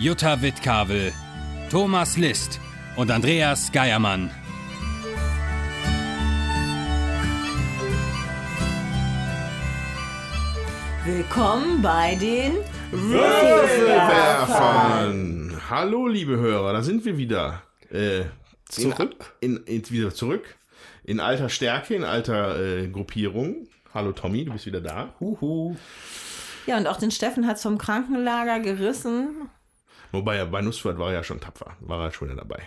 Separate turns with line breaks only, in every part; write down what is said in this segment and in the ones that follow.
Jutta Wittkavel, Thomas List und Andreas Geiermann.
Willkommen bei den
Würfelwerfern. Hallo, liebe Hörer, da sind wir wieder. Äh, zurück. In, in, wieder zurück. In alter Stärke, in alter äh, Gruppierung. Hallo Tommy, du bist wieder da. Huhu.
Ja, und auch den Steffen hat vom Krankenlager gerissen.
Wobei er bei Nussfurt war er ja schon tapfer. War er schon dabei.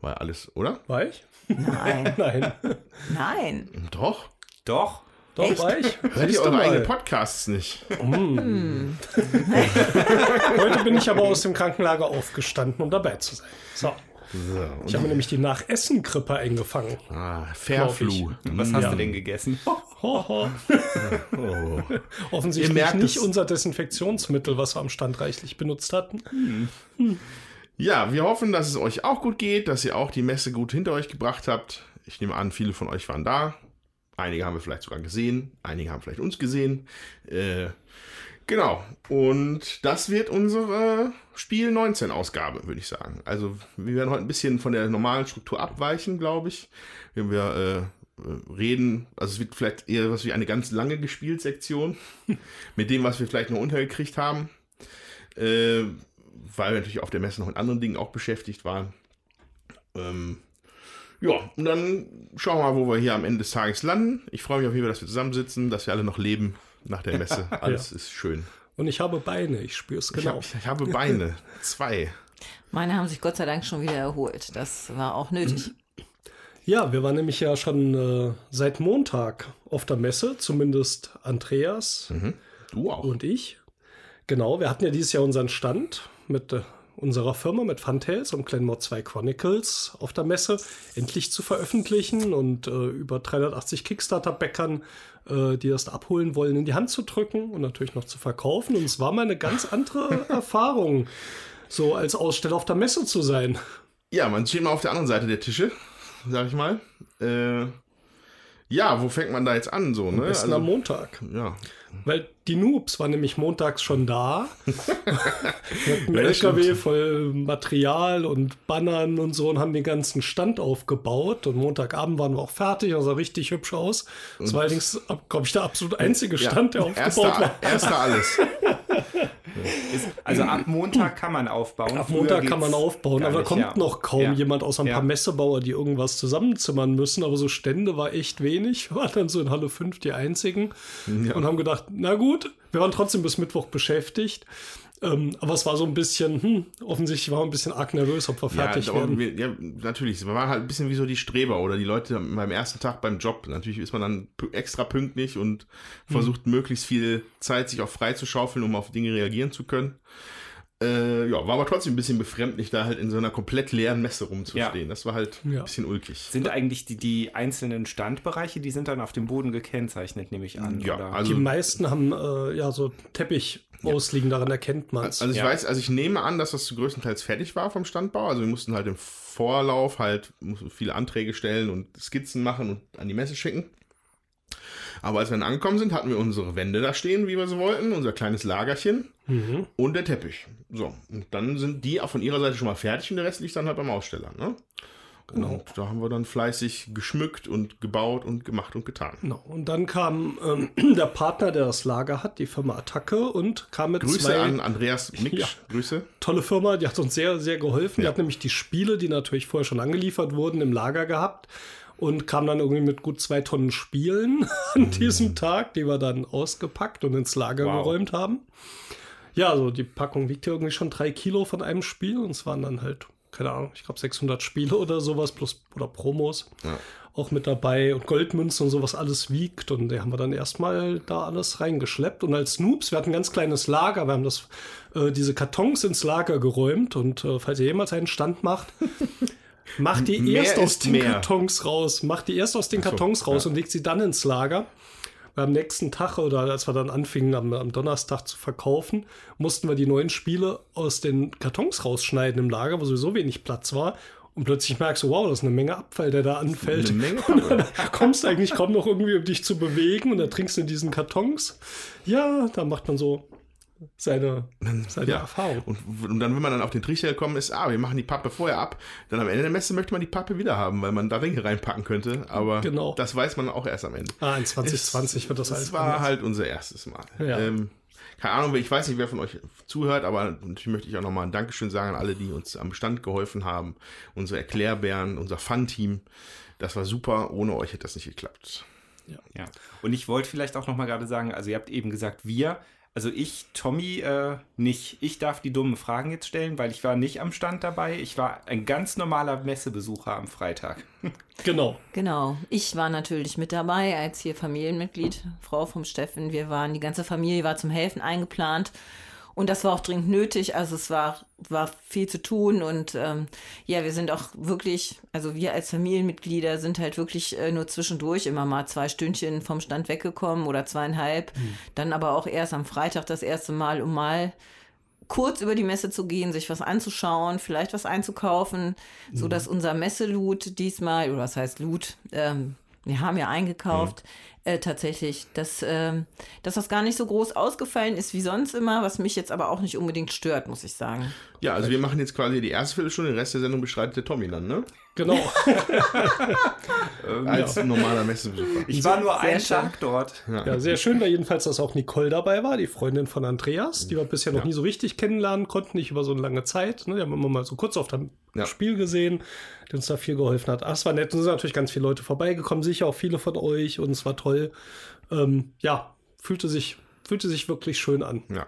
War ja alles, oder?
War ich?
Nein.
Nein.
Nein.
Doch.
Doch.
Doch,
Echt?
war ich.
Hört ihr eure eigenen Podcasts nicht?
Heute bin ich aber aus dem Krankenlager aufgestanden, um dabei zu sein. So.
So.
Ich habe mir nämlich die Nachessen-Grippe eingefangen.
Ah, Fairflu.
Was hast
Ja.
du denn gegessen?
Ho, ho.
Oh.
Offensichtlich nicht
es.
unser Desinfektionsmittel, was wir am Stand reichlich benutzt hatten.
Ja, wir hoffen, dass es euch auch gut geht, dass ihr auch die Messe gut hinter euch gebracht habt. Ich nehme an, viele von euch waren da. Einige haben wir vielleicht sogar gesehen, einige haben vielleicht uns gesehen. Äh, genau. Und das wird unsere Spiel 19 Ausgabe, würde ich sagen. Also wir werden heute ein bisschen von der normalen Struktur abweichen, glaube ich. Wenn wir äh, äh, reden, also es wird vielleicht eher was wie eine ganz lange Gespielt-Sektion mit dem, was wir vielleicht noch untergekriegt haben. Äh, weil wir natürlich auf der Messe noch mit anderen Dingen auch beschäftigt waren. Ähm, ja, und dann schauen wir mal, wo wir hier am Ende des Tages landen. Ich freue mich auf jeden Fall, dass wir zusammensitzen, dass wir alle noch leben nach der Messe. Alles ist schön.
Und ich habe Beine, ich spüre es
Ich,
genau.
hab, ich habe Beine. Zwei.
Meine haben sich Gott sei Dank schon wieder erholt. Das war auch nötig.
Ja, wir waren nämlich ja schon äh, seit Montag auf der Messe, zumindest Andreas
Du auch.
und ich. Genau, wir hatten ja dieses Jahr unseren Stand mit äh, unserer Firma, mit Funtails und Glenmore 2 Chronicles auf der Messe endlich zu veröffentlichen und äh, über 380 Kickstarter-Bäckern, äh, die das abholen wollen, in die Hand zu drücken und natürlich noch zu verkaufen. Und es war mal eine ganz andere Erfahrung, so als Aussteller auf der Messe zu sein.
Ja, man steht mal auf der anderen Seite der Tische, sag ich mal. Äh, ja, wo fängt man da jetzt an? So, ne?
Besten am Montag.
ja.
Weil die Noobs waren nämlich montags schon da. Mit einem
Ja,
LKW
stimmt.
voll Material und Bannern und so und haben den ganzen Stand aufgebaut. Und Montagabend waren wir auch fertig, das sah richtig hübsch aus. Das war allerdings, glaube ich, der absolut einzige Stand, der aufgebaut
erster,
war.
erster alles.
Also ab Montag kann man aufbauen.
Ab
Früher
Montag kann man aufbauen, aber da kommt
ja.
noch kaum
Ja.
jemand außer ein
Ja.
paar Messebauer, die irgendwas zusammenzimmern müssen. Aber so Stände war echt wenig. Wir waren dann so in Halle 5 die einzigen und haben gedacht, na gut, wir waren trotzdem bis Mittwoch beschäftigt. Ähm, aber es war so ein bisschen, hm, offensichtlich war ein bisschen arg nervös, ob wir fertig
ja,
werden.
wir, ja, natürlich. Wir waren halt ein bisschen wie so die Streber oder die Leute beim ersten Tag beim Job. Natürlich ist man dann extra pünktlich und versucht möglichst viel Zeit sich auch frei zu schaufeln, um auf Dinge reagieren zu können. Äh, ja, war aber trotzdem ein bisschen befremdlich, da halt in so einer komplett leeren Messe rumzustehen.
Ja.
Das war halt
Ja.
ein bisschen ulkig.
Sind eigentlich die, die einzelnen Standbereiche, die sind dann auf dem Boden gekennzeichnet, nehme ich an.
Ja,
oder?
also-
die meisten haben äh, ja so Teppich ausliegen, daran erkennt man es.
Also ich
Ja.
weiß, also ich nehme an, dass das größtenteils fertig war vom Standbau. Also wir mussten halt im Vorlauf halt viele Anträge stellen und Skizzen machen und an die Messe schicken. Aber als wir dann angekommen sind, hatten wir unsere Wände da stehen, wie wir so wollten, unser kleines Lagerchen und der Teppich. So, und dann sind die auch von ihrer Seite schon mal fertig und der Rest liegt dann halt beim Aussteller. Ne? Genau. Und da haben wir dann fleißig geschmückt und gebaut und gemacht und getan.
Genau. Und dann kam ähm, der Partner, der das Lager hat, die Firma Attacke, und kam mit
Grüße
zwei
an Andreas Mick.
Ja.
Grüße.
tolle Firma, die hat uns sehr, sehr geholfen. Die
Ja.
hat nämlich die Spiele, die natürlich vorher schon angeliefert wurden, im Lager gehabt und kam dann irgendwie mit gut zwei Tonnen Spielen an diesem Tag, die wir dann ausgepackt und ins Lager
Wow.
geräumt haben. Ja, also die Packung wiegt ja irgendwie schon drei Kilo von einem Spiel und es waren dann halt keine Ahnung, ich glaube 600 Spiele oder sowas, plus oder Promos auch mit dabei und Goldmünzen und sowas alles wiegt. Und die haben wir dann erstmal da alles reingeschleppt. Und als Noobs, wir hatten ein ganz kleines Lager, wir haben das, äh, diese Kartons ins Lager geräumt. Und äh, falls ihr jemals einen Stand macht, macht die
Mehr
erst aus den
mehr.
Kartons raus. Macht die erst aus den
so,
Kartons raus
ja.
und legt sie dann ins Lager. Weil am nächsten Tag oder als wir dann anfingen, am, am Donnerstag zu verkaufen, mussten wir die neuen Spiele aus den Kartons rausschneiden im Lager, wo sowieso wenig Platz war. Und plötzlich merkst du, wow, das ist eine Menge Abfall, der da anfällt.
Eine Menge
Und dann kommst du eigentlich kaum noch irgendwie, um dich zu bewegen und dann trinkst du in diesen Kartons. Ja, da macht man so seine, seine
Ja.
Erfahrung.
Und, und dann, wenn man dann auf den Trichter gekommen ist, ah, wir machen die Pappe vorher ab, dann am Ende der Messe möchte man die Pappe wieder haben, weil man da Dinge reinpacken könnte. Aber
Genau.
das weiß man auch erst am Ende.
Ah, in 2020 wird das
Das
halt
war
anders.
halt unser erstes Mal.
Ja.
Ähm, keine Ahnung, ich weiß nicht, wer von euch zuhört, aber natürlich möchte ich auch nochmal ein Dankeschön sagen an alle, die uns am Stand geholfen haben. Unsere Erklärbären, unser Fun-Team. Das war super. Ohne euch hätte das nicht geklappt.
Ja. Und ich wollte vielleicht auch noch mal gerade sagen, also ihr habt eben gesagt, wir, also ich, Tommy, äh, nicht. Ich darf die dummen Fragen jetzt stellen, weil ich war nicht am Stand dabei. Ich war ein ganz normaler Messebesucher am Freitag.
Genau.
Genau. Ich war natürlich mit dabei als hier Familienmitglied, Frau vom Steffen. Wir waren, die ganze Familie war zum Helfen eingeplant. Und das war auch dringend nötig. Also es war, war viel zu tun. Und ähm, ja, wir sind auch wirklich, also wir als Familienmitglieder sind halt wirklich äh, nur zwischendurch immer mal zwei Stündchen vom Stand weggekommen oder zweieinhalb. Dann aber auch erst am Freitag das erste Mal, um mal kurz über die Messe zu gehen, sich was anzuschauen, vielleicht was einzukaufen, so dass unser Messeloot diesmal, oder was heißt Loot, ähm, wir haben ja eingekauft, äh, tatsächlich, dass, ähm, dass das gar nicht so groß ausgefallen ist wie sonst immer, was mich jetzt aber auch nicht unbedingt stört, muss ich sagen.
Ja, also wir machen jetzt quasi die erste Viertelstunde, den Rest der Sendung bestreitet der Tommy dann, ne?
Genau.
Als normaler Messebesucher.
Ich war nur
Sehr
einen
schön.
Tag dort.
Ja, sehr schön war jedenfalls, dass auch Nicole dabei war, die Freundin von Andreas, die wir bisher noch nie so richtig kennenlernen konnten, nicht über so eine lange Zeit. Ne? Die haben immer mal so kurz auf dem
Ja.
Spiel gesehen, die uns da viel geholfen hat. Ach, es war nett. Und es sind natürlich ganz viele Leute vorbeigekommen, sicher auch viele von euch und es war toll. Ähm, ja, fühlte sich, fühlte sich wirklich schön an.
Ja,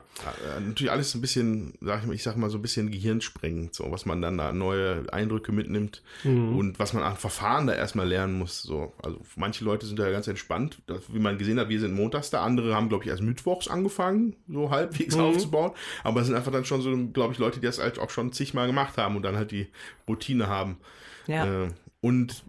äh, natürlich alles ein bisschen, sag ich mal, ich sag mal so ein bisschen gehirnsprengend, so was man dann da neue Eindrücke mitnimmt und was man an Verfahren da erstmal lernen muss. So, also manche Leute sind da ganz entspannt, das, wie man gesehen hat, wir sind montags da, andere haben glaube ich erst mittwochs angefangen, so halbwegs aufzubauen, aber es sind einfach dann schon so, glaube ich, Leute, die das halt auch schon zigmal gemacht haben und dann halt die Routine haben.
Ja.
Äh, und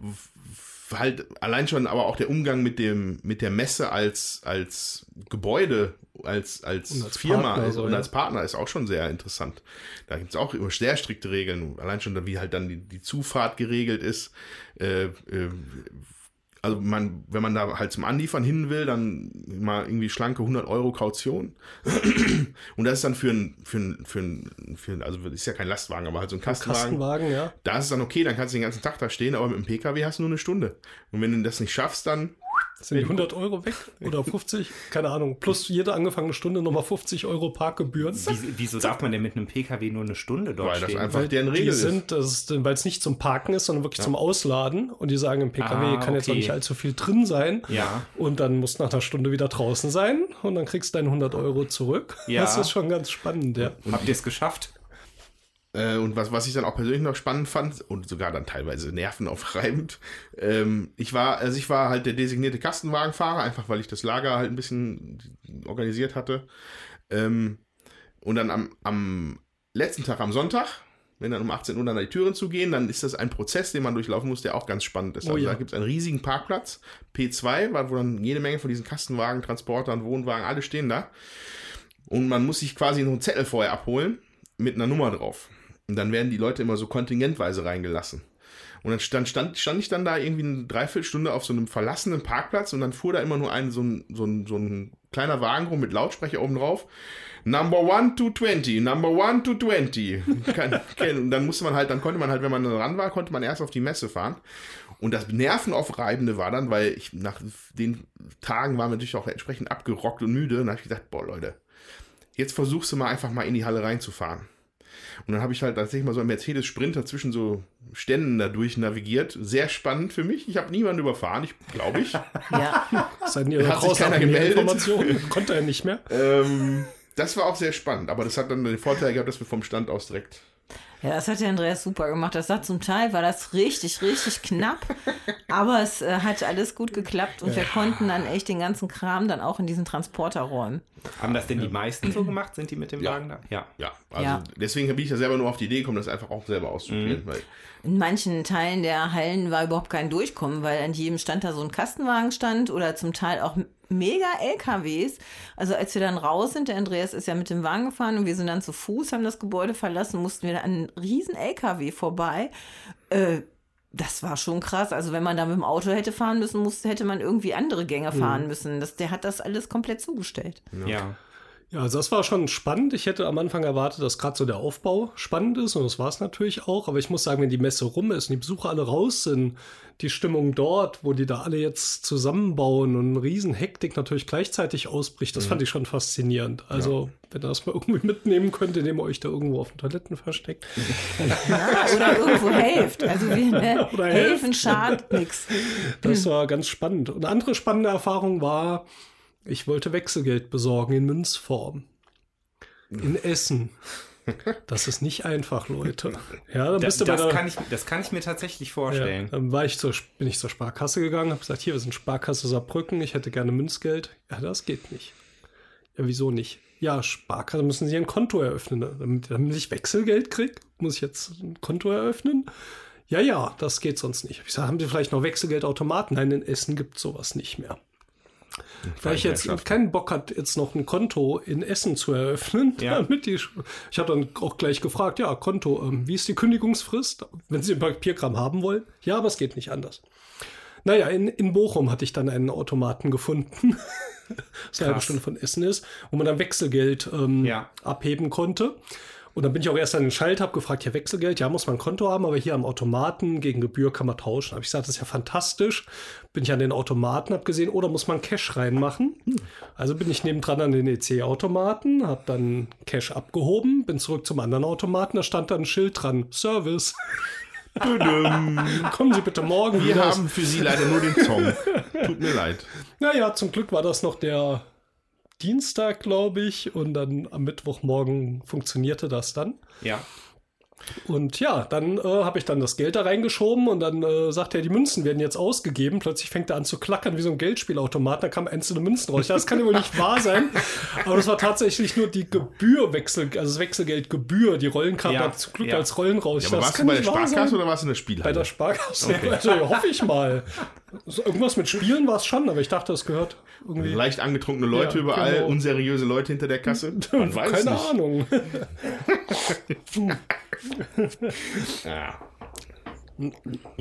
halt allein schon aber auch der Umgang mit dem mit der Messe als als Gebäude als als,
Und als
Firma
Partner
also,
so,
und
ja.
als Partner ist auch schon sehr interessant. Da gibt es auch immer sehr strikte Regeln. Allein schon wie halt dann die, die Zufahrt geregelt ist. Äh, äh, also man, wenn man da halt zum Anliefern hin will, dann mal irgendwie schlanke 100 Euro Kaution. Und das ist dann für ein, für ein, für ein, für ein also ist ja kein Lastwagen, aber halt so ein Kastenwagen.
Kastenwagen, ja.
Da ist es dann okay, dann kannst du den ganzen Tag da stehen, aber mit dem PKW hast du nur eine Stunde. Und wenn du das nicht schaffst, dann
Sind die 100 Euro weg oder 50? Keine Ahnung. Plus jede angefangene Stunde nochmal 50 Euro Parkgebühren.
Wieso, wieso darf man denn mit einem PKW nur eine Stunde dort
Weil das
stehen?
einfach
Weil
deren
die
Regel ist.
sind, das ist, weil es nicht zum Parken ist, sondern wirklich zum Ausladen. Und die sagen, im PKW
Ah,
kann jetzt auch
okay.
nicht allzu viel drin sein.
Ja.
Und dann musst du nach einer Stunde wieder draußen sein und dann kriegst du deine 100 Euro zurück.
Ja.
Das ist schon ganz spannend, ja.
Habt ihr es geschafft?
Äh, und was, was ich dann auch persönlich noch spannend fand und sogar dann teilweise nervenaufreibend, ähm, ich war, also ich war halt der designierte Kastenwagenfahrer, einfach weil ich das Lager halt ein bisschen organisiert hatte. Ähm, und dann am, am letzten Tag, am Sonntag, wenn dann um 18 Uhr dann die Türen zugehen, dann ist das ein Prozess, den man durchlaufen muss, der auch ganz spannend ist.
Oh
also
ja.
da gibt es einen riesigen Parkplatz, P2, wo dann jede Menge von diesen Kastenwagen, Transportern, Wohnwagen, alle stehen da. Und man muss sich quasi noch einen Zettel vorher abholen mit einer Nummer drauf. Und dann werden die Leute immer so kontingentweise reingelassen. Und dann stand, stand, stand ich dann da irgendwie eine Dreiviertelstunde auf so einem verlassenen Parkplatz und dann fuhr da immer nur ein so ein, so ein, so ein kleiner Wagen rum mit Lautsprecher oben drauf. Number one to 20, number one to 20. Kein- kein- Und dann musste man halt, dann konnte man halt, wenn man dann ran war, konnte man erst auf die Messe fahren. Und das Nervenaufreibende war dann, weil ich nach den Tagen war natürlich auch entsprechend abgerockt und müde. Und da habe ich gesagt, boah Leute, jetzt versuchst du mal einfach mal in die Halle reinzufahren. Und dann habe ich halt tatsächlich mal so einen Mercedes Sprinter zwischen so Ständen da durch navigiert. Sehr spannend für mich. Ich habe niemanden überfahren, ich glaube ich.
Ja.
Seit ihre
Hat sich keiner gemeldet?
Informationen. Konnte er nicht mehr.
ähm, das war auch sehr spannend, aber das hat dann den Vorteil gehabt, dass wir vom Stand aus direkt.
Ja, das hat der Andreas super gemacht. Das hat zum Teil war das richtig, richtig knapp, aber es äh, hat alles gut geklappt und wir konnten dann echt den ganzen Kram dann auch in diesen Transporter räumen.
Haben das denn die meisten so gemacht? Sind die mit dem
Ja.
Wagen da? Ja.
Ja, also
Ja.
deswegen bin ich ja selber nur auf die Idee gekommen, das einfach auch selber auszuprobieren. Weil,
In manchen Teilen der Hallen war überhaupt kein Durchkommen, weil an jedem stand da so ein Kastenwagen stand oder zum Teil auch mega LKWs. Also als wir dann raus sind, der Andreas ist ja mit dem Wagen gefahren und wir sind dann zu Fuß, haben das Gebäude verlassen, mussten wir an einen riesen LKW vorbei. Äh, das war schon krass. Also wenn man da mit dem Auto hätte fahren müssen, musste, hätte man irgendwie andere Gänge fahren müssen. Das, der hat das alles komplett zugestellt.
Ja.
Ja, also das war schon spannend. Ich hätte am Anfang erwartet, dass gerade so der Aufbau spannend ist und das war es natürlich auch. Aber ich muss sagen, wenn die Messe rum ist und die Besucher alle raus sind, die Stimmung dort, wo die da alle jetzt zusammenbauen und eine riesen Hektik natürlich gleichzeitig ausbricht, das fand ich schon faszinierend. Also, wenn ihr das mal irgendwie mitnehmen könnt, indem ihr euch da irgendwo auf den Toiletten versteckt.
Ja, oder irgendwo helft. Also wir ne,
Oder
helfen
helft.
schadet nichts.
Das war ganz spannend. Und eine andere spannende Erfahrung war, ich wollte Wechselgeld besorgen in Münzform. In Essen. Das ist nicht einfach, Leute. Ja, dann
Das,
bist du bei
das,
der,
kann ich, das kann ich mir tatsächlich
ja,
vorstellen.
dann war ich zur, bin ich zur Sparkasse gegangen, habe gesagt, hier, wir sind Sparkasse Saarbrücken, ich hätte gerne Münzgeld. Ja, das geht nicht. Ja, wieso nicht? Ja, Sparkasse müssen Sie ein Konto eröffnen. ne? Damit, damit ich Wechselgeld kriege, muss ich jetzt ein Konto eröffnen? Ja, ja, das geht sonst nicht. Ich sage, haben Sie vielleicht noch Wechselgeldautomaten? Nein, in Essen gibt sowas nicht mehr. Weil ich jetzt keinen Bock hat, jetzt noch ein Konto in Essen zu eröffnen,
Ja.
damit die. Ich habe dann auch gleich gefragt, ja, Konto, ähm, wie ist die Kündigungsfrist, wenn Sie ein Papierkram haben wollen? Ja, aber es geht nicht anders. Naja, in, in Bochum hatte ich dann einen Automaten gefunden, das eine halbe. Stunde von Essen ist, wo man dann Wechselgeld ähm,
Ja.
abheben konnte. Und dann bin ich auch erst an den Schalter, habe gefragt, ja, Wechselgeld, ja, muss man ein Konto haben, aber hier am Automaten gegen Gebühr kann man tauschen. Habe ich gesagt, das ist ja fantastisch. Bin ich an den Automaten, habe gesehen, oder muss man Cash reinmachen? Also bin ich nebendran an den EC-Automaten, habe dann Cash abgehoben, bin zurück zum anderen Automaten, da stand dann ein Schild dran, Service. Kommen Sie bitte morgen
wir
wieder.
haben für Sie leider nur den Song. Tut mir leid.
Naja, zum Glück war das noch der Dienstag, glaube ich, und dann am Mittwochmorgen funktionierte das dann.
Ja.
Und ja, dann äh, habe ich dann das Geld da reingeschoben und dann äh, sagt er, die Münzen werden jetzt ausgegeben. Plötzlich fängt er an zu klackern wie so ein Geldspielautomat. Da kamen einzelne Münzen raus. Ja, das kann ja wohl nicht wahr sein. Aber das war tatsächlich nur die Gebührwechsel, also das Wechselgeldgebühr. Die Rollen kamen
Ja,
zum Glück
ja.
als Rollen raus.
Ja, aber
dachte,
warst
das
du bei der Sparkasse
sein.
oder warst du in der Spielhalle?
Bei der Sparkasse. Also hoffe ich mal. So, irgendwas mit Spielen war es schon, aber ich dachte, das gehört irgendwie.
Leicht angetrunkene Leute
Ja,
überall,
genau.
unseriöse Leute hinter der Kasse. Man weiß
Keine
nicht.
Ahnung.
Ja.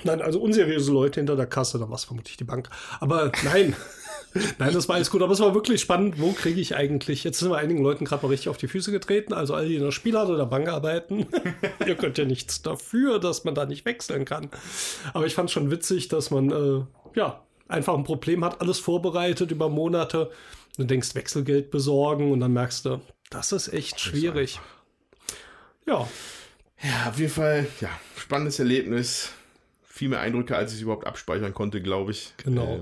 Nein, also unseriöse Leute hinter der Kasse, da war es vermutlich die Bank. Aber nein. Nein, das war alles gut, aber es war wirklich spannend, wo kriege ich eigentlich, jetzt sind wir einigen Leuten gerade mal richtig auf die Füße getreten, also alle, die in der Spielhalle oder Bank arbeiten, ihr könnt ja nichts dafür, dass man da nicht wechseln kann. Aber ich fand schon witzig, dass man, äh, ja, einfach ein Problem hat, alles vorbereitet über Monate, du denkst Wechselgeld besorgen und dann merkst du, das ist echt schwierig. Ja,
Ja, auf jeden Fall, ja, spannendes Erlebnis. Viel mehr Eindrücke, als ich überhaupt abspeichern konnte, glaube ich.
Genau.
Äh,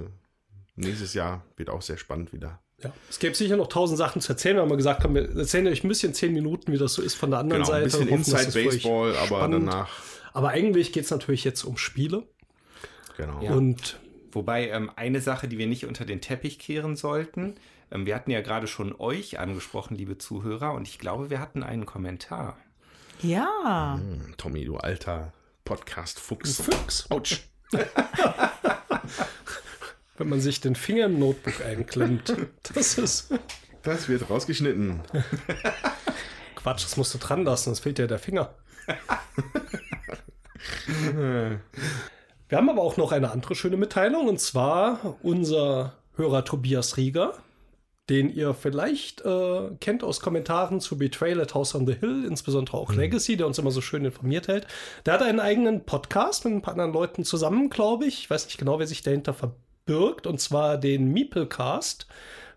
nächstes Jahr wird auch sehr spannend wieder.
Ja, es gäbe sicher noch tausend Sachen zu erzählen. Wir haben mal gesagt, komm, wir erzählen euch ein bisschen zehn Minuten, wie das so ist von der anderen
Genau, ein
Seite.
bisschen
Hoffen, das
Inside Baseball, aber danach,
Aber eigentlich geht es natürlich jetzt um Spiele.
genau.
Ja.
Und
Wobei ähm, eine Sache, die wir nicht unter den Teppich kehren sollten, ähm, wir hatten ja gerade schon euch angesprochen, liebe Zuhörer, und ich glaube, wir hatten einen Kommentar.
Ja.
Hm, Tommy, du alter Podcast-Fuchs.
Füchs,
Autsch.
wenn man sich den Finger im Notebook einklemmt. Das ist
Das wird rausgeschnitten.
Quatsch, das musst du dran lassen, sonst fehlt dir der Finger. Wir haben aber auch noch eine andere schöne Mitteilung, und zwar unser Hörer Tobias Rieger, den ihr vielleicht äh, kennt aus Kommentaren zu Betrayal at House on the Hill, insbesondere auch Legacy, der uns immer so schön informiert hält. Der hat einen eigenen Podcast mit ein paar anderen Leuten zusammen, glaube ich. Ich weiß nicht genau, wer sich dahinter verbirgt, und zwar den Meeplecast.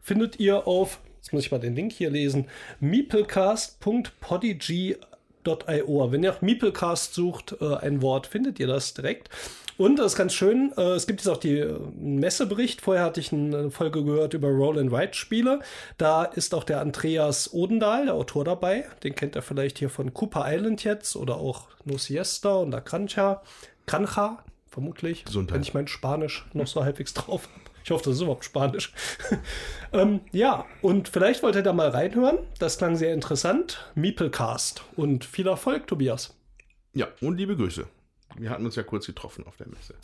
Findet ihr auf, jetzt muss ich mal den Link hier lesen, meeplecast.podigy.io. Wenn ihr nach Meeplecast sucht, äh, ein Wort, findet ihr das direkt. Und das ist ganz schön, äh, es gibt jetzt auch die äh, Messebericht. Vorher hatte ich eine Folge gehört über Roll and Ride Spiele. Da ist auch der Andreas Odendahl, der Autor dabei. Den kennt ihr vielleicht hier von Cooper Island jetzt oder auch No Siesta und La Crancha. Cranja, vermutlich.
Gesundheit.
Wenn ich mein Spanisch noch so halbwegs drauf habe. Ich hoffe, das ist überhaupt Spanisch. ähm, ja, und vielleicht wollt ihr da mal reinhören. Das klang sehr interessant. Meeplecast. Und viel Erfolg, Tobias.
Ja, und liebe Grüße. Wir hatten uns ja kurz getroffen auf der Messe.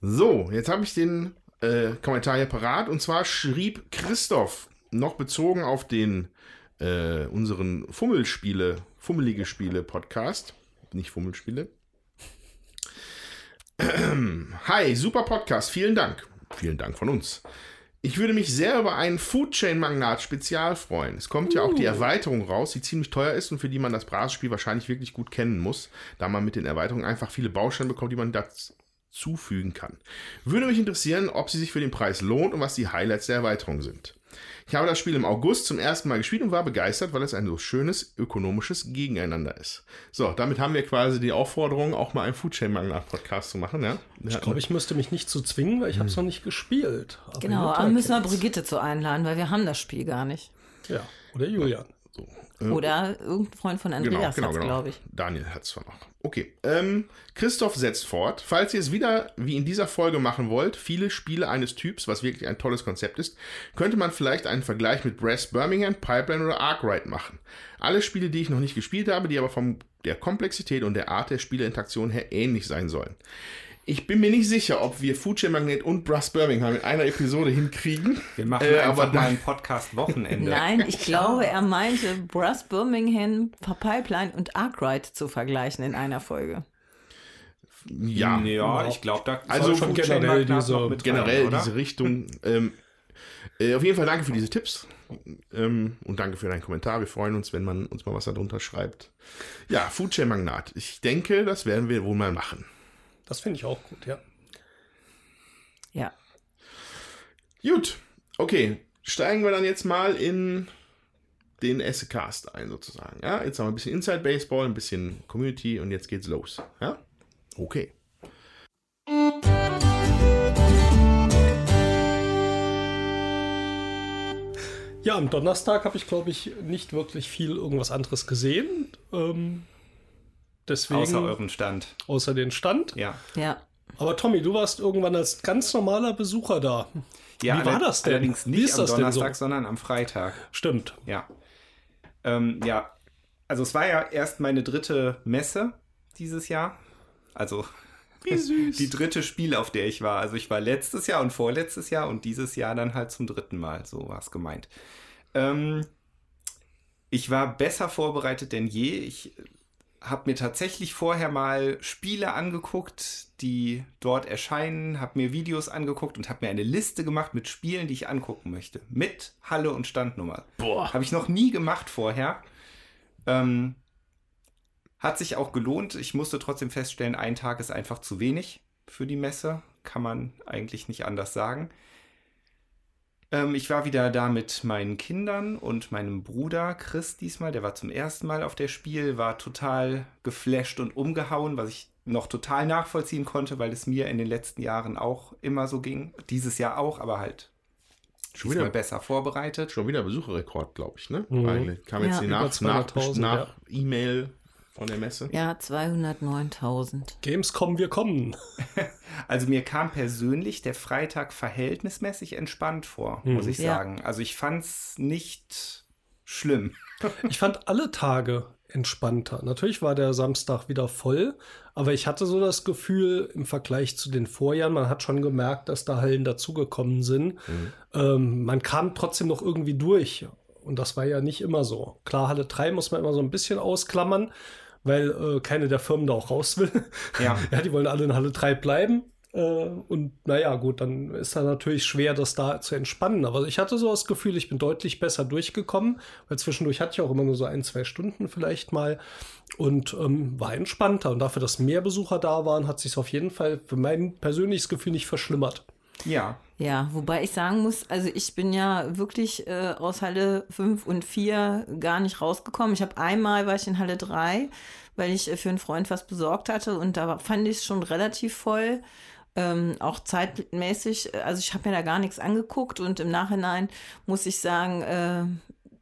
So, jetzt habe ich den äh, Kommentar hier parat. Und zwar schrieb Christoph, noch bezogen auf den äh, unseren Fummelspiele, Fummelige Spiele Podcast. Nicht Fummelspiele. Hi, super Podcast, vielen Dank. Vielen Dank von uns. Ich würde mich sehr über einen Foodchain Magnat Spezial freuen. Es kommt ja auch die Erweiterung raus, die ziemlich teuer ist und für die man das Brasespiel wahrscheinlich wirklich gut kennen muss, da man mit den Erweiterungen einfach viele Bausteine bekommt, die man dazufügen kann. Würde mich interessieren, ob sie sich für den Preis lohnt und was die Highlights der Erweiterung sind. Ich habe das Spiel im August zum ersten Mal gespielt und war begeistert, weil es ein so schönes ökonomisches Gegeneinander ist. So, damit haben wir quasi die Aufforderung, auch mal einen Foodchain Magnat Podcast zu machen. Ja?
Ich glaube, ich müsste mich nicht zu zwingen, weil ich habe es noch nicht gespielt. Aber
Genau, aber müssen wir. Brigitte zu einladen, weil wir haben das Spiel gar nicht.
Ja, oder Julian.
Oder irgendein Freund von Andreas
genau,
hat's,
genau.
glaube ich.
Daniel hat es zwar noch. Okay. Ähm, Christoph setzt fort. Falls ihr es wieder wie in dieser Folge machen wollt, viele Spiele eines Typs, was wirklich ein tolles Konzept ist, könnte man vielleicht einen Vergleich mit Brass Birmingham, Pipeline oder Arkwright machen. Alle Spiele, die ich noch nicht gespielt habe, die aber von der Komplexität und der Art der Spieleinteraktion her ähnlich sein sollen. Ich bin mir nicht sicher, ob wir Foodchain Magnet und Brass Birmingham in einer Episode hinkriegen.
Wir machen
Äh,
einfach
aber
mal ein Podcast-Wochenende.
Nein, ich glaube, er meinte Brass Birmingham, Pipeline und Arkwright zu vergleichen in einer Folge.
Ja,
Ja, ich glaube, da
Also schon
generell diese-
generell
rein,
diese Richtung. ähm, äh, auf jeden Fall danke für diese Tipps. Ähm, und danke für deinen Kommentar. Wir freuen uns, wenn man uns mal was darunter schreibt. Ja, Foodchain Magnat. Ich denke, das werden wir wohl mal machen.
Das finde ich auch gut, ja.
Ja.
Gut, okay. Steigen wir dann jetzt mal in den Essecast ein, sozusagen. Ja, jetzt haben wir ein bisschen Inside Baseball, ein bisschen Community und jetzt geht's los. Ja, okay.
Ja, am Donnerstag habe ich, glaube ich, nicht wirklich viel irgendwas anderes gesehen. Ähm, deswegen,
Außer
außer,
euren Stand.
den Stand.
Ja.
Ja.
Aber Tommy, du warst irgendwann als ganz normaler Besucher da.
ja
Wie war das denn?
Allerdings
Wie
nicht
ist
am
das denn
Donnerstag,
so?
sondern am Freitag.
Stimmt.
Ja. Ähm, ja, also es war ja erst meine dritte Messe dieses Jahr. Also
Wie süß.
die dritte Spiel, auf der ich war. Also ich war letztes Jahr und vorletztes Jahr und dieses Jahr dann halt zum dritten Mal. So war es gemeint. Ähm, ich war besser vorbereitet denn je. Ich habe mir tatsächlich vorher mal Spiele angeguckt, die dort erscheinen, habe mir Videos angeguckt und habe mir eine Liste gemacht mit Spielen, die ich angucken möchte. Mit Halle und Standnummer.
Boah.
Habe ich noch nie gemacht vorher. Ähm, hat sich auch gelohnt. Ich musste trotzdem feststellen, ein Tag ist einfach zu wenig für die Messe. Kann man eigentlich nicht anders sagen. Ähm, ich war wieder da mit meinen Kindern und meinem Bruder Chris diesmal. Der war zum ersten Mal auf der Spiel, war total geflasht und umgehauen, was ich noch total nachvollziehen konnte, weil es mir in den letzten Jahren auch immer so ging. Dieses Jahr auch, aber halt
Schon wieder,
besser vorbereitet.
schon wieder Besucherrekord, glaube ich, ne?
Mhm.
Eigentlich kam jetzt
Ja.
die nach, nach,
200.000,
nach
ja.
E-Mail von der Messe.
Ja, 209.000.
Gamescom, wir kommen.
Also mir kam persönlich der Freitag verhältnismäßig entspannt vor,
Hm.
muss ich
Ja.
sagen. Also ich fand's nicht schlimm.
Ich fand alle Tage entspannter. Natürlich war der Samstag wieder voll, aber ich hatte so das Gefühl im Vergleich zu den Vorjahren, man hat schon gemerkt, dass da Hallen dazugekommen sind. Ähm, man kam trotzdem noch irgendwie durch. Und das war ja nicht immer so. Klar, Halle 3 muss man immer so ein bisschen ausklammern, weil äh, keine der Firmen da auch raus will.
Ja.
ja, die wollen alle in Halle 3 bleiben. Äh, und naja, gut, dann ist da natürlich schwer, das da zu entspannen. Aber ich hatte so das Gefühl, ich bin deutlich besser durchgekommen, weil zwischendurch hatte ich auch immer nur so ein, zwei Stunden vielleicht mal und ähm, war entspannter. Und dafür, dass mehr Besucher da waren, hat sich auf jeden Fall für mein persönliches Gefühl nicht verschlimmert.
Ja.
Ja, wobei ich sagen muss, also ich bin ja wirklich äh, aus Halle 5 und 4 gar nicht rausgekommen. Ich habe einmal war ich in Halle 3, weil ich äh, für einen Freund was besorgt hatte und da fand ich es schon relativ voll. Ähm, auch zeitmäßig, äh, also ich habe mir da gar nichts angeguckt und im Nachhinein muss ich sagen, äh,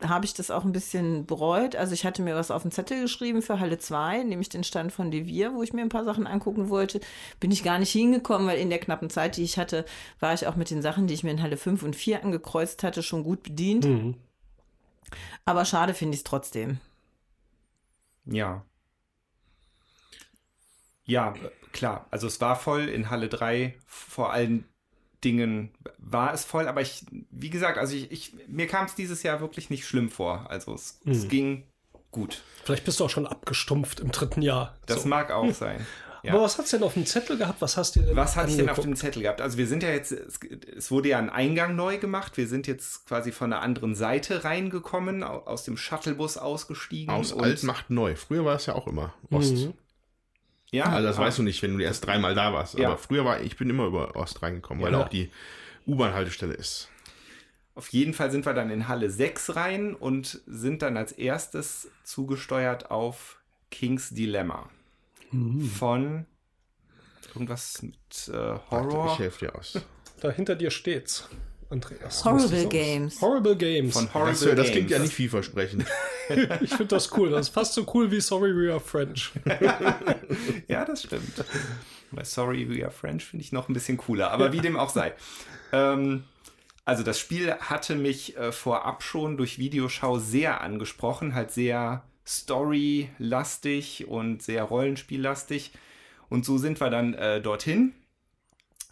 habe ich das auch ein bisschen bereut. Also ich hatte mir was auf den Zettel geschrieben für Halle 2, nämlich den Stand von Devir, wo ich mir ein paar Sachen angucken wollte. Bin ich gar nicht hingekommen, weil in der knappen Zeit, die ich hatte, war ich auch mit den Sachen, die ich mir in Halle 5 und 4 angekreuzt hatte, schon gut bedient.
Mhm.
Aber schade finde ich es trotzdem.
Ja. Ja, äh, klar. Also es war voll in Halle 3. Vor allen Dingen war es voll, aber ich, wie gesagt, also ich, ich mir kam es dieses Jahr wirklich nicht schlimm vor. Also es, es
Mhm.
ging gut.
Vielleicht bist du auch schon abgestumpft im dritten Jahr.
Das
So.
mag auch sein. Ja.
Aber was hast du denn auf dem Zettel gehabt? Was hast du denn
Was hatte ich denn auf dem? Zettel gehabt? Also wir sind ja jetzt, es, es wurde ja ein Eingang neu gemacht. Wir sind jetzt quasi von der anderen Seite reingekommen, au- aus dem Shuttlebus ausgestiegen.
Aus
und-
alt macht neu. Früher war es ja auch immer Ost.
Mhm.
Ja,
Also das
ah,
weißt du nicht, wenn du erst dreimal da warst.
Ja.
Aber früher war ich bin immer über Ost reingekommen, weil
Ja.
auch die U-Bahn-Haltestelle ist.
Auf jeden Fall sind wir dann in Halle 6 rein und sind dann als erstes zugesteuert auf King's Dilemma. Von irgendwas mit äh,
Warte,
Horror.
Ich helfe dir aus.
Da hinter dir steht's, Andreas.
Horrible Games.
Horrible Games.
Von Horrible
Das, das klingt
Games.
ja nicht vielversprechend.
ich finde das cool. Das ist fast so cool wie Sorry We Are French.
Ja, das stimmt. Bei Sorry We Are French finde ich noch ein bisschen cooler, aber wie dem auch sei. Ähm, also das Spiel hatte mich äh, vorab schon durch Videoschau sehr angesprochen, halt sehr storylastig und sehr rollenspiellastig. Und so sind wir dann äh, dorthin.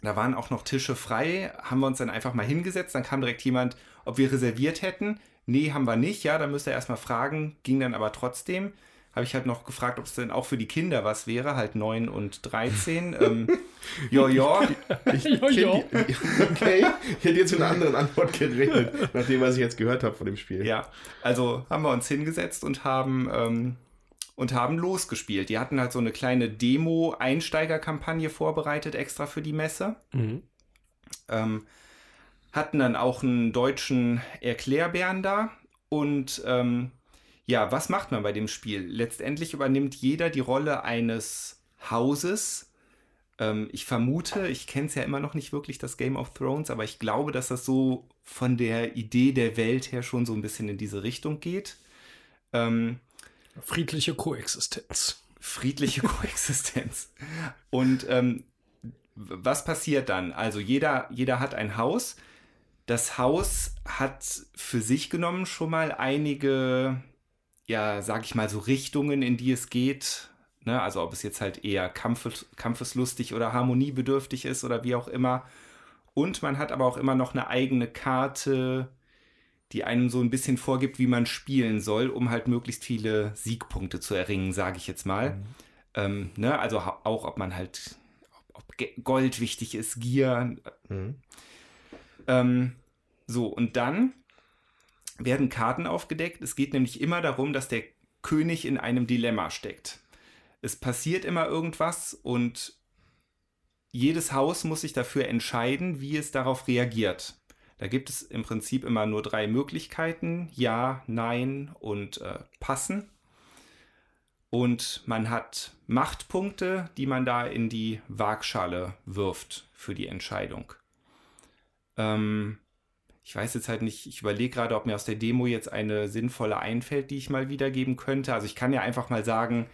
Da waren auch noch Tische frei, haben wir uns dann einfach mal hingesetzt. Dann kam direkt jemand, ob wir reserviert hätten. Nee, haben wir nicht. Ja, dann müsst ihr erstmal fragen. Ging dann aber trotzdem. Habe ich halt noch gefragt, ob es denn auch für die Kinder was wäre, halt 9 und 13. ähm, ja, ja.
Ich kenn
ja.
Die, okay, ich hätte jetzt mit einer anderen Antwort geredet, nach dem, was ich jetzt gehört habe von dem Spiel.
Ja, also haben wir uns hingesetzt und haben, ähm, und haben losgespielt. Die hatten halt so eine kleine Demo-Einsteigerkampagne vorbereitet, extra für die Messe.
Mhm.
Ähm, hatten dann auch einen deutschen Erklärbären da. Und ähm, ja, was macht man bei dem Spiel? Letztendlich übernimmt jeder die Rolle eines Hauses. Ähm, ich vermute, ich kenne es ja immer noch nicht wirklich, das Game of Thrones, aber ich glaube, dass das so von der Idee der Welt her schon so ein bisschen in diese Richtung geht. Ähm,
Friedliche Koexistenz.
friedliche Koexistenz. Und ähm, was passiert dann? Also jeder, jeder hat ein Haus. Das Haus hat für sich genommen schon mal einige, ja, sag ich mal, so Richtungen, in die es geht. Ne? Also ob es jetzt halt eher kampfes, kampfeslustig oder harmoniebedürftig ist oder wie auch immer. Und man hat aber auch immer noch eine eigene Karte, die einem so ein bisschen vorgibt, wie man spielen soll, um halt möglichst viele Siegpunkte zu erringen, sage ich jetzt mal. Ähm, ne? Also auch, ob man halt, ob, ob Gold wichtig ist, Gier.
Mhm.
Ähm, so, und dann werden Karten aufgedeckt. Es geht nämlich immer darum, dass der König in einem Dilemma steckt. Es passiert immer irgendwas und jedes Haus muss sich dafür entscheiden, wie es darauf reagiert. Da gibt es im Prinzip immer nur drei Möglichkeiten: Ja, Nein und äh, Passen. Und man hat Machtpunkte, die man da in die Waagschale wirft für die Entscheidung. Ähm, ich weiß jetzt halt nicht, ich überlege gerade, ob mir aus der Demo jetzt eine sinnvolle einfällt, die ich mal wiedergeben könnte. Also ich kann ja einfach mal sagen,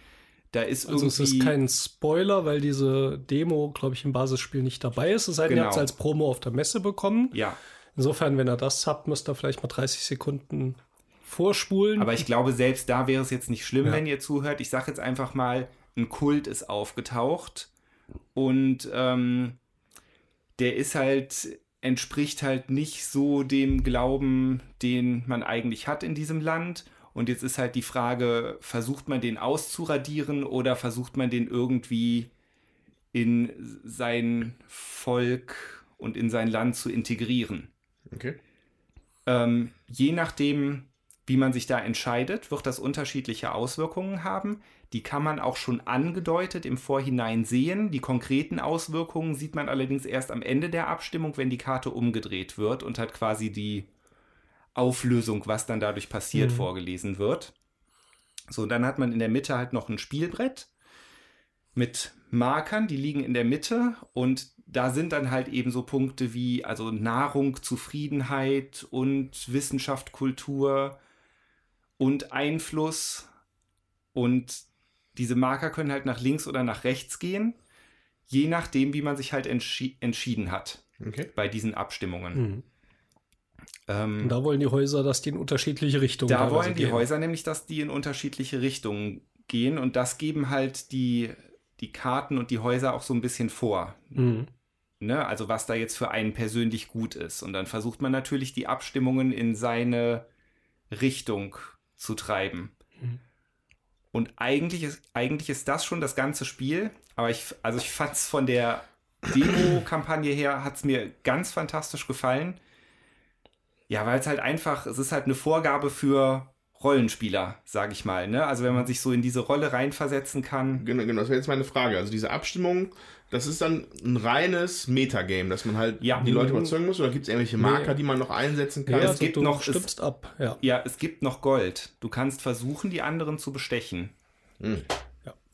da ist
Also es
irgendwie.
ist kein Spoiler, weil diese Demo, glaube ich, im Basisspiel nicht dabei ist. Es sei denn, ihr
Genau.
habt es als Promo auf der Messe bekommen.
ja,
Insofern, wenn ihr das habt, müsst ihr vielleicht mal 30 Sekunden vorspulen.
aber ich glaube, selbst da wäre es jetzt nicht schlimm,
Ja.
wenn ihr zuhört. Ich sage jetzt einfach mal, ein Kult ist aufgetaucht und ähm, der ist halt, entspricht halt nicht so dem Glauben, den man eigentlich hat in diesem Land. Und jetzt ist halt die Frage, versucht man den auszuradieren oder versucht man den irgendwie in sein Volk und in sein Land zu integrieren?
Okay.
Ähm, je nachdem, wie man sich da entscheidet, wird das unterschiedliche Auswirkungen haben. Die kann man auch schon angedeutet im Vorhinein sehen. Die konkreten Auswirkungen sieht man allerdings erst am Ende der Abstimmung, wenn die Karte umgedreht wird und hat quasi die Auflösung, was dann dadurch passiert,
Mhm.
vorgelesen wird. So, dann hat man in der Mitte halt noch ein Spielbrett mit Markern, die liegen in der Mitte und da sind dann halt eben so Punkte wie also Nahrung, Zufriedenheit und Wissenschaft, Kultur und Einfluss und diese Marker können halt nach links oder nach rechts gehen, je nachdem, wie man sich halt entschi entschieden hat
Okay.
bei diesen Abstimmungen.
Mhm.
Ähm,
da wollen die Häuser, dass die in unterschiedliche Richtungen
da
teilweise
wollen die
gehen.
Häuser nämlich, dass die in unterschiedliche Richtungen gehen und das geben halt die, die Karten und die Häuser auch so ein bisschen vor.
Mhm.
Ne? Also was da jetzt für einen persönlich gut ist. Und dann versucht man natürlich die Abstimmungen in seine Richtung zu treiben.
Mhm.
Und eigentlich ist, eigentlich ist das schon das ganze Spiel. Aber ich, also ich fand es von der Demo-Kampagne her, hat es mir ganz fantastisch gefallen. Ja, weil es halt einfach, es ist halt eine Vorgabe für Rollenspieler, sage ich mal. Ne? Also wenn man sich so in diese Rolle reinversetzen kann.
Genau, genau, das wäre jetzt meine Frage. Also diese Abstimmung, das ist dann ein reines Metagame, dass man halt
Ja.
die Leute überzeugen muss, oder gibt es irgendwelche Marker, die man noch einsetzen kann?
Ja,
es gibt
du
noch- es-
stimmst ab. Ja.
Ja, es gibt noch Gold. Du kannst versuchen, die anderen zu bestechen.
Ja.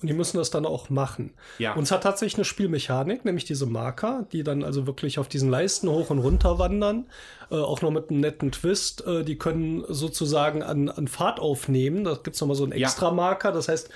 Und die müssen das dann auch machen.
Ja.
Und es hat tatsächlich eine Spielmechanik, nämlich diese Marker, die dann also wirklich auf diesen Leisten hoch und runter wandern. Äh, auch noch mit einem netten Twist. Äh, die können sozusagen an, an Fahrt aufnehmen. Da gibt es nochmal so einen
Ja.
extra Marker. Das heißt,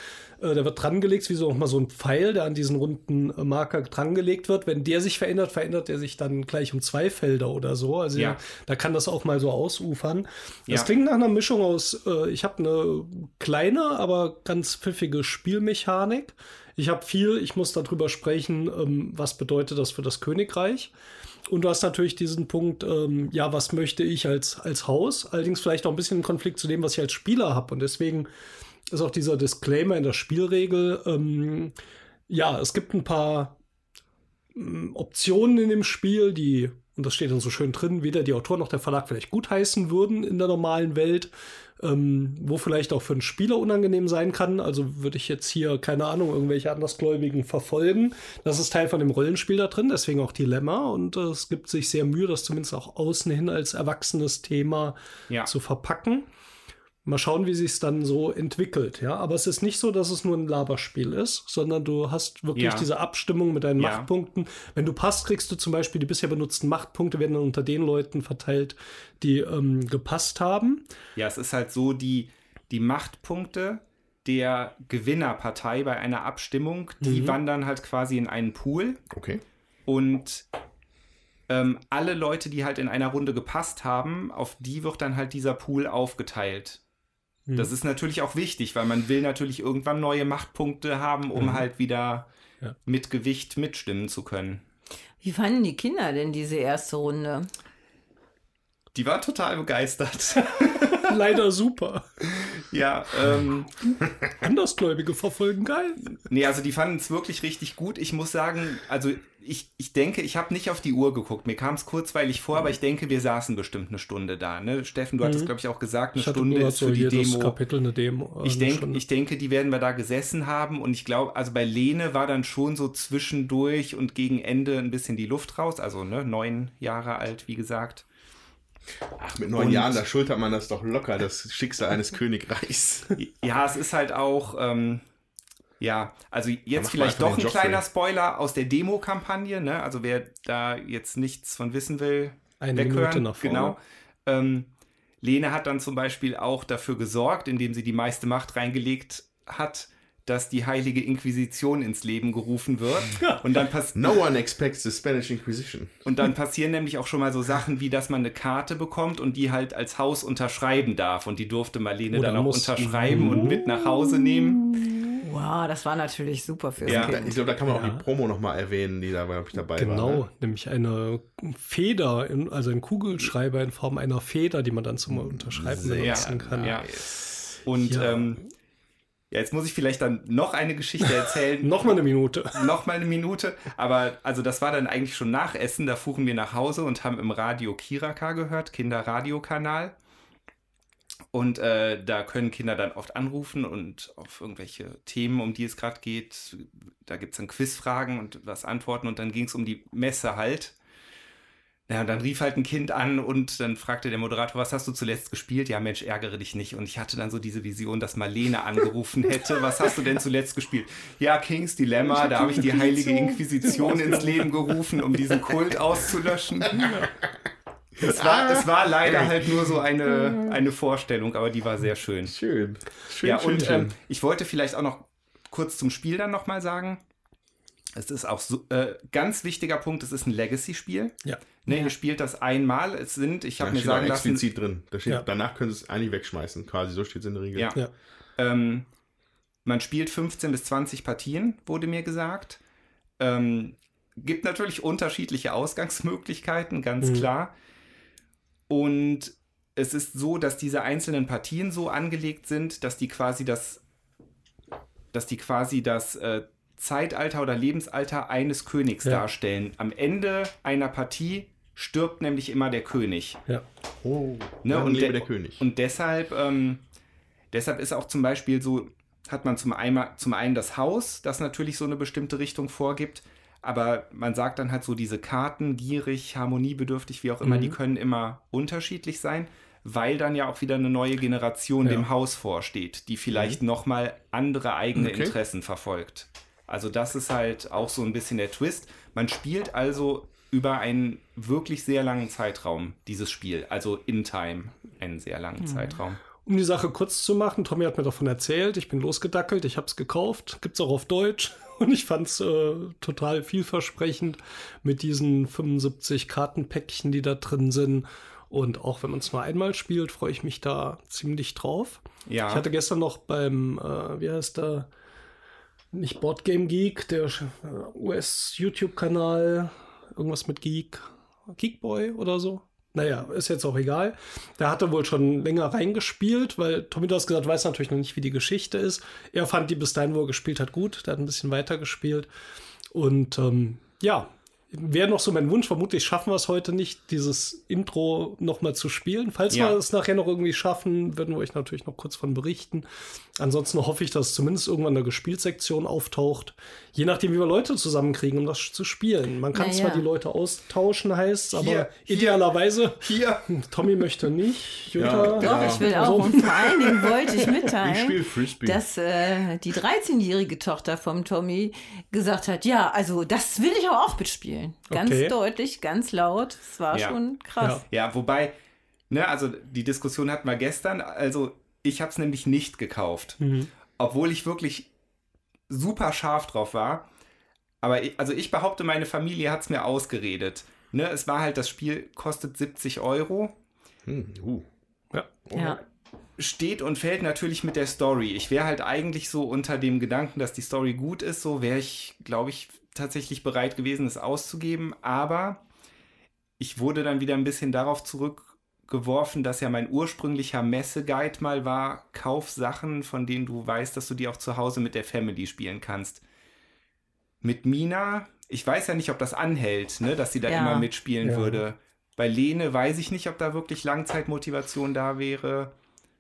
äh, der wird drangelegt, wie so nochmal so ein Pfeil, der an diesen runden äh, Marker drangelegt wird. Wenn der sich verändert, verändert er sich dann gleich um zwei Felder oder so. Also
Ja.
da kann das auch mal so ausufern. Das
Ja.
klingt nach einer Mischung aus, äh, ich habe eine kleine, aber ganz pfiffige Spielmechanik. Ich habe viel, ich muss darüber sprechen, ähm, was bedeutet das für das Königreich. Und du hast natürlich diesen Punkt, ähm, ja, was möchte ich als, als Haus? Allerdings vielleicht auch ein bisschen im Konflikt zu dem, was ich als Spieler habe. Und deswegen ist auch dieser Disclaimer in der Spielregel, ähm, ja, es gibt ein paar ähm, Optionen in dem Spiel, die, und das steht dann so schön drin, weder die Autor noch der Verlag vielleicht gutheißen würden in der normalen Welt, ähm, wo vielleicht auch für einen Spieler unangenehm sein kann. Also würde ich jetzt hier, keine Ahnung, irgendwelche Andersgläubigen verfolgen. Das ist Teil von dem Rollenspiel da drin, deswegen auch Dilemma. Und äh, es gibt sich sehr Mühe, das zumindest auch außen hin als erwachsenes Thema
Ja.
zu verpacken. Mal schauen, wie sich es dann so entwickelt, ja. Aber es ist nicht so, dass es nur ein Laberspiel ist, sondern du hast wirklich
Ja.
diese Abstimmung mit deinen
Ja.
Machtpunkten. Wenn du passt, kriegst du zum Beispiel die bisher benutzten Machtpunkte, werden dann unter den Leuten verteilt, die ähm, gepasst haben.
Ja, es ist halt so, die, die Machtpunkte der Gewinnerpartei bei einer Abstimmung, die
Mhm.
wandern halt quasi in einen Pool
Okay.
und ähm, alle Leute, die halt in einer Runde gepasst haben, auf die wird dann halt dieser Pool aufgeteilt.
Mhm.
Das ist natürlich auch wichtig, weil man will natürlich irgendwann neue Machtpunkte haben, um
Mhm.
halt wieder
Ja.
mit Gewicht mitstimmen zu können.
Wie fanden die Kinder denn diese erste Runde?
Die war total begeistert.
Leider super.
ja, ähm,
Andersgläubige verfolgen geil.
Nee, also die fanden es wirklich richtig gut. Ich muss sagen, also ich, ich denke, ich habe nicht auf die Uhr geguckt. Mir kam es kurzweilig vor, aber ich denke, wir saßen bestimmt eine Stunde da. Ne? Steffen, du hattest,
Mhm.
glaube ich, auch gesagt, eine
Ich
Stunde ist
so
für die
jedes
Demo.
Kapitel eine Demo. äh,
Ich,
eine
denk, ich denke, die werden wir da gesessen haben und ich glaube, also bei Lene war dann schon so zwischendurch und gegen Ende ein bisschen die Luft raus. Also ne, neun Jahre alt, wie gesagt.
Ach, mit neun
Und-
Jahren, da schultert man das doch locker, das Schicksal eines Königreichs.
Ja, es ist halt auch, ähm, ja, also jetzt vielleicht doch ein kleiner. Spoiler aus der Demo-Kampagne, ne? Also wer da jetzt nichts von wissen will,
Eine
weghören.
Minute nach vorne.
Genau. Ähm, Lene hat dann zum Beispiel auch dafür gesorgt, indem sie die meiste Macht reingelegt hat, dass die Heilige Inquisition ins Leben gerufen wird. Und dann, pass
No one expects the Spanish Inquisition.
und dann passieren nämlich auch schon mal so Sachen, wie dass man eine Karte bekommt und die halt als Haus unterschreiben darf. Und die durfte Marlene
Oder
dann auch unterschreiben und mit nach Hause nehmen.
Wow, das war natürlich super fürs
Ja.
Da,
Kind.
ich glaube, da kann man auch
Ja.
die Promo nochmal erwähnen, die da glaub ich, dabei
Genau,
war. Ne?
nämlich eine Feder, in, also ein Kugelschreiber in Form einer Feder, die man dann zum Unterschreiben benutzen kann.
Ja. Und
Ja.
Ähm, ja, jetzt muss ich vielleicht dann noch eine Geschichte erzählen.
Noch mal eine Minute.
noch mal eine Minute. Aber also das war dann eigentlich schon nach Essen. Da fuhren wir nach Hause und haben im Radio Kiraka gehört, Kinderradiokanal. Und äh, da können Kinder dann oft anrufen und auf irgendwelche Themen, um die es gerade geht. Da gibt es dann Quizfragen und was antworten. Und dann ging es um die Messe halt. Ja, und dann rief halt ein Kind an und dann fragte der Moderator, was hast du zuletzt gespielt? Ja, Mensch, ärgere dich nicht. Und ich hatte dann so diese Vision, dass Marlene angerufen hätte. Was hast du denn zuletzt gespielt? Ja, King's Dilemma, da habe ich die Heilige Inquisition ins Leben gerufen, um diesen Kult auszulöschen. Es war, es war leider halt nur so eine, eine Vorstellung, aber die war sehr schön.
Schön. Schön,
ja,
schön,
und
schön.
ähm, ich wollte vielleicht auch noch kurz zum Spiel dann nochmal sagen. Es ist auch so, äh, ganz wichtiger Punkt, es ist ein Legacy-Spiel.
Ja.
Ne, Ihr spielt das einmal. Es sind, ich habe mir sagen lassen,
explizit drin. Da steht,
Ja.
Danach können sie es eigentlich wegschmeißen. Quasi so steht es in der Regel.
Ja.
Ja.
Ähm, man spielt 15 bis 20 Partien, wurde mir gesagt. Ähm, gibt natürlich unterschiedliche Ausgangsmöglichkeiten, ganz
Mhm.
klar. Und es ist so, dass diese einzelnen Partien so angelegt sind, dass die quasi das, dass die quasi das äh, Zeitalter oder Lebensalter eines Königs
Ja.
darstellen. Am Ende einer Partie stirbt nämlich immer der König.
Ja.
Oh,
Ne, und
lebe
de-
der König.
Und deshalb, ähm, deshalb ist auch zum Beispiel so, hat man zum, einmal, zum einen das Haus, das natürlich so eine bestimmte Richtung vorgibt, aber man sagt dann halt so, diese Karten, gierig, harmoniebedürftig, wie auch immer,
Mhm.
die können immer unterschiedlich sein, weil dann ja auch wieder eine neue Generation
Ja.
dem Haus vorsteht, die vielleicht nochmal andere eigene
Okay.
Interessen verfolgt. Also das ist halt auch so ein bisschen der Twist. Man spielt also über einen wirklich sehr langen Zeitraum dieses Spiel, also in Time einen sehr langen Zeitraum.
Um die Sache kurz zu machen, Tommy hat mir davon erzählt, ich bin losgedackelt, ich habe es gekauft, gibt's auch auf Deutsch und ich fand's äh, total vielversprechend mit diesen 75 Kartenpäckchen, die da drin sind. Und auch wenn man es nur einmal spielt, freue ich mich da ziemlich drauf.
Ja.
Ich hatte gestern noch beim, äh, wie heißt der, nicht Boardgame Geek, der äh, US-YouTube-Kanal, irgendwas mit Geek, Geekboy oder so. Naja, ist jetzt auch egal. Der hatte wohl schon länger reingespielt, weil Tommy, du hast gesagt, weiß natürlich noch nicht, wie die Geschichte ist. Er fand die bis dahin, wo er gespielt hat, gut. Der hat ein bisschen weiter gespielt. Und ähm, ja, wäre noch so mein Wunsch. Vermutlich schaffen wir es heute nicht, dieses Intro nochmal zu spielen. Falls
Ja.
wir es nachher noch irgendwie schaffen, würden wir euch natürlich noch kurz von berichten. Ansonsten hoffe ich, dass zumindest irgendwann eine Gespieltsektion auftaucht. Je nachdem, wie wir Leute zusammenkriegen, um das zu spielen. Man kann
Na
zwar
ja.
die Leute austauschen, heißt aber
Hier,
idealerweise.
Hier.
Tommy möchte nicht. Jutta,
Ja,
Doch,
Ja.
ich will auch. Und vor allen Dingen wollte ich
Ich
mitteilen,
spiele Frisbee.
dass äh, die 13-jährige Tochter vom Tommy gesagt hat, ja, also das will ich aber auch mitspielen. Ganz
Okay.
deutlich, ganz laut. Es war
Ja.
schon krass.
Ja, wobei, ne, also die Diskussion hatten wir gestern. Also ich habe es nämlich nicht gekauft,
Mhm.
obwohl ich wirklich super scharf drauf war. Aber ich, also ich behaupte, meine Familie hat es mir ausgeredet. Ne, es war halt, das Spiel kostet 70 Euro.
Hm, uh.
Ja.
steht und fällt natürlich mit der Story. Ich wäre halt eigentlich so unter dem Gedanken, dass die Story gut ist, so wäre ich, glaube ich, tatsächlich bereit gewesen, es auszugeben. Aber ich wurde dann wieder ein bisschen darauf zurückgeworfen, dass ja mein ursprünglicher Messeguide mal war, kauf Sachen, von denen du weißt, dass du die auch zu Hause mit der Family spielen kannst. Mit Mina, ich weiß ja nicht, ob das anhält, ne, dass sie da
Ja.
immer mitspielen
Ja.
würde. Bei Lene weiß ich nicht, ob da wirklich Langzeitmotivation da wäre.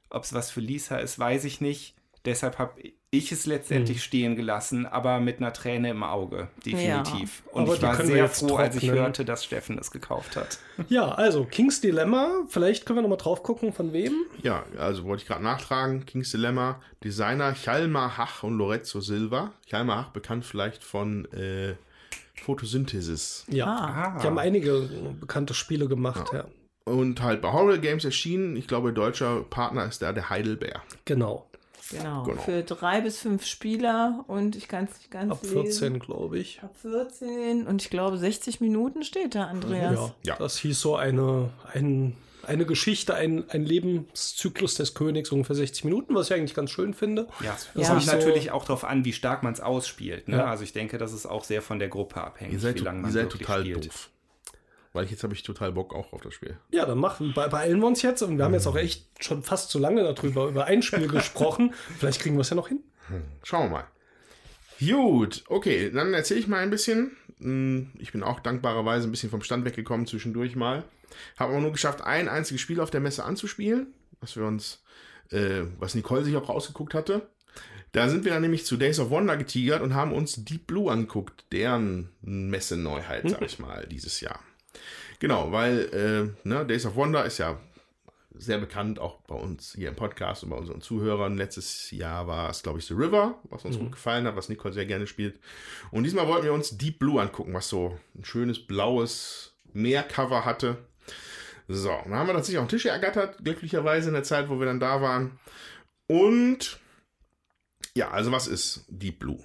Ob es was für Lisa ist, weiß ich nicht. Deshalb habe ich es letztendlich
Hm.
stehen gelassen, aber mit einer Träne im Auge, definitiv. Und
Aber
ich war sehr
jetzt
froh, als ich
trocknen.
hörte, dass Steffen es gekauft hat.
Ja, also King's Dilemma. Vielleicht können wir noch mal drauf gucken, von wem.
Ja, also wollte ich gerade nachtragen. King's Dilemma, Designer Chalmar Hach und Lorenzo Silva. Chalmar Hach bekannt vielleicht von äh, Photosynthesis.
Ja,
Ah.
die haben einige bekannte Spiele gemacht, ja.
Und halt bei Horror Games erschienen. Ich glaube, deutscher Partner ist da der Heidelbeer.
Genau.
Genau.
Genau.
Für drei bis fünf Spieler und ich kann es nicht ganz
Ab
lesen.
14, glaube ich.
Ab 14 und ich glaube 60 Minuten steht da, Andreas.
Ja,
Ja.
das hieß so eine, ein, eine Geschichte, ein, ein Lebenszyklus des Königs, ungefähr 60 Minuten, was ich eigentlich ganz schön finde.
Ja, es
Ja.
kommt
So-
natürlich auch darauf an, wie stark man es ausspielt. Ne?
Ja.
Also ich denke, das ist auch sehr von der Gruppe abhängig,
Ihr seid,
wie lange man
ihr seid
wirklich
total
spielt.
doof. Weil jetzt habe ich total Bock auch auf das Spiel.
Ja, dann machen, wir uns jetzt und wir haben jetzt auch echt schon fast zu lange darüber, über ein Spiel gesprochen. Vielleicht kriegen wir es ja noch hin.
Schauen wir mal. Gut, okay, dann erzähle ich mal ein bisschen. Hm, Ich bin auch dankbarerweise ein bisschen vom Stand weggekommen zwischendurch mal. Habe aber nur geschafft, ein einziges Spiel auf der Messe anzuspielen. was wir uns, äh, was Nicole sich auch rausgeguckt hatte. Da sind wir dann nämlich zu Days of Wonder getigert und haben uns Deep Blue angeguckt, deren Messe-Neuheit, sag ich mal, dieses Jahr. Genau, weil äh, ne, Days of Wonder ist ja sehr bekannt, auch bei uns hier im Podcast und bei unseren Zuhörern. Letztes Jahr war es, glaube ich, The River, was uns mhm. gut gefallen hat, was Nicole sehr gerne spielt. Und diesmal wollten wir uns Deep Blue angucken, was so ein schönes blaues Meercover hatte. So, dann haben wir tatsächlich auch einen Tisch ergattert, glücklicherweise in der Zeit, wo wir dann da waren. Und ja, also was ist Deep Blue?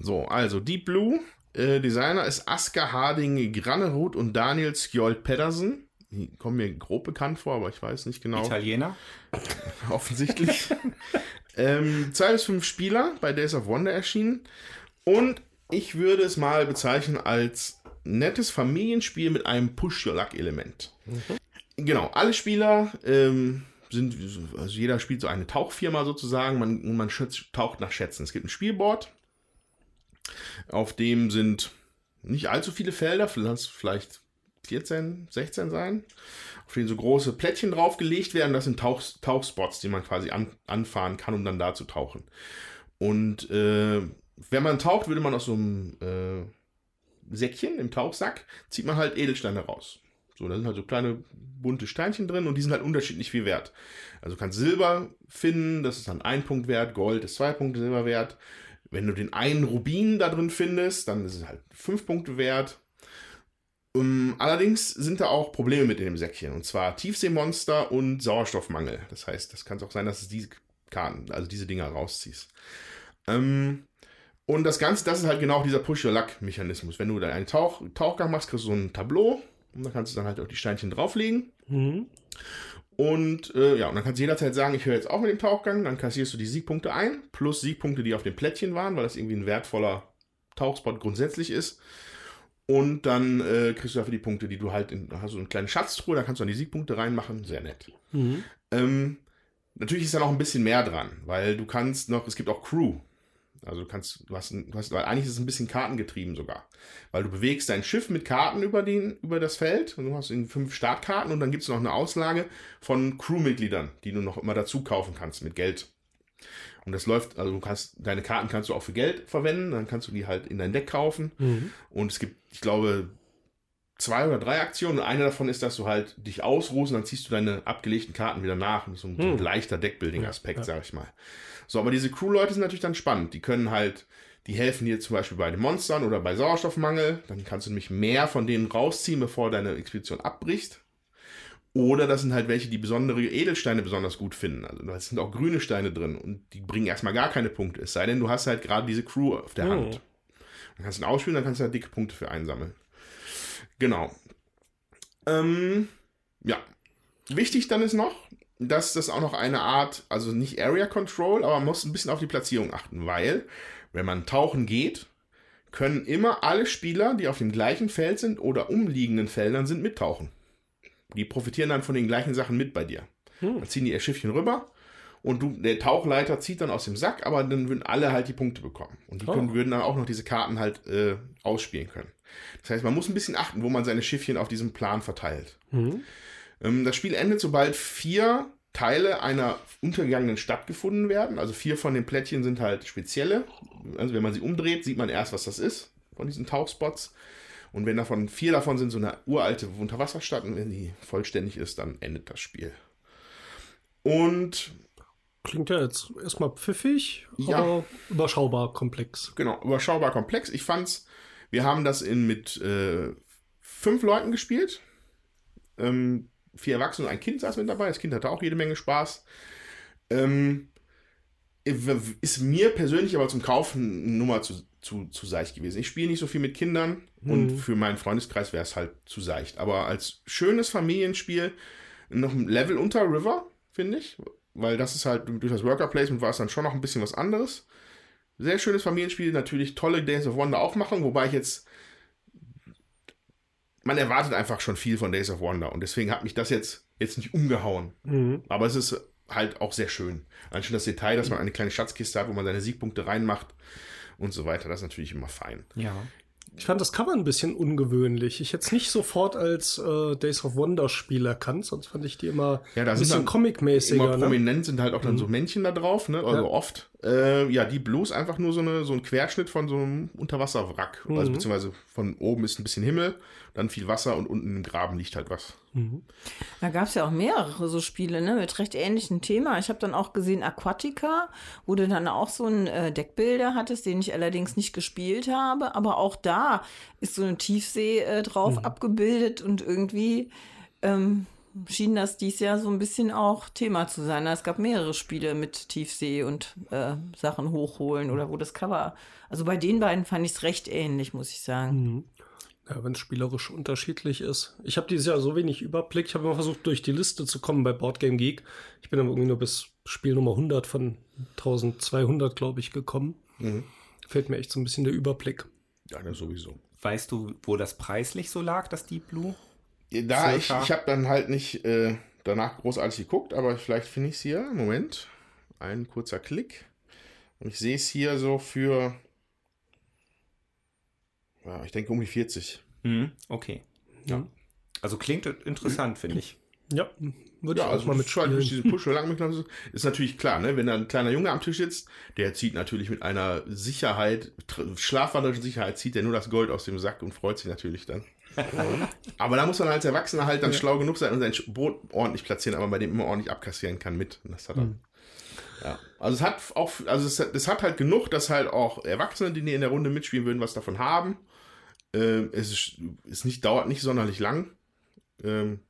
So, also Deep Blue, äh, Designer ist Asker Harding Granerud und Daniel Skjold Pedersen. Die kommen mir grob bekannt vor, aber ich weiß nicht genau.
Italiener?
Offensichtlich. ähm, zwei bis fünf Spieler bei Days of Wonder erschienen. Und ich würde es mal bezeichnen als nettes Familienspiel mit einem Push-Your-Luck-Element. Mhm. Genau, alle Spieler ähm, sind, also jeder spielt so eine Tauchfirma sozusagen, man, man taucht nach Schätzen. Es gibt ein Spielboard, auf dem sind nicht allzu viele Felder, vielleicht 14, 16 sein, auf denen so große Plättchen draufgelegt werden. Das sind Tauch, Tauchspots, die man quasi an, anfahren kann, um dann da zu tauchen. Und äh, wenn man taucht, würde man aus so einem äh, Säckchen im Tauchsack, zieht man halt Edelsteine raus. So, da sind halt so kleine bunte Steinchen drin und die sind halt unterschiedlich viel wert. Also kannst Silber finden, das ist dann ein Punkt wert, Gold ist zwei Punkte Silber wert. Wenn du den einen Rubin da drin findest, dann ist es halt fünf Punkte wert. Um, ähm, allerdings sind da auch Probleme mit dem Säckchen. Und zwar Tiefseemonster und Sauerstoffmangel. Das heißt, das kann auch sein, dass du diese Karten, also diese Dinger rausziehst. Ähm, und das Ganze, das ist halt genau dieser Push-Your-Luck-Mechanismus. Wenn du dann einen Tauch, Tauchgang machst, kriegst du so ein Tableau und dann kannst du dann halt auch die Steinchen drauflegen. Mhm. Und äh, ja, und dann kannst du jederzeit sagen, ich höre jetzt auch mit dem Tauchgang, dann kassierst du die Siegpunkte ein, plus Siegpunkte, die auf dem Plättchen waren, weil das irgendwie ein wertvoller Tauchspot grundsätzlich ist. Und dann äh, kriegst du dafür die Punkte, die du halt in, hast so eine kleine Schatztruhe, da kannst du dann die Siegpunkte reinmachen, sehr nett. Mhm. Ähm, natürlich ist da noch ein bisschen mehr dran, weil du kannst noch, es gibt auch Crew. Also du kannst, du hast, du hast, weil eigentlich ist es ein bisschen kartengetrieben sogar. Weil du bewegst dein Schiff mit Karten über, den, über das Feld und du hast fünf Startkarten und dann gibt es noch eine Auslage von Crewmitgliedern, die du noch immer dazu kaufen kannst mit Geld. Und das läuft, also du kannst, deine Karten kannst du auch für Geld verwenden, dann kannst du die halt in dein Deck kaufen. Mhm. Und es gibt, ich glaube, zwei oder drei Aktionen. Und eine davon ist, dass du halt dich ausruhst und dann ziehst du deine abgelegten Karten wieder nach. So ein, mhm. leichter Deckbuilding-Aspekt, ja. sag ich mal. So, aber diese Crew-Leute sind natürlich dann spannend. Die können halt, die helfen dir zum Beispiel bei den Monstern oder bei Sauerstoffmangel. Dann kannst du nämlich mehr von denen rausziehen, bevor deine Expedition abbricht. Oder das sind halt welche, die besondere Edelsteine besonders gut finden. Also da sind auch grüne Steine drin und die bringen erstmal gar keine Punkte. Es sei denn, du hast halt gerade diese Crew auf der oh. Hand. Dann kannst du ihn ausspielen, dann kannst du halt dicke Punkte für einsammeln. Genau. Ähm, ja. Wichtig dann ist noch, dass das auch noch eine Art, also nicht Area Control, aber man muss ein bisschen auf die Platzierung achten, weil, wenn man tauchen geht, können immer alle Spieler, die auf dem gleichen Feld sind oder umliegenden Feldern sind, mittauchen. Die profitieren dann von den gleichen Sachen mit bei dir. Hm. Dann ziehen die ihr Schiffchen rüber und du, der Tauchleiter zieht dann aus dem Sack, aber dann würden alle halt die Punkte bekommen. Und die können, oh. würden dann auch noch diese Karten halt äh, ausspielen können. Das heißt, man muss ein bisschen achten, wo man seine Schiffchen auf diesem Plan verteilt. Hm. Ähm, das Spiel endet, sobald vier Teile einer untergegangenen Stadt gefunden werden. Also vier von den Plättchen sind halt spezielle. Also wenn man sie umdreht, sieht man erst, was das ist von diesen Tauchspots. Und wenn davon vier davon sind so eine uralte Unterwasserstadt und wenn die vollständig ist, dann endet das Spiel. Und
Klingt ja jetzt erstmal pfiffig, ja. aber überschaubar komplex.
Genau, überschaubar komplex. Ich fand's, wir haben das in mit äh, fünf Leuten gespielt. Ähm, vier Erwachsene und ein Kind saß mit dabei. Das Kind hatte auch jede Menge Spaß. Ähm, ist mir persönlich aber zum Kaufen Nummer zu, zu, zu seicht gewesen. Ich spiele nicht so viel mit Kindern mhm. und für meinen Freundeskreis wäre es halt zu seicht. Aber als schönes Familienspiel noch ein Level unter River, finde ich. Weil das ist halt, durch das Worker Placement war es dann schon noch ein bisschen was anderes. Sehr schönes Familienspiel, natürlich tolle Days of Wonder Aufmachung, wobei ich jetzt man erwartet einfach schon viel von Days of Wonder und deswegen hat mich das jetzt, jetzt nicht umgehauen. Mhm. Aber es ist halt auch sehr schön. Allein schon das Detail, dass man eine kleine Schatzkiste hat, wo man seine Siegpunkte reinmacht und so weiter. Das ist natürlich immer fein.
Ja.
Ich fand das Cover ein bisschen ungewöhnlich. Ich hätte es nicht sofort als äh, Days of Wonder Spiel erkannt, sonst fand ich die immer
Ja, da
ein bisschen comic-mäßiger.
Immer
Ne?
prominent sind halt auch dann so Männchen da drauf, ne? Also
Ja.
oft. Äh, ja, die Blues einfach nur so, eine, so ein Querschnitt von so einem Unterwasserwrack. Also beziehungsweise von oben ist ein bisschen Himmel, dann viel Wasser und unten im Graben liegt halt was.
Da gab es ja auch mehrere so Spiele, ne, mit recht ähnlichem Thema. Ich habe dann auch gesehen Aquatica, wo du dann auch so einen äh, Deckbilder hattest, den ich allerdings nicht gespielt habe. Aber auch da ist so eine Tiefsee äh, drauf abgebildet und irgendwie ähm, schien das dies Jahr so ein bisschen auch Thema zu sein. Es gab mehrere Spiele mit Tiefsee und äh, Sachen hochholen oder wo das Cover. Also bei den beiden fand ich es recht ähnlich, muss ich sagen.
Ja, wenn es spielerisch unterschiedlich ist. Ich habe dieses Jahr so wenig Überblick. Ich habe immer versucht, durch die Liste zu kommen bei Boardgame Geek. Ich bin aber irgendwie nur bis Spiel Nummer 100 von 1200, glaube ich, gekommen. Fehlt mir echt so ein bisschen der Überblick.
Ja, das sowieso.
Weißt du, wo das preislich so lag, das Deep Blue?
Da, ich,
Circa.
ich habe dann halt nicht äh, danach großartig geguckt, aber vielleicht finde ich es hier. Moment. Ein kurzer Klick. Und ich sehe es hier so für. Ja, ich denke um die 40.
Hm, okay.
Ja.
Also klingt interessant, finde ich.
Ja, würde
Ja,
ich auch
also
mal
mit durch
mitspielen.
diesen Push ist natürlich klar, ne? Wenn da ein kleiner Junge am Tisch sitzt, der zieht natürlich mit einer Sicherheit, schlafwandelnden Sicherheit, zieht er nur das Gold aus dem Sack und freut sich natürlich dann. aber da muss man als Erwachsener halt dann schlau genug sein und sein Brot ordentlich platzieren, aber bei dem immer ordentlich abkassieren kann mit. Und das hat er. Ja. Also es hat auch, also es, hat- es hat halt genug, dass halt auch Erwachsene, die in der Runde mitspielen würden, was davon haben. Ähm, es ist, ist nicht, dauert nicht sonderlich lang. Ähm,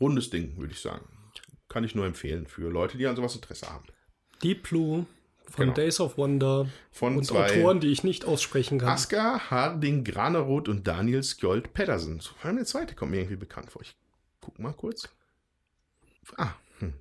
rundes Ding, würde ich sagen. Kann ich nur empfehlen für Leute, die an sowas Interesse haben.
Deep Blue von
Genau.
Days of Wonder
Von
und
zwei
Autoren, die ich nicht aussprechen kann.
Asker, Harding, Graneroth und Daniel Skjold Pedersen. Vor allem der zweite kommt mir irgendwie bekannt vor. Ich guck mal kurz. Ah, hm.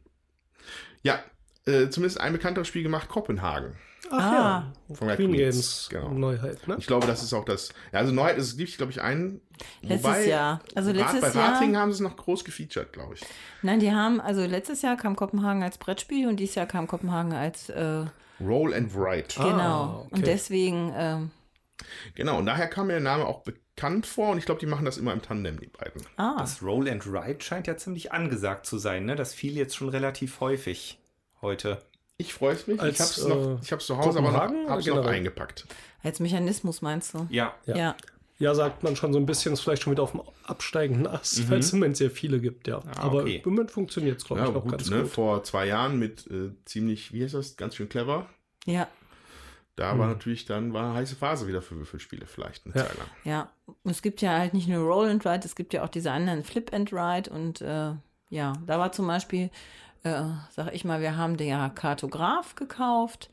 Ja, äh, zumindest ein bekannteres Spiel gemacht, Kopenhagen.
Ach
Ah.
ja,
Von Red
Queen
Queens,
Games
genau.
Neuheit, ne?
Ich glaube, das ist auch das. Ja, also Neuheit ist es gibt, glaube ich, einen.
Letztes Jahr. Also letztes
bei
Jahr-
Rating haben sie es noch groß gefeatured, glaube ich.
Nein, die haben, also letztes Jahr kam Kopenhagen als Brettspiel und dieses Jahr kam Kopenhagen als, äh,
Roll and Write.
Ah,
genau.
okay.
Und deswegen, ähm,
Genau, und daher kam mir der Name auch bekannt vor und ich glaube, die machen das immer im Tandem, die beiden.
ah,
Das Roll and Ride scheint ja ziemlich angesagt zu sein, ne? Das fiel jetzt schon relativ häufig heute.
Ich freue mich.
Als,
ich habe es noch,
äh,
ich hab's zu Hause, aber noch, hab's noch eingepackt.
als Mechanismus meinst du?
Ja.
Ja.
Ja.
Ja, sagt man schon so ein bisschen, ist vielleicht schon wieder auf dem absteigenden Ast, weil es im Moment sehr viele gibt, ja. Aber
Mhm. okay.
im Moment funktioniert es, glaube
Ja,
ich, auch
gut,
ganz
ne?
gut.
Vor zwei Jahren mit äh, ziemlich, wie heißt das, ganz schön clever.
Ja,
Da war natürlich dann, war eine heiße Phase wieder für Würfelspiele vielleicht eine
Ja.
Zeit lang.
ja. Und es gibt ja halt nicht nur Roll and Ride, es gibt ja auch diese anderen Flip and Ride und äh, ja, da war zum Beispiel, äh, sag ich mal, wir haben der Kartograf gekauft.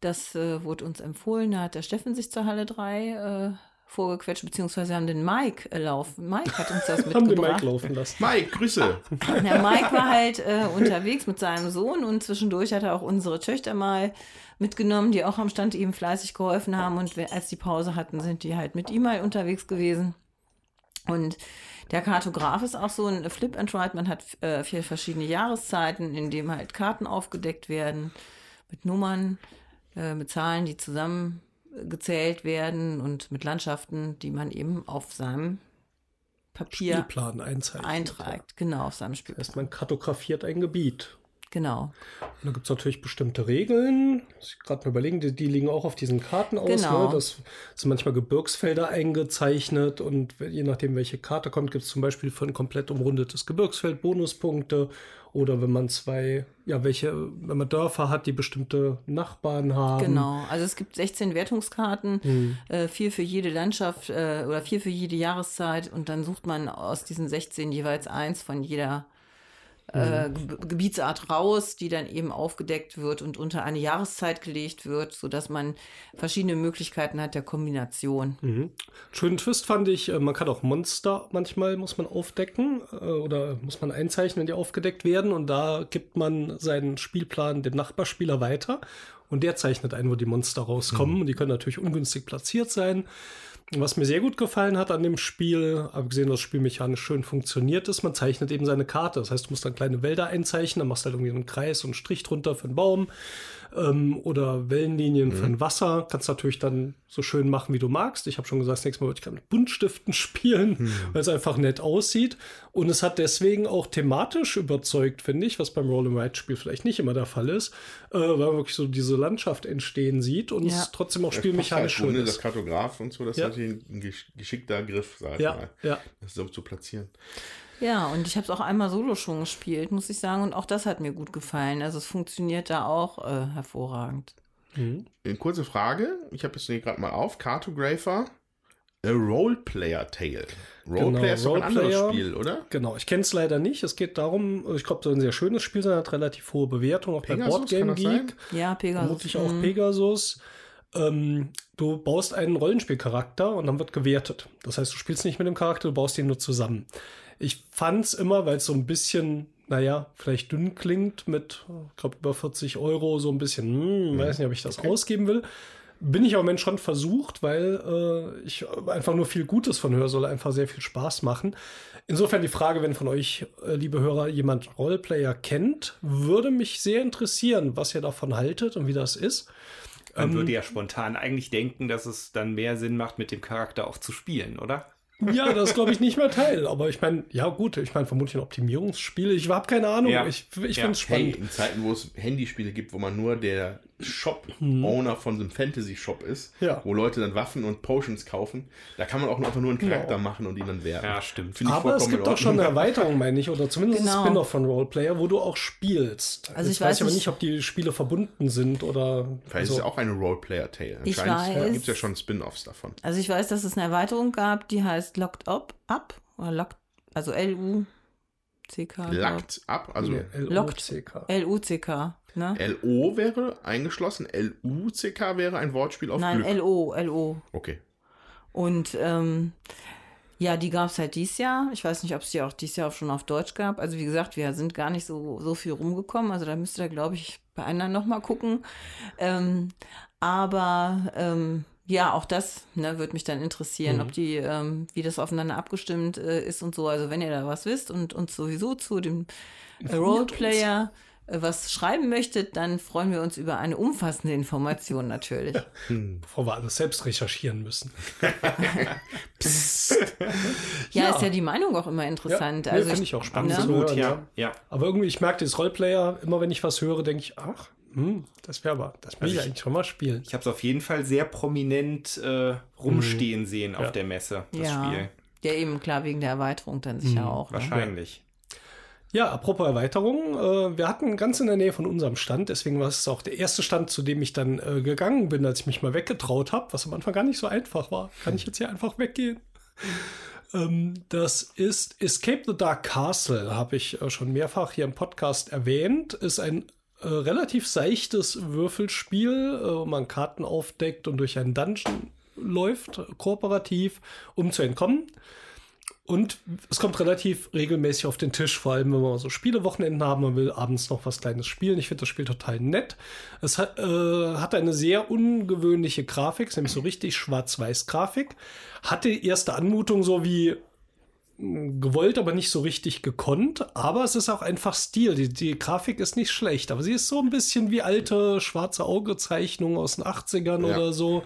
Das äh, wurde uns empfohlen, da hat der Steffen sich zur Halle 3 äh, vorgequetscht, beziehungsweise haben den Mike äh, laufen. Mike hat uns das
Haben den
mitgebracht.
Mike laufen lassen.
Mike, Grüße.
Der Mike war halt äh, unterwegs mit seinem Sohn und zwischendurch hat er auch unsere Töchter mal mitgenommen, die auch am Stand ihm fleißig geholfen haben. Und wir- als die Pause hatten, sind die halt mit ihm mal unterwegs gewesen. Und der Kartograf ist auch so ein Flip and Ride. Man hat äh, vier verschiedene Jahreszeiten, in dem halt Karten aufgedeckt werden mit Nummern, äh, mit Zahlen, die zusammengezählt werden und mit Landschaften, die man eben auf seinem Papier
Spielplan
einträgt. Genau, auf seinem
Das
Spiel.
heißt, man kartografiert ein Gebiet.
Genau.
Und da gibt es natürlich bestimmte Regeln. Ich gerade mal überlegen, die, die liegen auch auf diesen Karten aus.
Genau.
Ne? Das sind manchmal Gebirgsfelder eingezeichnet und je nachdem, welche Karte kommt, gibt es zum Beispiel für ein komplett umrundetes Gebirgsfeld Bonuspunkte. Oder wenn man zwei, ja, welche, wenn man Dörfer hat, die bestimmte Nachbarn haben.
Genau, also es gibt 16 Wertungskarten,
Hm.
äh, vier für jede Landschaft äh, oder vier für jede Jahreszeit und dann sucht man aus diesen 16 jeweils eins von jeder äh,
Hm.
Ge Gebietsart raus, die dann eben aufgedeckt wird und unter eine Jahreszeit gelegt wird, sodass man verschiedene Möglichkeiten hat der Kombination.
Mhm. Schönen Twist fand ich, äh, man kann auch Monster manchmal muss man aufdecken äh, oder muss man einzeichnen, wenn die aufgedeckt werden und da gibt man seinen Spielplan dem Nachbarspieler weiter und der zeichnet ein, wo die Monster rauskommen und die können natürlich ungünstig platziert sein. Was mir sehr gut gefallen hat an dem Spiel, abgesehen, dass das Spiel mechanisch schön funktioniert ist, man zeichnet eben seine Karte. Das heißt, du musst dann kleine Wälder einzeichnen, dann machst du halt irgendwie einen Kreis und einen Strich drunter für einen Baum. Ähm, oder Wellenlinien von Wasser. Kannst natürlich dann so schön machen, wie du magst. Ich habe schon gesagt, das nächste Mal würde ich gerne mit Buntstiften spielen, weil es einfach nett aussieht. Und es hat deswegen auch thematisch überzeugt, finde ich, was beim Roll and Ride Spiel vielleicht nicht immer der Fall ist, äh, weil man wirklich so diese Landschaft entstehen sieht und
Ja.
es trotzdem auch
Das
spielmechanisch
halt,
schön
ohne Das
ist.
Kartograf und so, das
Ja.
ist natürlich ein gesch- geschickter Griff, sag ich
Ja,
mal.
ja.
Das so zu platzieren.
Ja, und ich habe es auch einmal solo schon gespielt, muss ich sagen. Und auch das hat mir gut gefallen. Also es funktioniert da auch äh, hervorragend.
Eine kurze Frage, ich habe es hier gerade mal auf. Cartographer, a Roleplayer Tale. Roleplayer
Genau,
ist doch ein anderes
Roleplayer.
Spiel, oder?
Genau, ich kenne es leider nicht. Es geht darum, ich glaube, soll ein sehr schönes Spiel sein, hat relativ hohe Bewertung, auch bei
Pegasus,
Boardgame
kann das sein?
Geek.
Ja, Pegasus.
Vermutlich auch
mhm.
Pegasus. Ähm, du baust einen Rollenspielcharakter und dann wird gewertet. Das heißt, du spielst nicht mit dem Charakter, du baust ihn nur zusammen. Ich fand's immer, weil es so ein bisschen, naja, vielleicht dünn klingt mit, ich glaube, über 40 Euro, so ein bisschen, hm, weiß nicht, ob ich das ausgeben will. Bin ich aber Mensch schon versucht, weil äh, ich einfach nur viel Gutes von höre, soll einfach sehr viel Spaß machen. Insofern die Frage, wenn von euch, äh, liebe Hörer, jemand Roleplayer kennt, würde mich sehr interessieren, was ihr davon haltet und wie das ist.
Man würde ja spontan eigentlich denken, dass es dann mehr Sinn macht, mit dem Charakter auch zu spielen, oder?
Ja, das glaube ich nicht mehr Teil. Aber ich meine, ja gut, ich meine vermutlich ein Optimierungsspiel. Ich habe keine Ahnung.
Ja.
Ich, ich
Ja.
finde es
Hey,
spannend.
in Zeiten, wo es Handyspiele gibt, wo man nur der Shop-Owner von so einem Fantasy-Shop ist.
Ja.
wo Leute dann Waffen und Potions kaufen, da kann man auch einfach nur einen Charakter
Genau.
machen und ihn dann werten.
Ja, stimmt.
Finde ich
Aber es gibt auch schon eine. Erweiterung, meine ich, oder zumindest
Genau.
ein Spin-off von Roleplayer, wo du auch spielst.
Also
Jetzt
ich weiß
ich aber
nicht-
ob die Spiele verbunden sind oder.
Vielleicht ist es auch eine Roleplayer-Tale.
Ich
Anscheinend
weiß.
gibt es ja schon Spin-Offs davon.
Also ich weiß, dass es eine Erweiterung gab, die heißt Locked Up, Up oder Locked, also L-U-C-K.
Lackt ab, also
LOCK.
L-U-C-K, ne?
LO wäre eingeschlossen, LUCK wäre ein Wortspiel auf
Nein,
Glück.
L-O, L-O.
Okay.
Und ähm, ja, die gab es halt dieses Jahr. Ich weiß nicht, ob es die auch dieses Jahr auch schon auf Deutsch gab. Also wie gesagt, wir sind gar nicht so, so viel rumgekommen. Also da müsst ihr, glaube ich, bei anderen nochmal gucken. Ähm, aber ähm, ja, auch das ne, würde mich dann interessieren, ob die, ähm, wie das aufeinander abgestimmt äh, ist und so. Also wenn ihr da was wisst und uns sowieso zu dem äh, Roleplayer was schreiben möchtet, dann freuen wir uns über eine umfassende Information natürlich.
Bevor wir alles selbst recherchieren müssen.
Ja,
Ja.
ist ja die Meinung auch immer interessant.
Ja, nee,
also
finde ich auch spannend.
ne?
hören,
Gut, ja. ja.
Aber irgendwie, ich merke das Roleplayer, immer wenn ich was höre, denke ich, ach, hm, das wäre aber, das will
Also
ich
ich-
eigentlich schon mal spielen.
Ich habe es auf jeden Fall sehr prominent äh, rumstehen sehen auf der Messe, das
ja.
Spiel.
Ja, eben klar, wegen der Erweiterung dann sicher auch. Ne?
Ja, apropos Erweiterung, äh, wir hatten ganz in der Nähe von unserem Stand, deswegen war es auch der erste Stand, zu dem ich dann äh, gegangen bin, als ich mich mal weggetraut habe, was am Anfang gar nicht so einfach war. Kann ich jetzt hier einfach weggehen? Ähm, das ist Escape the Dark Castle, habe ich äh, schon mehrfach hier im Podcast erwähnt. Ist ein relativ seichtes Würfelspiel, wo man Karten aufdeckt und durch einen Dungeon läuft, kooperativ, um zu entkommen. Und es kommt relativ regelmäßig auf den Tisch, vor allem wenn wir so Spielewochenenden haben, man will abends noch was Kleines spielen. Ich finde das Spiel total nett. Es hat, äh, hat eine sehr ungewöhnliche Grafik, nämlich so richtig Schwarz-Weiß-Grafik. Hatte erste Anmutung so wie mh, gewollt, aber nicht so richtig gekonnt. Aber es ist auch einfach Stil. Die, die Grafik ist nicht schlecht, aber sie ist so ein bisschen wie alte schwarze Auge-Zeichnungen aus den 80ern
Ja.
oder so.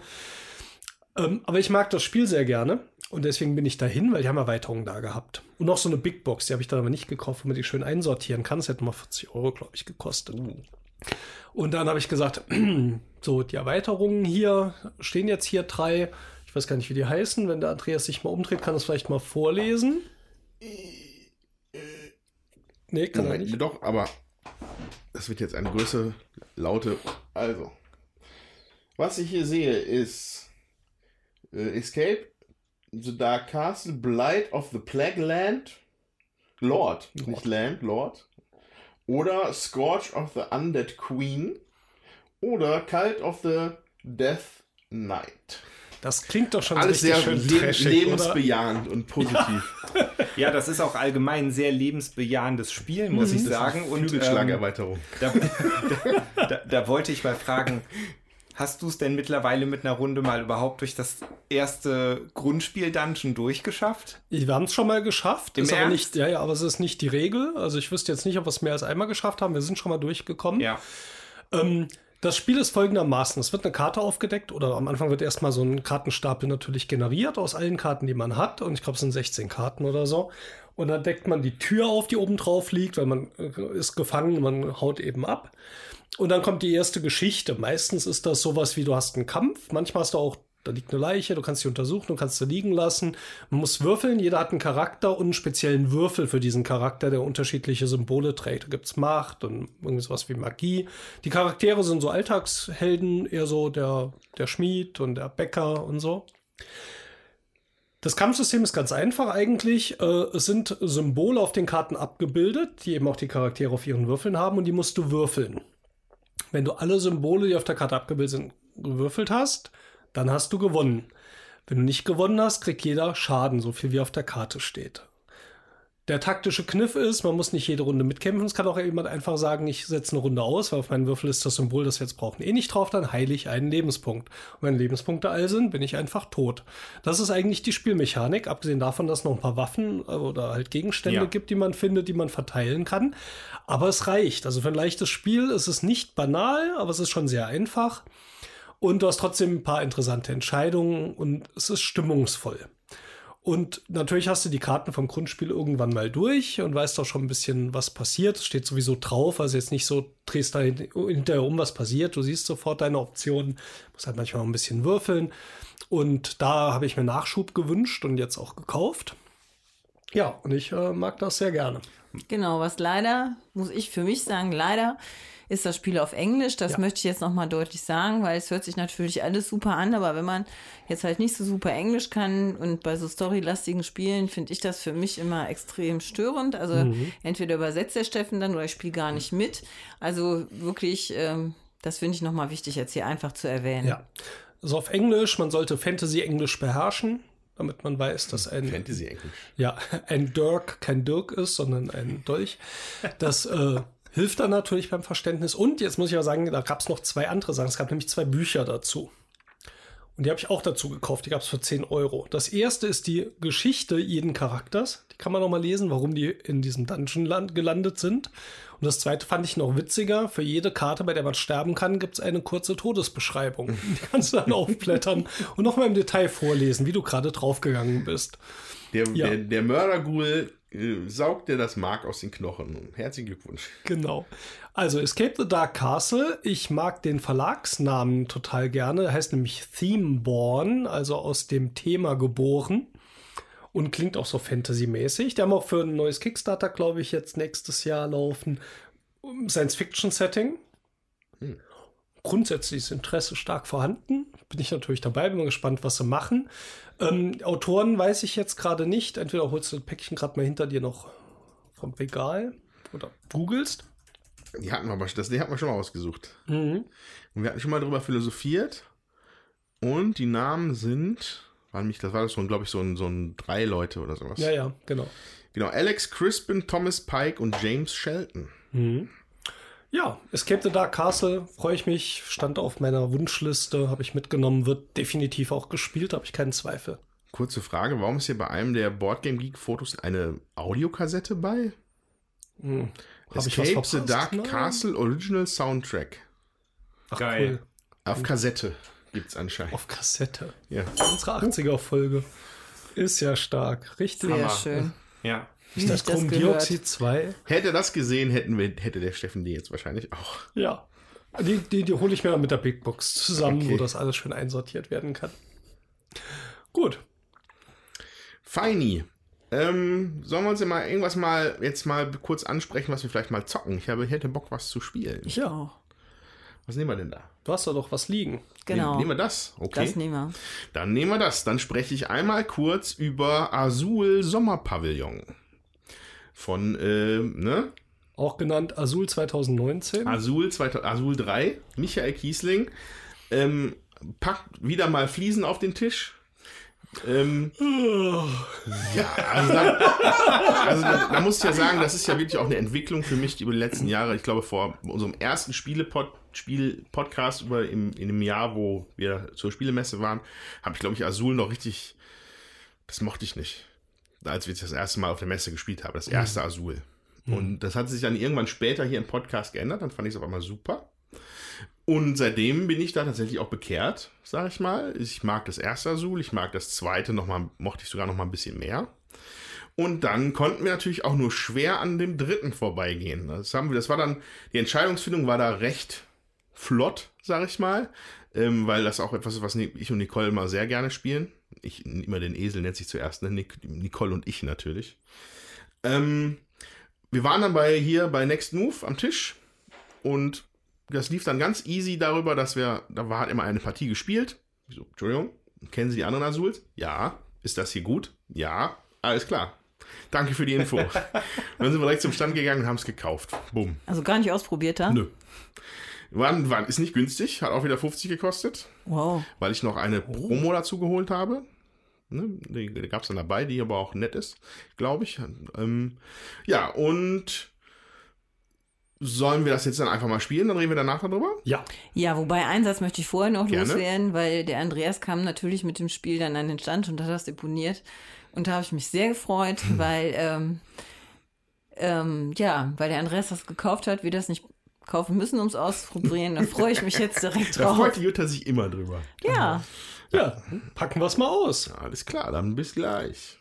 Ähm, aber ich mag das Spiel sehr gerne. Und deswegen bin ich dahin, weil die haben Erweiterungen da gehabt. Und noch so eine Big Box, die habe ich dann aber nicht gekauft, wo man die schön einsortieren kann. Das hätte mal 40 Euro, glaube ich, gekostet. Und dann habe ich gesagt, so, die Erweiterungen hier stehen jetzt hier drei. Ich weiß gar nicht, wie die heißen. Wenn der Andreas sich mal umdreht, kann er es vielleicht mal vorlesen. Nee, kann er
Moment,
nicht.
doch, aber das wird jetzt eine Größe, laute. Also, was ich hier sehe, ist äh, Escape the Dark Castle, Blight of the Plague Land, Lord, nicht Land, Lord. Oder Scourge of the Undead Queen. Oder Cult of the Death Knight.
Das klingt doch schon
Alles
richtig
sehr
schön
le
trashig, oder?
lebensbejahend und positiv.
Ja, das ist auch allgemein ein sehr lebensbejahendes Spiel, muss ich sagen. Und ähm, da, da, da wollte ich mal fragen, hast du es denn mittlerweile mit einer Runde mal überhaupt durch das erste Grundspiel-Dungeon durchgeschafft?
Wir haben es schon mal geschafft.
Im
ist
Ernst?
nicht, ja, ja, aber es ist nicht die Regel. Also ich wüsste jetzt nicht, ob wir es mehr als einmal geschafft haben. Wir sind schon mal durchgekommen.
Ja.
Ähm, Das Spiel ist folgendermaßen. Es wird eine Karte aufgedeckt oder am Anfang wird erstmal so ein Kartenstapel natürlich generiert aus allen Karten, die man hat. Und ich glaube, es sind 16 Karten oder so. Und dann deckt man die Tür auf, die oben drauf liegt, weil man äh, ist gefangen, man haut eben ab. Und dann kommt die erste Geschichte. Meistens ist das sowas wie, du hast einen Kampf. Manchmal hast du auch, da liegt eine Leiche, du kannst sie untersuchen, du kannst sie liegen lassen. Man muss würfeln. Jeder hat einen Charakter und einen speziellen Würfel für diesen Charakter, der unterschiedliche Symbole trägt. Da gibt's Macht und irgendwie sowas wie Magie. Die Charaktere sind so Alltagshelden, eher so der, der Schmied und der Bäcker und so. Das Kampfsystem ist ganz einfach eigentlich. Äh, es sind Symbole auf den Karten abgebildet, die eben auch die Charaktere auf ihren Würfeln haben und die musst du würfeln. Wenn du alle Symbole, die auf der Karte abgebildet sind, gewürfelt hast, dann hast du gewonnen. Wenn du nicht gewonnen hast, kriegt jeder Schaden, so viel wie auf der Karte steht. Der taktische Kniff ist, man muss nicht jede Runde mitkämpfen. Es kann auch jemand einfach sagen, ich setze eine Runde aus, weil auf meinem Würfel ist das Symbol, das wir jetzt brauchen, eh nicht drauf, dann heile ich einen Lebenspunkt. Und wenn Lebenspunkte all sind, bin ich einfach tot. Das ist eigentlich die Spielmechanik, abgesehen davon, dass es noch ein paar Waffen äh, oder halt Gegenstände
Ja.
gibt, die man findet, die man verteilen kann. Aber es reicht. Also für ein leichtes Spiel ist es nicht banal, aber es ist schon sehr einfach. Und du hast trotzdem ein paar interessante Entscheidungen und es ist stimmungsvoll. Und natürlich hast du die Karten vom Grundspiel irgendwann mal durch und weißt auch schon ein bisschen, was passiert. Es steht sowieso drauf, also jetzt nicht so, drehst da hin- hinterher um, was passiert. Du siehst sofort deine Optionen, musst halt manchmal auch ein bisschen würfeln. Und da habe ich mir Nachschub gewünscht und jetzt auch gekauft. Ja, und ich äh, mag das sehr gerne.
Genau, was leider, muss ich für mich sagen, leider ist das Spiel auf Englisch. Das
Ja.
möchte ich jetzt nochmal deutlich sagen, weil es hört sich natürlich alles super an, aber wenn man jetzt halt nicht so super Englisch kann und bei so storylastigen Spielen finde ich das für mich immer extrem störend. Also entweder übersetzt der Steffen dann oder ich spiele gar nicht mit. Also wirklich, ähm, das finde ich nochmal wichtig jetzt hier einfach zu erwähnen.
Ja. Also auf Englisch, man sollte Fantasy-Englisch beherrschen, damit man weiß, dass ein
Fantasy-Englisch.
ja, ein Dirk kein Dirk ist, sondern ein Dolch. Das äh, hilft dann natürlich beim Verständnis. Und jetzt muss ich ja sagen, da gab es noch zwei andere Sachen. Es gab nämlich zwei Bücher dazu. Und die habe ich auch dazu gekauft. Die gab es für 10 Euro. Das erste ist die Geschichte jeden Charakters. Die kann man noch mal lesen, warum die in diesem Dungeon land gelandet sind. Und das zweite fand ich noch witziger. Für jede Karte, bei der man sterben kann, gibt es eine kurze Todesbeschreibung. Die kannst du dann aufblättern und noch mal im Detail vorlesen, wie du gerade draufgegangen bist.
Der,
Ja.
der, der Mörderghoul äh, saugt dir das Mark aus den Knochen. Herzlichen Glückwunsch.
Genau. Also Escape the Dark Castle. Ich mag den Verlagsnamen total gerne. Der heißt nämlich Themeborn, also aus dem Thema geboren. Und klingt auch so Fantasy-mäßig. Die haben auch für ein neues Kickstarter, glaube ich, jetzt nächstes Jahr laufen. Science-Fiction-Setting. Grundsätzlich ist Interesse stark vorhanden. Bin ich natürlich dabei, bin mal gespannt, was sie machen. Ähm, Autoren weiß ich jetzt gerade nicht. Entweder holst du das Päckchen gerade mal hinter dir noch vom Regal oder googelst.
Die hatten wir, das die hatten wir schon mal ausgesucht.
Mhm.
Und wir hatten schon mal drüber philosophiert. Und die Namen sind, waren mich, das war so, glaube ich, so ein, so ein drei Leute oder sowas.
Ja, ja, genau.
Genau, Alex Crispin, Thomas Pike und James Shelton.
Ja, Escape the Dark Castle, freue ich mich, stand auf meiner Wunschliste, habe ich mitgenommen, wird definitiv auch gespielt, habe ich keinen Zweifel.
Kurze Frage, warum ist hier bei einem der Boardgame Geek Fotos eine Audiokassette bei?
Hm. Hab ich was
Escape the? Dark
Nein.
Castle Original Soundtrack.
Ach,
Geil.
Auf Kassette gibt's anscheinend.
Auf Kassette.
Ja.
Unsere 80er-Folge. Ist ja stark. Richtig.
Sehr
Hammer.
schön.
Ja.
Ist das Kohlendioxid 2?
Hätte das gesehen, hätten wir, hätte der Steffen die jetzt wahrscheinlich auch.
Ja. Die, die, die hole ich mir dann mit der Big Box zusammen,
Okay.
wo das alles schön einsortiert werden kann. Gut.
Feini. Ähm, sollen wir uns ja mal irgendwas mal jetzt mal kurz ansprechen, was wir vielleicht mal zocken? Ich habe, ich hätte Bock, was zu spielen.
Ich auch.
Was nehmen wir denn da?
Du hast da doch was liegen.
Genau.
Nehmen wir das? Okay.
Das nehmen wir.
Dann nehmen wir das. Dann spreche ich einmal kurz über Azul Sommerpavillon. Von, äh, ne?
Auch genannt Azul 2019.
Azul, 2000, Azul 3, Michael Kiesling. Ähm, packt wieder mal Fliesen auf den Tisch. Ähm, ja, also, da, also da, da muss ich ja sagen, das ist ja wirklich auch eine Entwicklung für mich über die letzten Jahre. Ich glaube, vor unserem ersten Spielepod, Spiel-Podcast über im, in dem Jahr, wo wir zur Spielemesse waren, habe ich, glaube ich, Azul noch richtig, das mochte ich nicht. Als wir das erste Mal auf der Messe gespielt haben, das erste Azul. Und das hat sich dann irgendwann später hier im Podcast geändert, dann fand ich es auf einmal super. Und seitdem bin ich da tatsächlich auch bekehrt, sag ich mal. Ich mag das erste Azul, ich mag das zweite noch mal, mochte ich sogar noch mal ein bisschen mehr. Und dann konnten wir natürlich auch nur schwer an dem dritten vorbeigehen. Das haben wir, das war dann, die Entscheidungsfindung war da recht flott, sag ich mal, ähm, weil das auch etwas ist, was ich und Nicole immer sehr gerne spielen. Ich immer den Esel nennt sich zuerst, ne? Nicole und ich natürlich. Ähm, wir waren dann bei hier bei Next Move am Tisch und das lief dann ganz easy darüber, dass wir, da war halt immer eine Partie gespielt. Ich so, Entschuldigung, kennen Sie die anderen Azuls? Ja. Ist das hier gut? Ja. Alles klar. Danke für die Info. dann sind wir direkt zum Stand gegangen und haben es gekauft. Bumm.
Also gar nicht ausprobiert, ha?
Nö. War, war, ist nicht günstig, hat auch wieder 50 gekostet.
Wow.
Weil ich noch eine Promo dazu geholt habe. Ne, die, die gab es dann dabei, die aber auch nett ist, glaube ich. Ähm, ja, und Sollen wir das jetzt dann einfach mal spielen? Dann reden wir danach darüber?
Ja.
Ja, wobei einen Satz möchte ich vorher noch
Gerne.
loswerden, weil der Andreas kam natürlich mit dem Spiel dann an den Stand und hat das deponiert. Und da habe ich mich sehr gefreut, weil, ähm, ähm, ja, weil der Andreas das gekauft hat, wir das nicht kaufen müssen, um es auszuprobieren. Da freue ich mich jetzt direkt
Da
drauf.
freut die Jutta sich immer drüber.
Ja.
Ja, packen wir es mal aus.
Alles klar, dann bis gleich.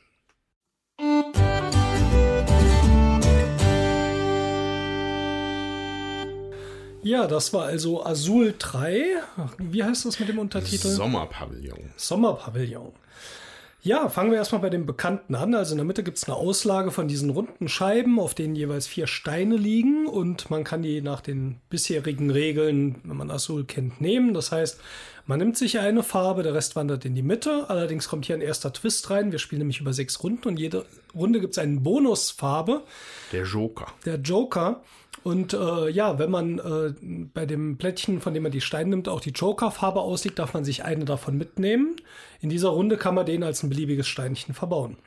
Ja, das war also Azul 3. Wie heißt das mit dem Untertitel?
Sommerpavillon.
Sommerpavillon. Ja, fangen wir erstmal bei dem Bekannten an. Also in der Mitte gibt es eine Auslage von diesen runden Scheiben, auf denen jeweils vier Steine liegen und man kann die nach den bisherigen Regeln, wenn man Azul kennt, nehmen. Das heißt, man nimmt sich eine Farbe, der Rest wandert in die Mitte. Allerdings kommt hier ein erster Twist rein. Wir spielen nämlich über sechs Runden und jede Runde gibt es eine Bonusfarbe
Der Joker.
der Joker. Und äh, ja, wenn man äh, bei dem Plättchen, von dem man die Steine nimmt, auch die Joker-Farbe auslegt, darf man sich eine davon mitnehmen. In dieser Runde kann man den als ein beliebiges Steinchen verbauen.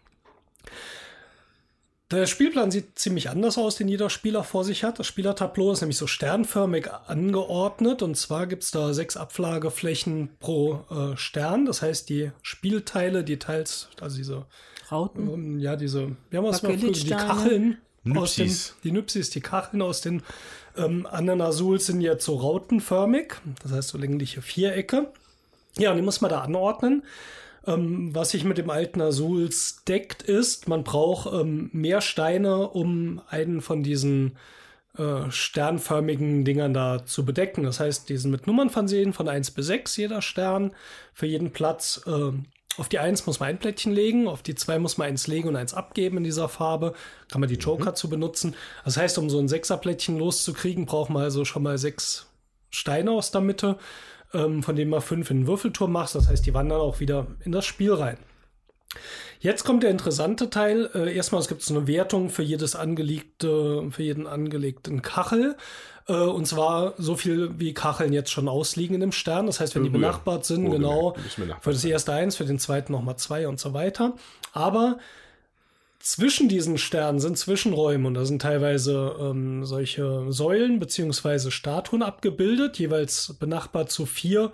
Der Spielplan sieht ziemlich anders aus, den jeder Spieler vor sich hat. Das Spielertableau ist nämlich so sternförmig angeordnet. Und zwar gibt es da sechs Abflageflächen pro äh, Stern. Das heißt, die Spielteile, die teils, also diese
Rauten.
ähm, ja, diese, wir haben es mal die
Bakelitsteine.
Aus den, die Nupsis, die Kacheln aus den ähm, anderen Azuls sind jetzt so rautenförmig, das heißt so längliche Vierecke. Ja, und die muss man da anordnen. Ähm, was sich mit dem alten Azuls deckt, ist, man braucht ähm, mehr Steine, um einen von diesen äh, sternförmigen Dingern da zu bedecken. Das heißt, die sind mit Nummern versehen von 1 bis 6, jeder Stern. Für jeden Platz äh, auf die 1 muss man ein Plättchen legen, auf die 2 muss man eins legen und eins abgeben in dieser Farbe. Kann man die Joker zu benutzen. Das heißt, um so ein Sechserplättchen loszukriegen, braucht man also schon mal sechs Steine aus der Mitte, ähm, von denen man fünf in den Würfelturm macht. Das heißt, die wandern auch wieder in das Spiel rein. Jetzt kommt der interessante Teil. Äh, erstmal, es gibt so eine Wertung für jedes angelegte, für jeden angelegten Kachel. Äh, und zwar so viel, wie Kacheln jetzt schon ausliegen in dem Stern. Das heißt, wenn die
Höher.
benachbart sind,
Wohlgemerkt,
genau,
benachbart
für das erste eins, für den zweiten nochmal zwei und so weiter. Aber zwischen diesen Sternen sind Zwischenräume und da sind teilweise ähm, solche Säulen beziehungsweise Statuen abgebildet, jeweils benachbart zu vier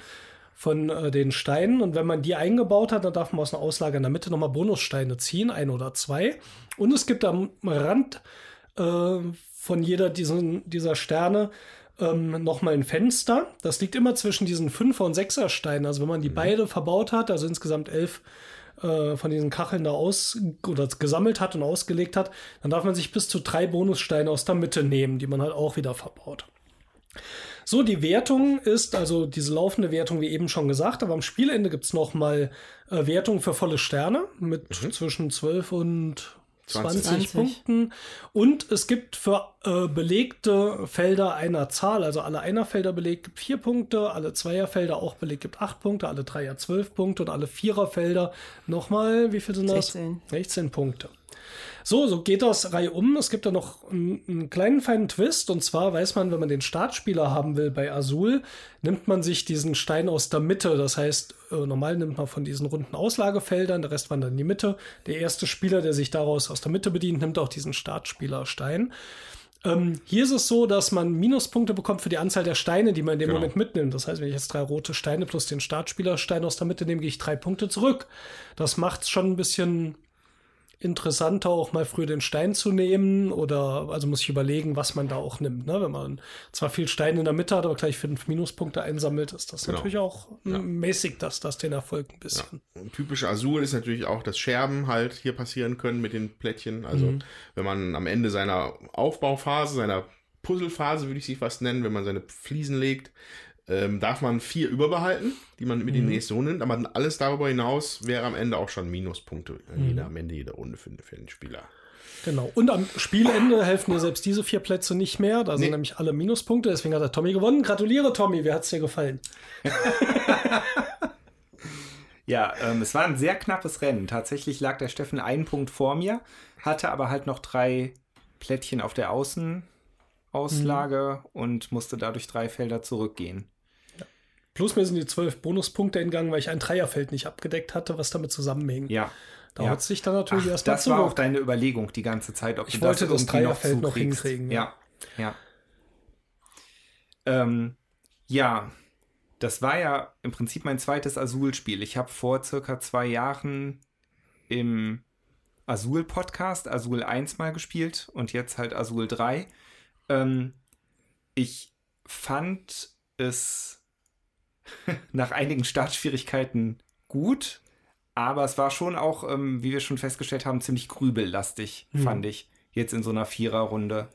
von äh, den Steinen. Und wenn man die eingebaut hat, dann darf man aus einer Auslage in der Mitte nochmal Bonussteine ziehen, ein oder zwei. Und es gibt am Rand äh, von jeder diesen, dieser Sterne ähm, nochmal ein Fenster. Das liegt immer zwischen diesen Fünfer- und Sechser-Steinen. Also wenn man die beide verbaut hat, also insgesamt elf äh, von diesen Kacheln da aus oder gesammelt hat und ausgelegt hat, dann darf man sich bis zu drei Bonussteine aus der Mitte nehmen, die man halt auch wieder verbaut. So, die Wertung ist, also diese laufende Wertung, wie eben schon gesagt, aber am Spielende gibt es nochmal äh, Wertung für volle Sterne mit zwischen 12 und 20,
20.
Punkten. Und es gibt für äh, belegte Felder einer Zahl, also alle Einerfelder belegt, gibt vier Punkte, alle Zweierfelder auch belegt, gibt acht Punkte, alle Dreier zwölf Punkte und alle Viererfelder nochmal, wie viel sind das?
16.
16 Punkte. So, so geht das Reihe um. Es gibt da noch einen, einen kleinen feinen Twist. Und zwar weiß man, wenn man den Startspieler haben will bei Azul, nimmt man sich diesen Stein aus der Mitte. Das heißt, äh, normal nimmt man von diesen runden Auslagefeldern, der Rest wandert in die Mitte. Der erste Spieler, der sich daraus aus der Mitte bedient, nimmt auch diesen Startspielerstein. Ähm, hier ist es so, dass man Minuspunkte bekommt für die Anzahl der Steine, die man in dem
Genau.
Moment mitnimmt. Das heißt, wenn ich jetzt drei rote Steine plus den Startspielerstein aus der Mitte nehme, gehe ich drei Punkte zurück. Das macht es schon ein bisschen interessanter, auch mal früh den Stein zu nehmen oder also muss ich überlegen, was man da auch nimmt. Ne? Wenn man zwar viel Stein in der Mitte hat, aber gleich fünf Minuspunkte einsammelt, ist das
Genau.
natürlich auch
Ja.
mäßig, dass das den Erfolg ein bisschen.
Und typisch Azul ist natürlich auch, dass Scherben halt hier passieren können mit den Plättchen. Also
Mhm.
wenn man am Ende seiner Aufbauphase, seiner Puzzlephase, würde ich sie fast nennen, wenn man seine Fliesen legt, ähm, darf man vier überbehalten, die man mit in
Mhm.
die nächste Runde nimmt. Aber alles darüber hinaus wäre am Ende auch schon Minuspunkte äh,
Mhm.
jeder, am Ende jeder Runde für, für den Spieler.
Genau. Und am Spielende helfen dir selbst diese vier Plätze nicht mehr. Da sind
Nee.
nämlich alle Minuspunkte. Deswegen hat der Tommy gewonnen. Gratuliere, Tommy. Wie hat's dir gefallen?
Ja, ähm, es war ein sehr knappes Rennen. Tatsächlich lag der Steffen einen Punkt vor mir, hatte aber halt noch drei Plättchen auf der Außenauslage
Mhm.
und musste dadurch drei Felder zurückgehen.
Plus mir sind die zwölf Bonuspunkte entgangen, weil ich ein Dreierfeld nicht abgedeckt hatte, was damit zusammenhing.
Ja.
Da
ja.
hat sich dann natürlich
Ach,
erst mal
das war auch
zurück.
deine Überlegung die ganze Zeit, ob
Ich
du
wollte das
noch
Dreierfeld noch
zukriegst.
hinkriegen,
Ja, ja. Ähm, ja, das war ja im Prinzip mein zweites Azul-Spiel. Ich habe vor circa zwei Jahren im Azul-Podcast Azul 1 mal gespielt und jetzt halt Azul 3. Ähm, ich fand es nach einigen Startschwierigkeiten gut, aber es war schon auch, ähm, wie wir schon festgestellt haben, ziemlich grübellastig,
Hm.
fand ich, jetzt in so einer Viererrunde.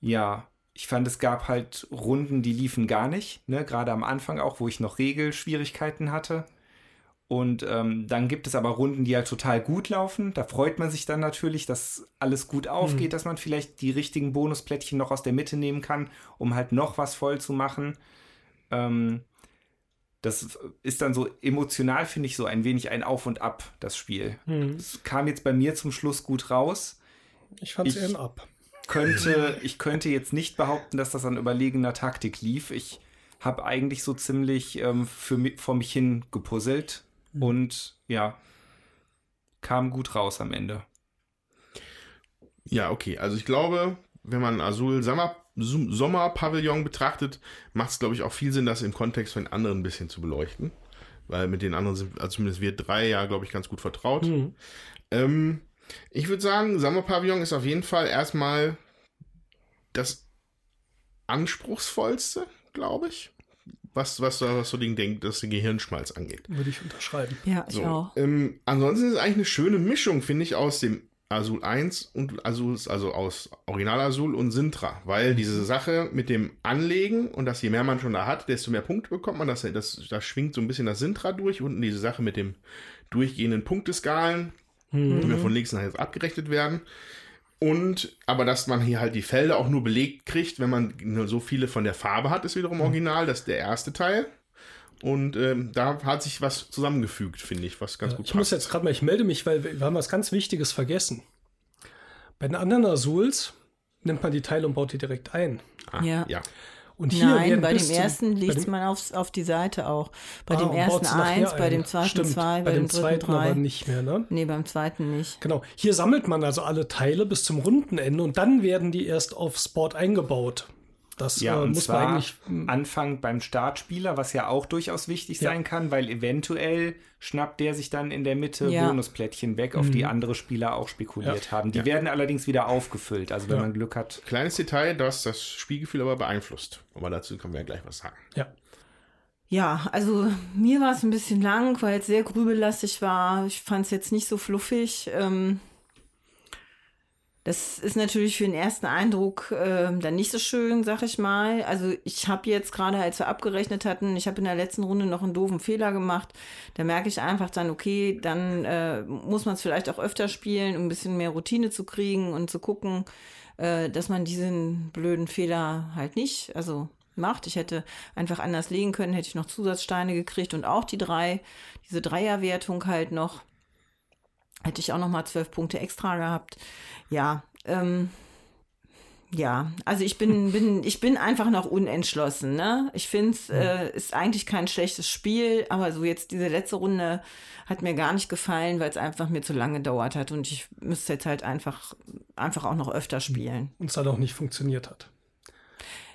Ja, ich fand, es gab halt Runden, die liefen gar nicht, ne? gerade am Anfang auch, wo ich noch Regelschwierigkeiten hatte. Und ähm, dann gibt es aber Runden, die halt total gut laufen. Da freut man sich dann natürlich, dass alles gut aufgeht, dass man vielleicht die richtigen Bonusplättchen noch aus der Mitte nehmen kann, um halt noch was voll zu machen. Ähm, das ist dann so emotional, finde ich, so ein wenig ein Auf und Ab, das Spiel.
Hm.
Es kam jetzt bei mir zum Schluss gut raus.
Ich fand es eher ein Ab.
Könnte, ich könnte jetzt nicht behaupten, dass das an überlegener Taktik lief. Ich habe eigentlich so ziemlich ähm, für vor mich hin gepuzzelt und ja, kam gut raus am Ende.
Ja, okay. Also ich glaube, wenn man Azul Sommer, Sum- Sommerpavillon betrachtet, macht es, glaube ich, auch viel Sinn, das im Kontext von den anderen ein bisschen zu beleuchten. Weil mit den anderen sind, also zumindest wir drei ja, glaube ich, ganz gut vertraut.
Hm.
Ähm, ich würde sagen, Sommerpavillon ist auf jeden Fall erstmal das anspruchsvollste, glaube ich. Was, was, was so den, den, das den Gehirnschmalz angeht.
Würde ich unterschreiben.
Ja, ich
So,
auch.
ähm, ansonsten ist es eigentlich eine schöne Mischung, finde ich, aus dem Azul 1 und Azul, also aus Original Azul und Sintra, weil diese Sache mit dem Anlegen und dass je mehr man schon da hat, desto mehr Punkte bekommt man. Das, das, das schwingt so ein bisschen das Sintra durch. Unten diese Sache mit dem durchgehenden Punkteskalen, die mir von links nach rechts abgerechnet werden. Und, aber dass man hier halt die Felder auch nur belegt kriegt, wenn man nur so viele von der Farbe hat, ist wiederum original. Das ist der erste Teil. Und ähm, da hat sich was zusammengefügt, finde ich, was ganz
Ja,
gut
ich muss jetzt gerade mal, ich melde mich, weil wir wir haben was ganz Wichtiges vergessen. Bei den anderen Azuls nimmt man die Teile und baut die direkt ein.
Ah,
Ja.
ja.
Und hier
Nein, bei dem ersten
bei
legt
dem-
man aufs, auf die Seite auch. Bei
Ah,
dem ersten eins, bei
ein.
dem zweiten
Stimmt,
zwei,
bei dem
dem dritten
zweiten aber
drei.
nicht mehr, ne?
Nee, beim zweiten nicht.
Genau. Hier sammelt man also alle Teile bis zum Rundenende und dann werden die erst aufs Board eingebaut. Das
Ja,
äh,
und
muss
zwar
man eigentlich. hm,
Anfang beim Startspieler, was ja auch durchaus wichtig
Ja.
sein kann, weil eventuell schnappt der sich dann in der Mitte
Ja.
Bonusplättchen weg, auf die andere Spieler auch spekuliert
Ja.
haben. Die
Ja.
werden allerdings wieder aufgefüllt, also wenn
Ja.
man Glück hat.
Kleines Detail, das das Spielgefühl aber beeinflusst. Aber dazu können wir ja gleich was sagen.
Ja.
Ja, also mir war es ein bisschen lang, weil es sehr grübellastig war. Ich fand es jetzt nicht so fluffig. Ähm, das ist natürlich für den ersten Eindruck ähm, dann nicht so schön, sag ich mal. Also ich habe jetzt gerade, als wir abgerechnet hatten, ich habe in der letzten Runde noch einen doofen Fehler gemacht. Da merke ich einfach dann, okay, dann äh, muss man es vielleicht auch öfter spielen, um ein bisschen mehr Routine zu kriegen und zu gucken, äh, dass man diesen blöden Fehler halt nicht, also macht. Ich hätte einfach anders legen können, hätte ich noch Zusatzsteine gekriegt und auch die drei, diese Dreierwertung halt noch. Hätte ich auch noch mal zwölf Punkte extra gehabt. Ja, ähm, ja, also ich bin, bin, ich bin einfach noch unentschlossen. Ne? Ich finde es äh, ist eigentlich kein schlechtes Spiel, aber so jetzt diese letzte Runde hat mir gar nicht gefallen, weil es einfach mir zu lange gedauert hat und ich müsste jetzt halt einfach, einfach auch noch öfter spielen.
Und es dann auch nicht funktioniert hat.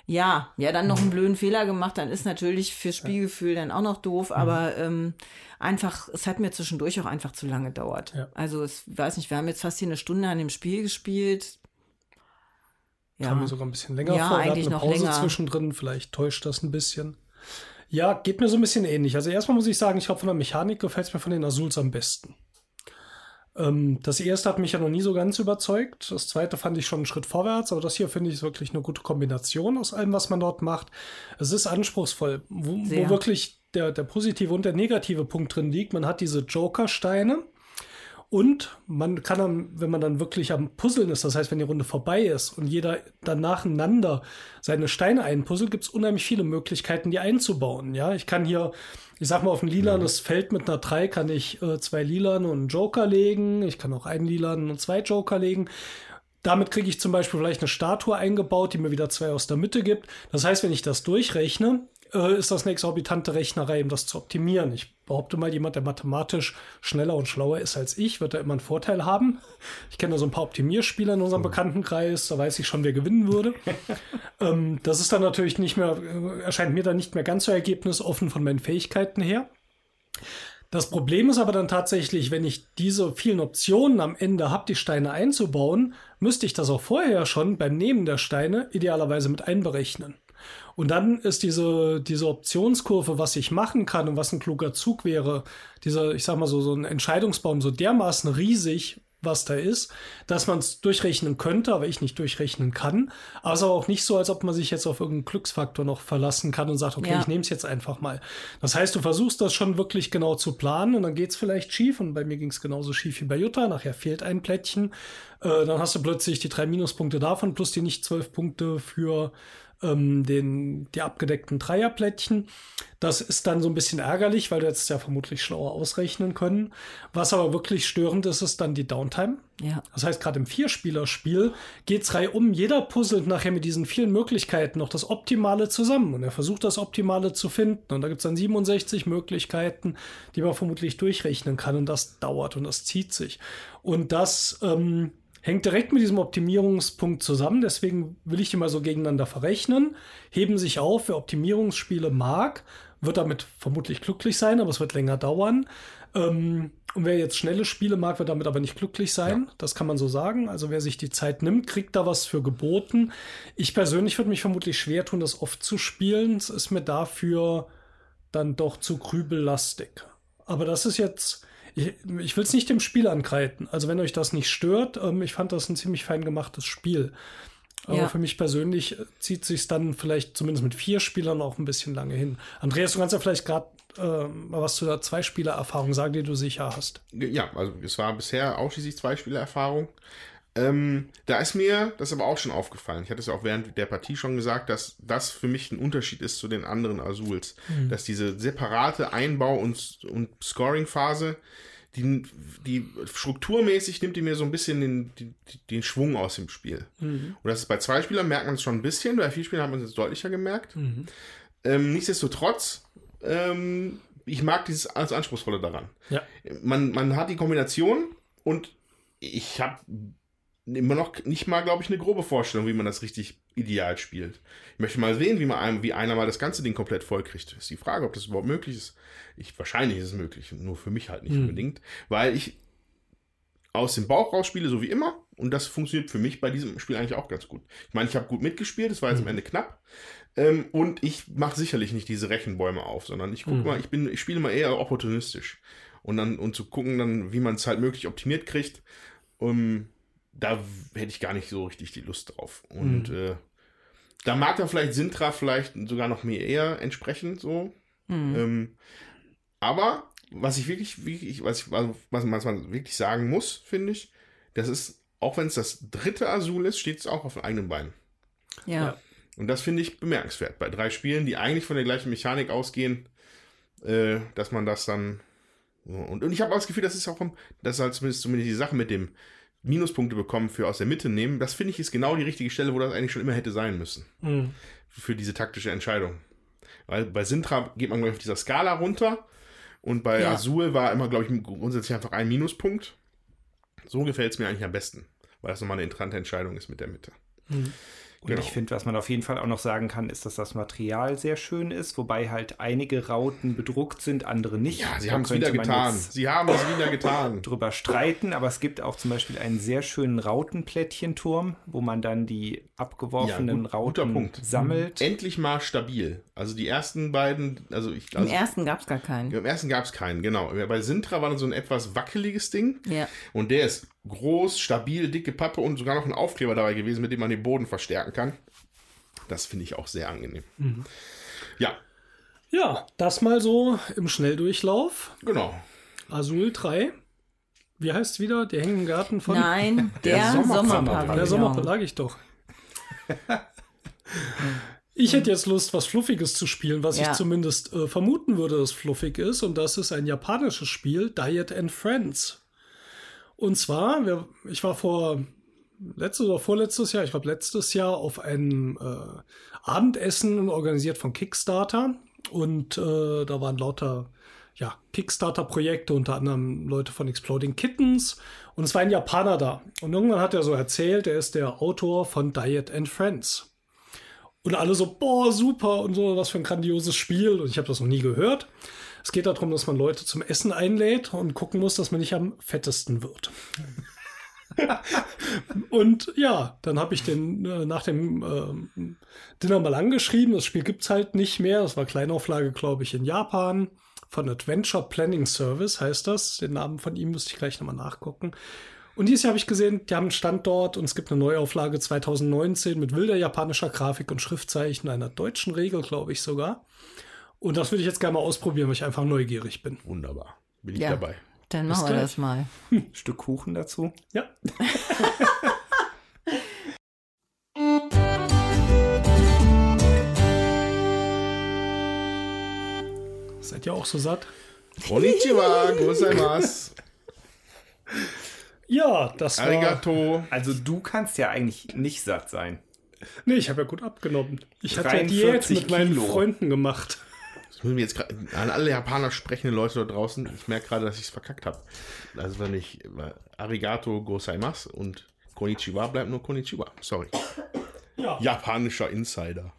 Ja, ja, dann noch einen blöden Fehler gemacht, dann ist natürlich fürs Spielgefühl dann auch noch doof,
Mhm.
aber ähm, einfach, es hat mir zwischendurch auch einfach zu lange gedauert.
Ja.
Also, ich weiß nicht, wir haben jetzt fast hier eine Stunde an dem Spiel gespielt. Ja,
Kam mir sogar ein bisschen länger
Ja,
vor. Wir hatten
eigentlich
eine
noch
Pause
länger.
zwischendrin, vielleicht täuscht das ein bisschen. Ja, geht mir so ein bisschen ähnlich. Also erstmal muss ich sagen, ich glaube, von der Mechanik gefällt es mir von den Azuls am besten. Ähm, das erste hat mich ja noch nie so ganz überzeugt. Das zweite fand ich schon einen Schritt vorwärts, aber das hier finde ich wirklich eine gute Kombination aus allem, was man dort macht. Es ist anspruchsvoll, wo, wo wirklich der, der positive und der negative Punkt drin liegt. Man hat diese Joker-Steine. Und man kann dann, wenn man dann wirklich am Puzzeln ist, das heißt, wenn die Runde vorbei ist und jeder dann nacheinander seine Steine einpuzzelt, gibt es unheimlich viele Möglichkeiten, die einzubauen. Ja, ich kann hier, ich sag mal, auf ein lilanes Feld mit einer 3 kann ich äh, zwei lilanen und einen Joker legen. Ich kann auch einen lilanen und zwei Joker legen. Damit kriege ich zum Beispiel vielleicht eine Statue eingebaut, die mir wieder zwei aus der Mitte gibt. Das heißt, wenn ich das durchrechne, äh, ist das eine exorbitante Rechnerei, um das zu optimieren. Ich behaupte mal, jemand, der mathematisch schneller und schlauer ist als ich, wird da immer einen Vorteil haben. Ich kenne da so ein paar Optimierspieler in unserem Bekanntenkreis, da weiß ich schon, wer gewinnen würde. ähm, das ist dann natürlich nicht mehr, äh, erscheint mir dann nicht mehr ganz so ergebnisoffen von meinen Fähigkeiten her. Das Problem ist aber dann tatsächlich, wenn ich diese vielen Optionen am Ende habe, die Steine einzubauen, müsste ich das auch vorher schon beim Nehmen der Steine idealerweise mit einberechnen. Und dann ist diese, diese Optionskurve, was ich machen kann und was ein kluger Zug wäre, dieser, ich sag mal so, so ein Entscheidungsbaum so dermaßen riesig, was da ist, dass man es durchrechnen könnte, aber ich nicht durchrechnen kann. Aber es ist aber auch nicht so, als ob man sich jetzt auf irgendeinen Glücksfaktor noch verlassen kann und sagt, okay,
Ja.
ich nehme es jetzt einfach mal. Das heißt, du versuchst das schon wirklich genau zu planen und dann geht es vielleicht schief. Und bei mir ging es genauso schief wie bei Jutta. Nachher fehlt ein Plättchen. Äh, dann hast du plötzlich die drei Minuspunkte davon plus die nicht zwölf Punkte für ähm, den, die abgedeckten Dreierplättchen. Das ist dann so ein bisschen ärgerlich, weil du jetzt ja vermutlich schlauer ausrechnen können. Was aber wirklich störend ist, ist dann die Downtime.
ja.
Das heißt, gerade im Vierspielerspiel geht's reihum. Jeder puzzelt nachher mit diesen vielen Möglichkeiten noch das Optimale zusammen. Und er versucht das Optimale zu finden. Und da gibt's dann 67 Möglichkeiten, die man vermutlich durchrechnen kann. Und das dauert und das zieht sich. Und das ähm, hängt direkt mit diesem Optimierungspunkt zusammen. Deswegen will ich die mal so gegeneinander verrechnen. Heben sich auf, wer Optimierungsspiele mag, wird damit vermutlich glücklich sein, aber es wird länger dauern. Ähm, und wer jetzt schnelle Spiele mag, wird damit aber nicht glücklich sein. Das kann man so sagen. Also wer sich die Zeit nimmt, kriegt da was für geboten. Ich persönlich würde mich vermutlich schwer tun, das oft zu spielen. Es ist mir dafür dann doch zu grübellastig. Aber das ist jetzt, ich, ich will es nicht dem Spiel angreifen. Also wenn euch das nicht stört, ähm, ich fand das ein ziemlich fein gemachtes Spiel. Aber
Ja.
für mich persönlich äh, zieht sich dann vielleicht zumindest mit vier Spielern auch ein bisschen lange hin. Andreas, du kannst ja vielleicht gerade äh, mal was zu der Zweispieler-Erfahrung sagen, die du sicher hast.
Ja, also es war bisher ausschließlich Zweispielererfahrung. Ähm, da ist mir das aber auch schon aufgefallen. Ich hatte es ja auch während der Partie schon gesagt, dass das für mich ein Unterschied ist zu den anderen Azuls. Dass diese separate Einbau- und, und Scoring-Phase, die, die strukturmäßig nimmt die mir so ein bisschen den, die, den Schwung aus dem Spiel. Und das ist bei zwei Spielern merkt man es schon ein bisschen, bei vier Spielern hat man es deutlicher gemerkt. Ähm, nichtsdestotrotz, ähm, ich mag dieses alles Anspruchsvolle daran.
Ja.
Man, man hat die Kombination und ich habe immer noch nicht mal, glaube ich, eine grobe Vorstellung, wie man das richtig ideal spielt. Ich möchte mal sehen, wie, man wie einer mal das ganze Ding komplett voll kriegt. Ist die Frage, ob das überhaupt möglich ist. Ich, wahrscheinlich ist es möglich, nur für mich halt nicht unbedingt, weil ich aus dem Bauch raus spiele, so wie immer. Und das funktioniert für mich bei diesem Spiel eigentlich auch ganz gut. Ich meine, ich habe gut mitgespielt, es war jetzt am Ende knapp. Ähm, und ich mache sicherlich nicht diese Rechenbäume auf, sondern ich gucke mal, ich bin, ich spiele mal eher opportunistisch. Und dann, und zu gucken dann, wie man es halt möglich optimiert kriegt, um, da hätte ich gar nicht so richtig die Lust drauf. Und äh, da mag dann vielleicht Sintra vielleicht sogar noch mehr eher entsprechend so. Ähm, aber was ich wirklich, wirklich was, ich, was, was man wirklich sagen muss, finde ich, das ist, auch wenn es das dritte Azul ist, steht es auch auf eigenen Beinen.
Ja.
Ja.
Und das finde ich bemerkenswert. Bei drei Spielen, die eigentlich von der gleichen Mechanik ausgehen, äh, dass man das dann. Und, und ich habe auch das Gefühl, das ist auch, das ist halt zumindest, zumindest die Sache mit dem Minuspunkte bekommen für aus der Mitte nehmen. Das finde ich ist genau die richtige Stelle, wo das eigentlich schon immer hätte sein müssen.
Mhm.
Für diese taktische Entscheidung. Weil bei Sintra geht man, glaube ich, auf dieser Skala runter. Und bei
Ja.
Azul war immer, glaube ich, grundsätzlich einfach ein Minuspunkt. So gefällt es mir eigentlich am besten. Weil das nochmal eine interessante Entscheidung ist mit der Mitte.
Und
Genau.
ich finde, was man auf jeden Fall auch noch sagen kann, ist, dass das Material sehr schön ist, wobei halt einige Rauten bedruckt sind, andere nicht.
Ja, sie
Da
haben es wieder getan. Sie haben es wieder getan.
drüber streiten, aber es gibt auch zum Beispiel einen sehr schönen Rautenplättchenturm, wo man dann die abgeworfenen
gut- guter
Rauten
Punkt.
sammelt.
Endlich mal stabil. Also die ersten beiden, also ich
Im
also,
ersten gab es gar keinen.
Im ersten gab es keinen, genau. Bei Sintra war dann so ein etwas wackeliges Ding.
Ja.
Und der ist groß, stabil, dicke Pappe und sogar noch ein Aufkleber dabei gewesen, mit dem man den Boden verstärken kann. Das finde ich auch sehr angenehm. Ja,
Ja, das mal so im Schnelldurchlauf.
genau.
Azul 3. Wie heißt wieder? Der Hängengarten von
Nein,
Der
der,
Sommerpavillon.
Sommerpavillon.
der Sommer, lag ich doch. Ich hätte jetzt Lust, was Fluffiges zu spielen, was
Ja.
ich zumindest äh, vermuten würde, dass fluffig ist. Und das ist ein japanisches Spiel, Diet and Friends. Und zwar, wir, ich war vor letztes oder vorletztes Jahr, ich glaube letztes Jahr, auf einem äh, Abendessen organisiert von Kickstarter. Und äh, da waren lauter ja, Kickstarter-Projekte, unter anderem Leute von Exploding Kittens. Und es war ein Japaner da. Und irgendwann hat er so erzählt, er ist der Autor von Diet and Friends. Und alle so, boah, super und so, was für ein grandioses Spiel. Und ich habe das noch nie gehört. Es geht darum, dass man Leute zum Essen einlädt und gucken muss, dass man nicht am fettesten wird. und ja, dann habe ich den äh, nach dem ähm, Dinner mal angeschrieben. Das Spiel gibt's halt nicht mehr. Das war Kleinauflage, glaube ich, in Japan. Von Adventure Planning Service heißt das. Den Namen von ihm müsste ich gleich nochmal nachgucken. Und dieses Jahr habe ich gesehen, die haben einen Standort und es gibt eine Neuauflage 2019 mit wilder japanischer Grafik und Schriftzeichen, einer deutschen Regel, glaube ich sogar. Und das würde ich jetzt gerne mal ausprobieren, weil ich einfach neugierig bin.
Wunderbar. Bin ich
Ja.
dabei.
Dann machen wir das mal.
Stück Kuchen dazu.
Ja. Seid ihr auch so satt?
Konnichiwa, gozaimasu,
Ja, das war.
arigato.
Also du kannst ja eigentlich nicht satt sein.
Nee, ich habe ja gut abgenommen. Ich hatte ja
43
Diät mit meinen
Kilo.
Freunden gemacht.
Das müssen wir jetzt gerade an alle Japaner sprechenden Leute da draußen. Ich merke gerade, dass ich es verkackt habe. Also wenn ich arigato gozaimasu und konnichiwa bleibt nur konnichiwa. Sorry.
Ja.
Japanischer Insider.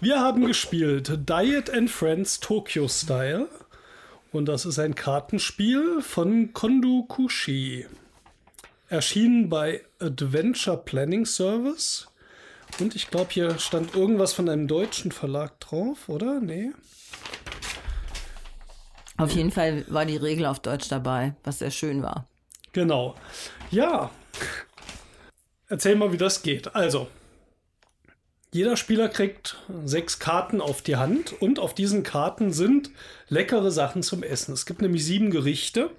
Wir haben gespielt Diet and Friends Tokyo Style. Und das ist ein Kartenspiel von Kondo Kushi. Erschienen bei Adventure Planning Service. Und ich glaube, hier stand irgendwas von einem deutschen Verlag drauf, oder? Nee.
Auf jeden Fall war die Regel auf Deutsch dabei, was sehr schön war.
Genau. Ja. Erzähl mal, wie das geht. Also, jeder Spieler kriegt sechs Karten auf die Hand und auf diesen Karten sind leckere Sachen zum Essen. Es gibt nämlich sieben Gerichte.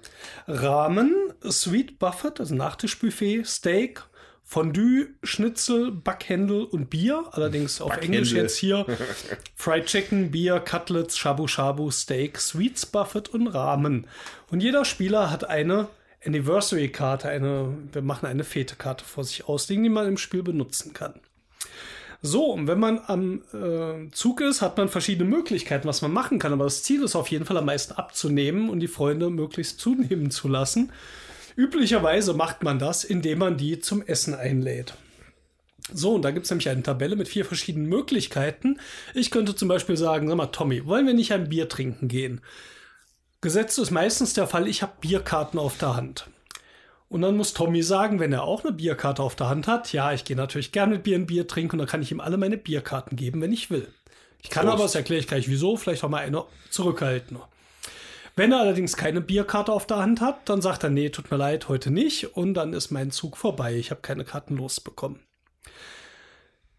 Ramen, Sweet Buffet, also Nachtischbuffet, Steak, Fondue, Schnitzel, Backhändel und Bier. Allerdings auf
Backhändel.
Englisch jetzt hier Fried Chicken, Bier, Cutlets, Shabu Shabu, Steak, Sweets Buffet und Ramen. Und jeder Spieler hat eine Anniversary-Karte, eine, wir machen eine Fete-Karte vor sich ausliegen, die man im Spiel benutzen kann. So, und wenn man am äh, Zug ist, hat man verschiedene Möglichkeiten, was man machen kann. Aber das Ziel ist auf jeden Fall am meisten abzunehmen und die Freunde möglichst zunehmen zu lassen. Üblicherweise macht man das, indem man die zum Essen einlädt. So, und da gibt es nämlich eine Tabelle mit vier verschiedenen Möglichkeiten. Ich könnte zum Beispiel sagen, sag mal, Tommy, wollen wir nicht ein Bier trinken gehen? Gesetzt ist meistens der Fall, ich habe Bierkarten auf der Hand. Und dann muss Tommy sagen, wenn er auch eine Bierkarte auf der Hand hat, ja, ich gehe natürlich gerne mit Bier ein Bier trinken und dann kann ich ihm alle meine Bierkarten geben, wenn ich will. Ich kann
Prost.
aber, das erkläre ich gleich wieso, vielleicht auch mal eine zurückhalten. Wenn er allerdings keine Bierkarte auf der Hand hat, dann sagt er, nee, tut mir leid, heute nicht und dann ist mein Zug vorbei. Ich habe keine Karten losbekommen.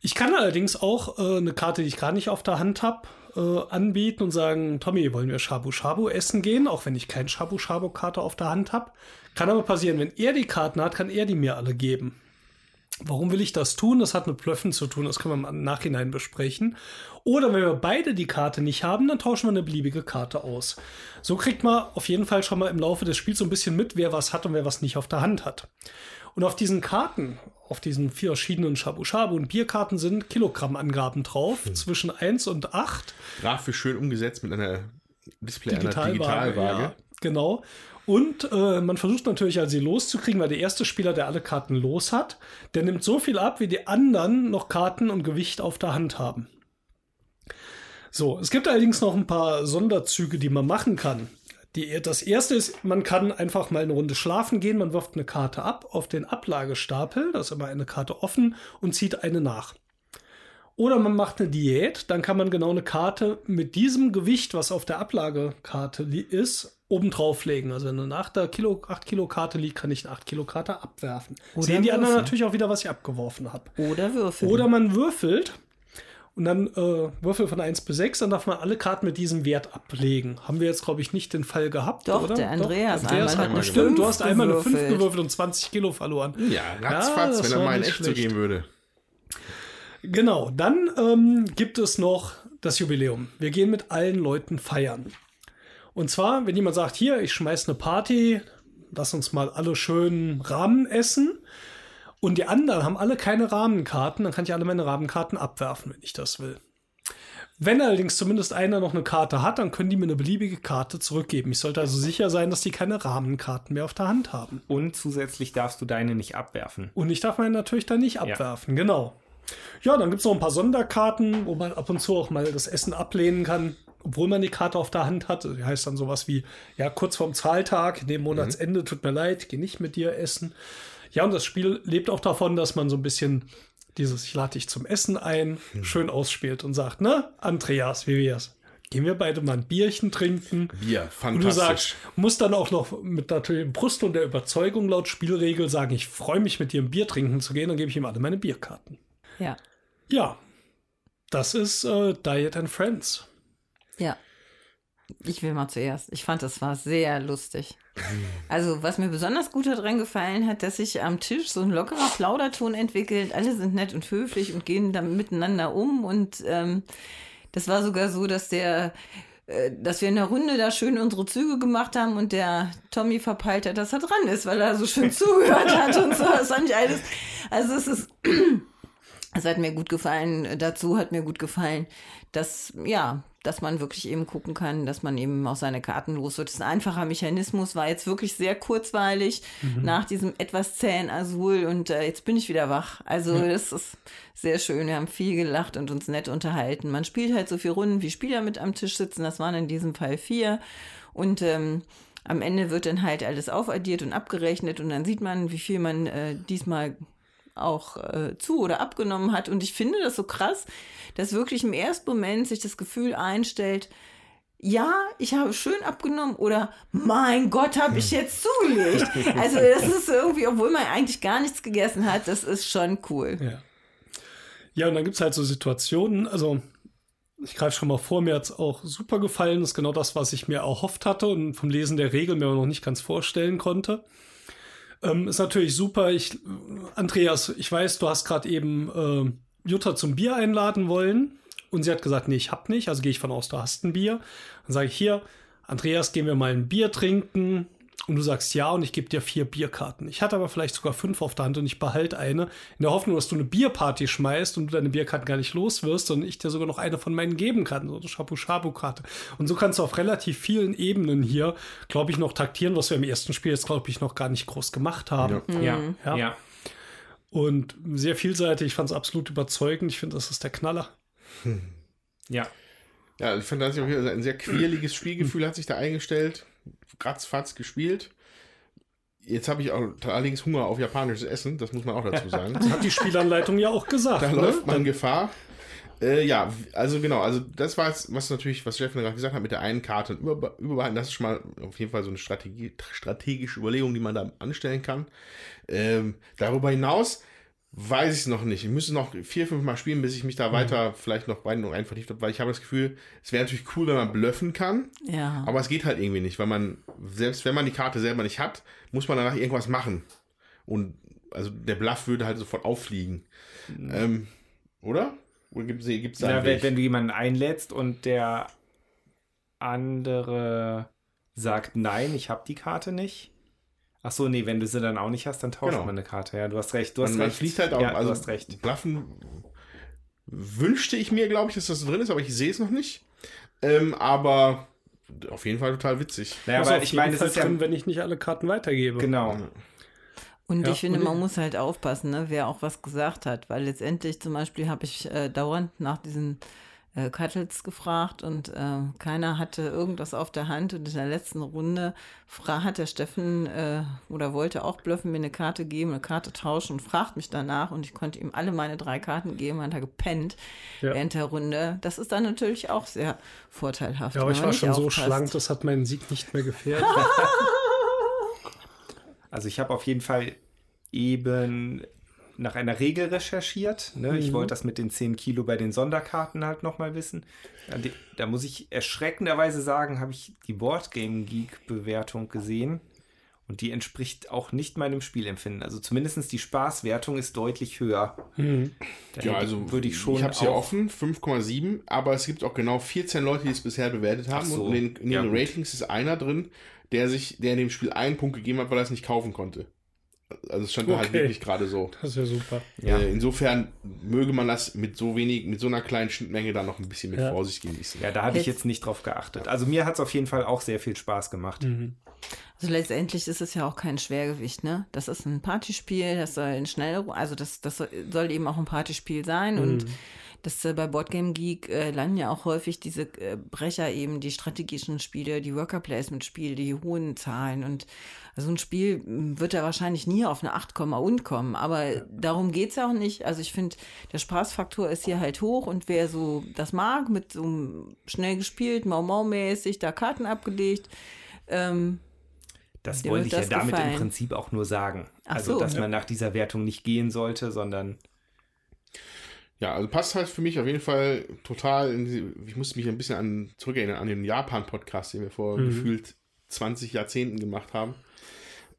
Ich kann allerdings auch äh, eine Karte, die ich gar nicht auf der Hand habe, äh, anbieten und sagen, Tommy, wollen wir Shabu Shabu essen gehen, auch wenn ich keine Shabu Shabu Karte auf der Hand habe. Kann aber passieren, wenn er die Karten hat, kann er die mir alle geben. Warum will ich das tun? Das hat mit Blöffen zu tun, das können wir im Nachhinein besprechen. Oder wenn wir beide die Karte nicht haben, dann tauschen wir eine beliebige Karte aus. So kriegt man auf jeden Fall schon mal im Laufe des Spiels so ein bisschen mit, wer was hat und wer was nicht auf der Hand hat. Und auf diesen Karten, auf diesen vier verschiedenen Shabu Shabu und Bierkarten sind Kilogrammangaben drauf, zwischen 1 und 8.
Grafisch schön umgesetzt mit einer Display,
Digitalwaage.
Digitalwaage.
Ja, Genau. Und äh, man versucht natürlich, also sie loszukriegen, weil der erste Spieler, der alle Karten los hat, der nimmt so viel ab, wie die anderen noch Karten und Gewicht auf der Hand haben. So, es gibt allerdings noch ein paar Sonderzüge, die man machen kann. Die, das erste ist, man kann einfach mal eine Runde schlafen gehen, man wirft eine Karte ab auf den Ablagestapel, da ist immer eine Karte offen und zieht eine nach. Oder man macht eine Diät, dann kann man genau eine Karte mit diesem Gewicht, was auf der Ablagekarte ist, oben drauflegen. Also wenn eine 8 Kilo, 8 Kilo Karte liegt, kann ich eine 8 Kilo Karte abwerfen.
Oder
Sehen die anderen
würfeln.
natürlich auch wieder, was ich abgeworfen habe.
Oder Würfel.
Oder man würfelt und dann äh, Würfel von 1 bis 6, dann darf man alle Karten mit diesem Wert ablegen. Haben wir jetzt, glaube ich, nicht den Fall gehabt,
Doch,
oder?
der Andreas
Andreas
einmal
hat
eine
Stimmt, du hast einmal eine 5
gewürfelt.
und 20 Kilo verloren.
Ja, ratzfatz,
das
wenn er
war
mal in echt
schlecht.
zugehen würde.
Genau, dann ähm, gibt es noch das Jubiläum. Wir gehen mit allen Leuten feiern. Und zwar, wenn jemand sagt, hier, ich schmeiß eine Party, lass uns mal alle schön Rahmen essen. Und die anderen haben alle keine Rahmenkarten, dann kann ich alle meine Rahmenkarten abwerfen, wenn ich das will. Wenn allerdings zumindest einer noch eine Karte hat, dann können die mir eine beliebige Karte zurückgeben. Ich sollte also sicher sein, dass die keine Rahmenkarten mehr auf der Hand haben.
Und zusätzlich darfst du deine nicht abwerfen.
Und ich darf meine natürlich dann nicht abwerfen, genau. Ja, dann gibt es noch ein paar Sonderkarten, wo man ab und zu auch mal das Essen ablehnen kann, obwohl man die Karte auf der Hand hat. Die heißt dann sowas wie, ja, kurz vorm Zahltag, neben Monatsende, tut mir leid, geh nicht mit dir essen. Ja, und das Spiel lebt auch davon, dass man so ein bisschen dieses, ich lade dich zum Essen ein, schön ausspielt und sagt, ne, Andreas, wie wär's? Gehen wir beide mal ein Bierchen trinken.
Bier,
Und du
fantastisch.
sagst, musst dann auch noch mit natürlich Brust und der Überzeugung laut Spielregel sagen, ich freue mich mit dir ein Bier trinken zu gehen, dann gebe ich ihm alle meine Bierkarten.
Ja.
Ja, das ist äh, Diet and Friends.
Ja. Ich will mal zuerst. Ich fand, das war sehr lustig. Also, was mir besonders gut daran gefallen hat, dass sich am Tisch so ein lockerer Plauderton entwickelt. Alle sind nett und höflich und gehen dann miteinander um. Und ähm, das war sogar so, dass der äh, dass wir in der Runde da schön unsere Züge gemacht haben und der Tommy verpeilt hat, dass er dran ist, weil er so schön zugehört hat und so. Das fand ich alles. Also es ist, es hat mir gut gefallen. Dazu hat mir gut gefallen, dass, ja, dass man wirklich eben gucken kann, dass man eben auch seine Karten los wird. Das ist ein einfacher Mechanismus, war jetzt wirklich sehr kurzweilig nach diesem etwas zähen Azul und äh, jetzt bin ich wieder wach. Also das ist sehr schön. Wir haben viel gelacht und uns nett unterhalten. Man spielt halt so viele Runden, wie Spieler mit am Tisch sitzen. Das waren in diesem Fall vier. Und ähm, am Ende wird dann halt alles aufaddiert und abgerechnet und dann sieht man, wie viel man äh, diesmal auch äh, zu oder abgenommen hat. Und ich finde das so krass, dass wirklich im ersten Moment sich das Gefühl einstellt, ja, ich habe schön abgenommen oder mein Gott, habe ich jetzt zugelegt. Also das ist irgendwie, obwohl man eigentlich gar nichts gegessen hat, das ist schon cool.
Ja. Ja, und dann gibt es halt so Situationen, also ich greife schon mal vor, mir hat es auch super gefallen. Das ist genau das, was ich mir erhofft hatte und vom Lesen der Regel mir aber noch nicht ganz vorstellen konnte. Ähm, ist natürlich super. Ich, Andreas, ich weiß, du hast gerade eben äh, Jutta zum Bier einladen wollen. Und sie hat gesagt, nee, ich hab nicht. Also gehe ich von aus, du hast ein Bier. Dann sage ich hier, Andreas, gehen wir mal ein Bier trinken. Und du sagst ja und ich gebe dir vier Bierkarten. Ich hatte aber vielleicht sogar fünf auf der Hand und ich behalte eine, in der Hoffnung, dass du eine Bierparty schmeißt und du deine Bierkarten gar nicht los wirst, sondern ich dir sogar noch eine von meinen geben kann, so eine Shabu-Shabu-Karte. Und so kannst du auf relativ vielen Ebenen hier, glaube ich, noch taktieren, was wir im ersten Spiel jetzt, glaube ich, noch gar nicht groß gemacht haben.
Ja.
Ja,
Ja.
ja.
Und sehr vielseitig, ich fand es absolut überzeugend. Ich finde, das ist der Knaller.
ja.
Ja, ich fand das auch wieder ein sehr quirliges Spielgefühl hat sich da eingestellt. Ratzfatz gespielt. Jetzt habe ich auch allerdings Hunger auf japanisches Essen, das muss man auch dazu sagen.
Hat die Spielanleitung ja auch gesagt.
Da
ne?
läuft man Gefahr. Äh, ja, also genau, also das war jetzt, was natürlich, was Steffen gerade gesagt hat, mit der einen Karte und über, überbehalten, das ist schon mal auf jeden Fall so eine Strategie, strategische Überlegung, die man da anstellen kann. Ähm, darüber hinaus weiß ich es noch nicht. Ich müsste noch vier, fünf Mal spielen, bis ich mich da weiter vielleicht noch rein, noch rein vertieft habe, weil ich habe das Gefühl, es wäre natürlich cool, wenn man bluffen kann,
Ja.
aber es geht halt irgendwie nicht, weil man, selbst wenn man die Karte selber nicht hat, muss man danach irgendwas machen. Und also der Bluff würde halt sofort auffliegen. Ähm, oder? Oder gibt es da einen
wenn,
Weg?
wenn du jemanden einlädst und der andere sagt, nein, ich habe die Karte nicht. Ach so, nee, wenn du sie dann auch nicht hast, dann tauscht
Genau.
man eine Karte. Ja, du hast recht. Du hast
man,
recht.
fliegt halt auch,
ja,
also
du hast recht.
Bluffen wünschte ich mir, glaube ich, dass das drin ist, aber ich sehe es noch nicht. Ähm, aber auf jeden Fall total witzig.
Naja, aber ich meine, es ist ja.
drin, wenn ich nicht alle Karten weitergebe.
Genau.
Und
Ja,
ich finde,
und-
man muss halt aufpassen, ne, wer auch was gesagt hat, weil letztendlich zum Beispiel habe ich äh, dauernd nach diesen äh, Cuttles gefragt und äh, keiner hatte irgendwas auf der Hand und in der letzten Runde fra- hat der Steffen äh, oder wollte auch bluffen, mir eine Karte geben, eine Karte tauschen und fragt mich danach und ich konnte ihm alle meine drei Karten geben, hat er gepennt
Ja.
während der Runde. Das ist dann natürlich auch sehr vorteilhaft.
Ja, aber ich war schon so schlank, das hat meinen Sieg nicht mehr gefährdet.
Also ich habe auf jeden Fall eben nach einer Regel recherchiert. Ne? Ich wollte das mit den 10 Kilo bei den Sonderkarten halt nochmal wissen. Da, da muss ich erschreckenderweise sagen, habe ich die Boardgame Geek Bewertung gesehen. Und die entspricht auch nicht meinem Spielempfinden. Also zumindest die Spaßwertung ist deutlich höher.
Mhm.
Ja, also
würde ich schon
Ich habe es hier offen, 5,7, aber es gibt auch genau 14 Leute, die es bisher bewertet haben.
So.
Und in den, in
Ja,
den
gut.
Ratings ist einer drin, der sich, der in dem Spiel einen Punkt gegeben hat, weil er es nicht kaufen konnte. Also es stand da halt
Okay.
wirklich gerade so.
Das ist ja super.
Ja.
Äh, insofern möge man das mit so wenig, mit so einer kleinen Schnittmenge dann noch ein bisschen mit
Ja.
Vorsicht genießen.
Ja, da habe ich
Jetzt-
jetzt nicht drauf geachtet. Also mir hat es auf jeden Fall auch sehr viel Spaß gemacht.
Mhm.
Also letztendlich ist es ja auch kein Schwergewicht, ne? Das ist ein Partyspiel, das soll ein schnell, also das, das soll- eben auch ein Partyspiel sein und das äh, bei Boardgame Geek äh, landen ja auch häufig diese äh, Brecher eben, die strategischen Spiele, die Worker Placement Spiele, die hohen Zahlen und also ein Spiel m, wird da wahrscheinlich nie auf eine 8, und kommen, aber darum geht's ja auch nicht. Also ich finde, der Spaßfaktor ist hier halt hoch und wer so das mag, mit so einem schnell gespielt, Mau-Mau-mäßig, da Karten abgelegt, ähm,
Das
Dir
wollte ich ja damit
gefallen.
im Prinzip auch nur sagen.
Ach
also,
so.
dass man nach dieser Wertung nicht gehen sollte, sondern
Ja, also passt halt für mich auf jeden Fall total. In die, ich musste mich ein bisschen an, zurückerinnern an den Japan-Podcast, den wir vor
Mhm.
gefühlt 20 Jahrzehnten gemacht haben.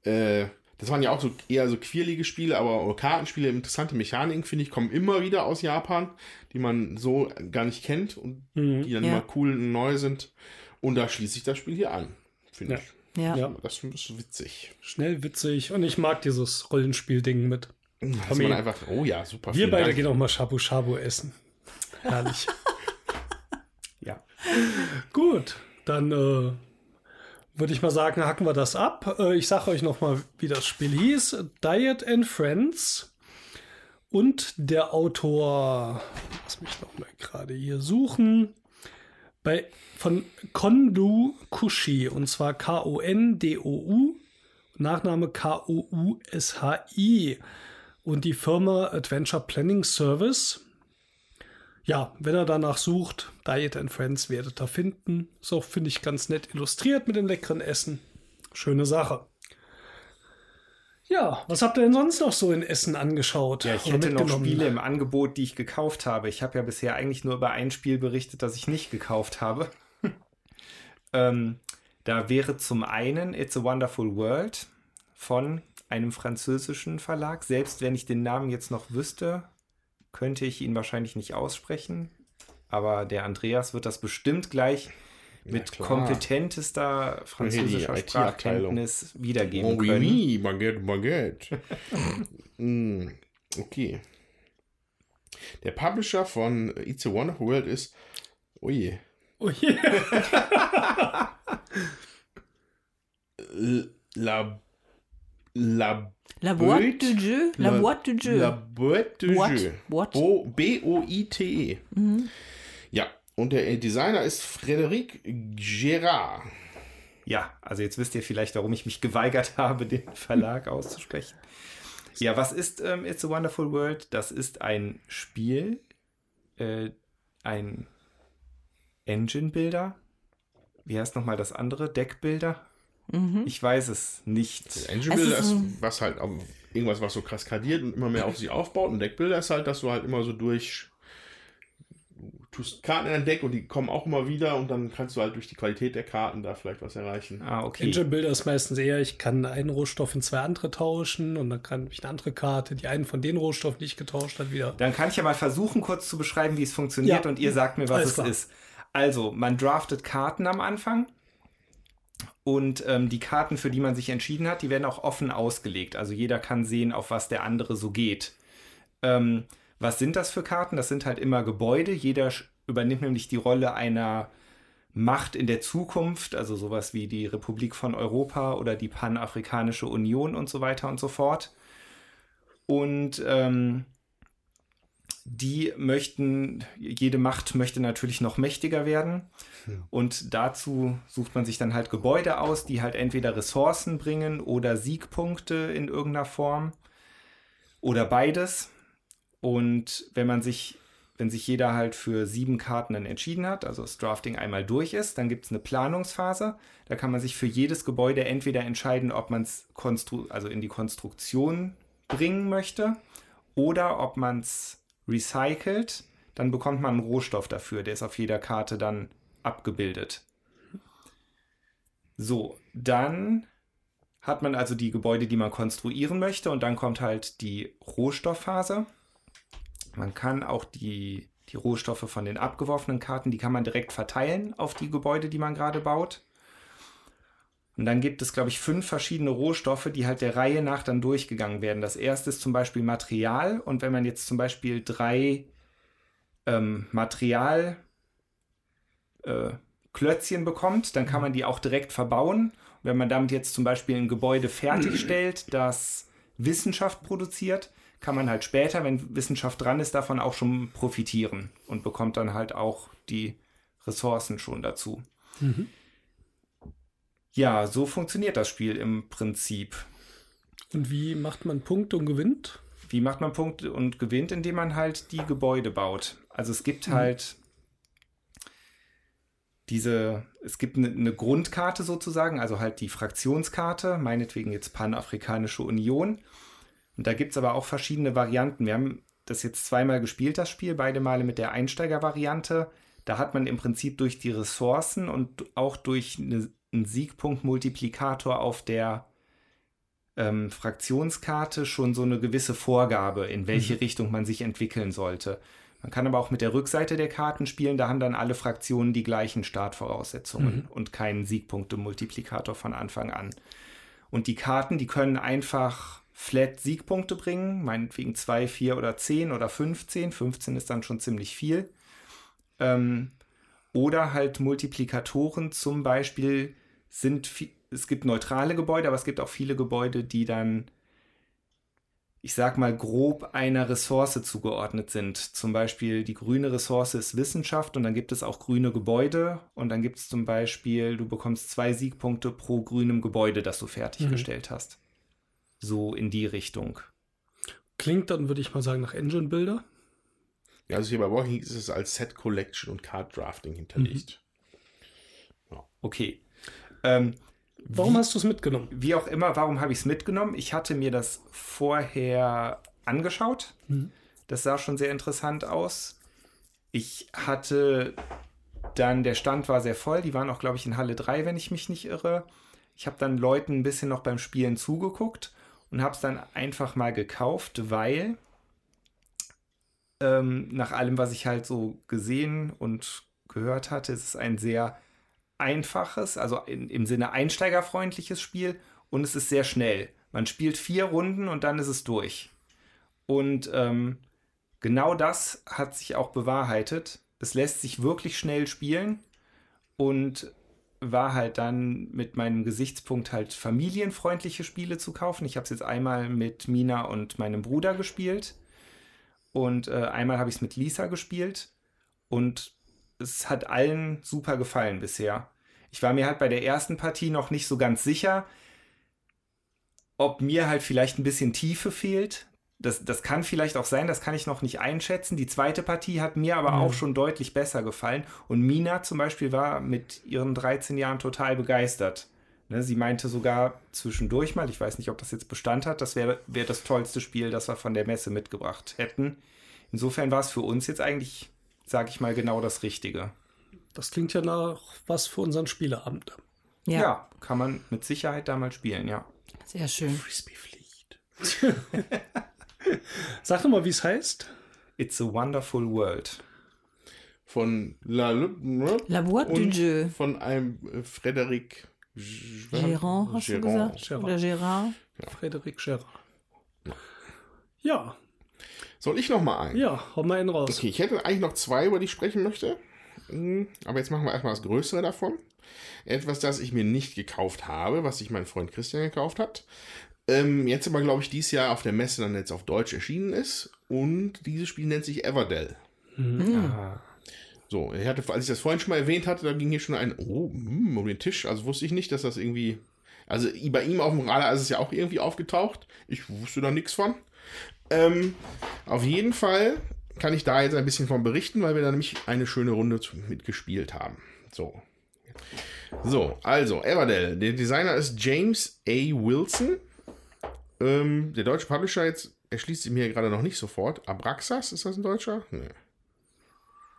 Äh, das waren ja auch so eher so quirlige Spiele, aber auch Kartenspiele, interessante Mechaniken, finde ich, kommen immer wieder aus Japan, die man so gar nicht kennt und
Mhm.
die dann
Ja.
immer cool und neu sind. Und da schließt sich das Spiel hier an, finde
Ja.
ich.
Ja.
Ja.
Das ist witzig.
Schnell, witzig und ich mag dieses Rollenspiel-Ding mit. Tommy,
man einfach, oh ja, super.
Wir beide
Dank.
gehen auch mal Shabu Shabu essen. Herrlich.
ja.
Gut, dann äh, würde ich mal sagen, hacken wir das ab. Äh, ich sage euch noch mal, wie das Spiel hieß. Diet and Friends. Und der Autor, lass mich noch mal gerade hier suchen, bei, von Kondu Kushi, und zwar K-O-N-D-O-U, Nachname K-O-U-S-H-I und die Firma Adventure Planning Service. Ja, wenn er danach sucht, Diet and Friends werdet ihr finden. Auch, finde ich, ganz nett illustriert mit dem leckeren Essen. Schöne Sache. Ja, was habt ihr denn sonst noch so in Essen angeschaut?
Ja, ich hätte noch? Spiele im Angebot, die ich gekauft habe. Ich habe ja bisher eigentlich nur über ein Spiel berichtet, das ich nicht gekauft habe. ähm, da wäre zum einen It's a Wonderful World von einem französischen Verlag. Selbst wenn ich den Namen jetzt noch wüsste, könnte ich ihn wahrscheinlich nicht aussprechen. Aber der Andreas wird das bestimmt gleich mit
klar.
kompetentester französischer. Sprachkenntnis wiedergeben
Oh, oui,
können.
oui, Baguette, Baguette. mm, okay. Der Publisher von It's a Wonderful World ist. Oh je.
Oh je.
La. La.
La boîte de jeu, la, boîte de jeu.
La Boîte de Jeu.
Boîte.
Bo- B-O-I-T-E. Ja, und der Designer ist Frédéric Gérard.
Ja, also jetzt wisst ihr vielleicht, warum ich mich geweigert habe, den Verlag auszusprechen. Ja, was ist ähm, It's a Wonderful World? Das ist ein Spiel, äh, ein Engine-Builder. Wie heißt nochmal das andere? Deck-Builder? Ich weiß es nicht.
Engine
Es
Builder
ist
ist, was halt irgendwas, was so kaskadiert und immer mehr auf sich aufbaut. Und Deckbilder ist halt, dass du halt immer so durch du tust Karten in dein Deck und die kommen auch immer wieder und dann kannst du halt durch die Qualität der Karten da vielleicht was erreichen.
Ah, okay.
Engine Builder ist meistens eher, ich kann einen Rohstoff in zwei andere tauschen und dann kann ich eine andere Karte, die einen von den Rohstoffen, die ich getauscht habe, wieder.
Dann kann ich ja mal versuchen, kurz zu beschreiben, wie es funktioniert
Ja.
und ihr sagt mir, was
Alles
es
klar.
ist. Also, man draftet Karten am Anfang und ähm, die Karten, für die man sich entschieden hat, die werden auch offen ausgelegt. Also jeder kann sehen, auf was der andere so geht. Ähm, was sind das für Karten? Das sind halt immer Gebäude. Jeder übernimmt nämlich die Rolle einer Macht in der Zukunft, also sowas wie die Republik von Europa oder die Panafrikanische Union und so weiter und so fort. Und ähm, die möchten, jede Macht möchte natürlich noch mächtiger werden. Und dazu sucht man sich dann halt Gebäude aus, die halt entweder Ressourcen bringen oder Siegpunkte in irgendeiner Form oder beides. Und wenn man sich, wenn sich jeder halt für sieben Karten dann entschieden hat, also das Drafting einmal durch ist, dann gibt es eine Planungsphase. Da kann man sich für jedes Gebäude entweder entscheiden, ob man es also in die Konstruktion bringen möchte oder ob man es recycelt. Dann bekommt man einen Rohstoff dafür, der ist auf jeder Karte dann abgebildet. So, dann hat man also die Gebäude, die man konstruieren möchte und dann kommt halt die Rohstoffphase. Man kann auch die, die Rohstoffe von den abgeworfenen Karten, die kann man direkt verteilen auf die Gebäude, die man gerade baut. Und dann gibt es, glaube ich, fünf verschiedene Rohstoffe, die halt der Reihe nach dann durchgegangen werden. Das erste ist zum Beispiel Material. Und wenn man jetzt zum Beispiel drei ähm, Material äh, bekommt, dann kann man die auch direkt verbauen. Wenn man damit jetzt zum Beispiel ein Gebäude fertigstellt, das Wissenschaft produziert, kann man halt später, wenn Wissenschaft dran ist, davon auch schon profitieren und bekommt dann halt auch die Ressourcen schon dazu. Mhm. Ja, so funktioniert das Spiel im Prinzip.
Und wie macht man Punkte und gewinnt?
Wie macht man Punkte und gewinnt, indem man halt die Gebäude baut? Also es gibt mhm. halt diese, es gibt eine, eine, Grundkarte sozusagen, also halt die Fraktionskarte, meinetwegen jetzt Panafrikanische Union. Und da gibt es aber auch verschiedene Varianten. Wir haben das jetzt zweimal gespielt, das Spiel, beide Male mit der Einsteigervariante. Da hat man im Prinzip durch die Ressourcen und auch durch eine, einen Siegpunktmultiplikator auf der ähm, Fraktionskarte schon so eine gewisse Vorgabe, in welche mhm. Richtung man sich entwickeln sollte. Man kann aber auch mit der Rückseite der Karten spielen, da haben dann alle Fraktionen die gleichen Startvoraussetzungen mhm. und keinen Siegpunkte-Multiplikator von Anfang an. Und die Karten, die können einfach flat Siegpunkte bringen, meinetwegen 2, 4 oder 10 oder 15. 15 ist dann schon ziemlich viel. Ähm, oder halt Multiplikatoren, zum Beispiel sind, es gibt neutrale Gebäude, aber es gibt auch viele Gebäude, die dann ich sag mal, grob einer Ressource zugeordnet sind. Zum Beispiel die grüne Ressource ist Wissenschaft und dann gibt es auch grüne Gebäude und dann gibt es zum Beispiel, du bekommst zwei Siegpunkte pro grünem Gebäude, das du fertiggestellt mhm. hast. So in die Richtung.
Klingt dann, würde ich mal sagen, nach Engine-Builder.
Ja, also hier bei Walking ist es als Set Collection und Card Drafting hinterlegt.
Mhm. Ja. Okay. Ähm,
Warum wie, hast du es mitgenommen?
Wie auch immer, warum habe ich es mitgenommen? Ich hatte mir das vorher angeschaut. Mhm. Das sah schon sehr interessant aus. Ich hatte dann, der Stand war sehr voll. Die waren auch, glaube ich, in Halle 3, wenn ich mich nicht irre. Ich habe dann Leuten ein bisschen noch beim Spielen zugeguckt und habe es dann einfach mal gekauft, weil ähm, nach allem, was ich halt so gesehen und gehört hatte, ist es ein sehr einfaches, also in, im Sinne einsteigerfreundliches Spiel und es ist sehr schnell. Man spielt vier Runden und dann ist es durch. Und ähm, genau das hat sich auch bewahrheitet. Es lässt sich wirklich schnell spielen und war halt dann mit meinem Gesichtspunkt halt familienfreundliche Spiele zu kaufen. Ich habe es jetzt einmal mit Mina und meinem Bruder gespielt und äh, einmal habe ich es mit Lisa gespielt und es hat allen super gefallen bisher. Ich war mir halt bei der ersten Partie noch nicht so ganz sicher, ob mir halt vielleicht ein bisschen Tiefe fehlt. Das, das kann vielleicht auch sein, das kann ich noch nicht einschätzen. Die zweite Partie hat mir aber mhm. auch schon deutlich besser gefallen. Und Mina zum Beispiel war mit ihren 13 Jahren total begeistert. Ne, sie meinte sogar zwischendurch mal, ich weiß nicht, ob das jetzt Bestand hat, das wäre wär das tollste Spiel, das wir von der Messe mitgebracht hätten. Insofern war es für uns jetzt eigentlich sage ich mal, genau das Richtige.
Das klingt ja nach was für unseren Spieleabend.
Ja. ja, kann man mit Sicherheit da mal spielen, ja.
Sehr schön.
Frisbee-Pflicht. Sag doch mal, wie es heißt.
It's a Wonderful World.
Von La, ne?
La Boîte du Jeu.
Von einem äh, Frédéric
Gérard, hast Gérard. du gesagt? Gérard. Oder Gérard?
Ja. Frédéric Gérard. Ja,
soll ich noch mal einen?
Ja, hau mal einen raus.
Okay, ich hätte eigentlich noch zwei, über die ich sprechen möchte. Mm, Aber jetzt machen wir erstmal das Größere davon. Etwas, das ich mir nicht gekauft habe, was sich mein Freund Christian gekauft hat. Ähm, jetzt aber, glaube ich, dieses Jahr auf der Messe dann jetzt auf Deutsch erschienen ist. Und dieses Spiel nennt sich Everdell.
Ah.
So, ich hatte, als ich das vorhin schon mal erwähnt hatte, da ging hier schon ein, oh, mm, um den Tisch. Also wusste ich nicht, dass das irgendwie. Also bei ihm auf dem Radar ist es ja auch irgendwie aufgetaucht. Ich wusste da nichts von. Ähm, auf jeden Fall kann ich da jetzt ein bisschen von berichten, weil wir da nämlich eine schöne Runde mitgespielt haben. So. So, also, Everdell. Der Designer ist James A. Wilson. Ähm, der deutsche Publisher jetzt erschließt mir gerade noch nicht sofort. Abraxas, ist das ein deutscher? Nee.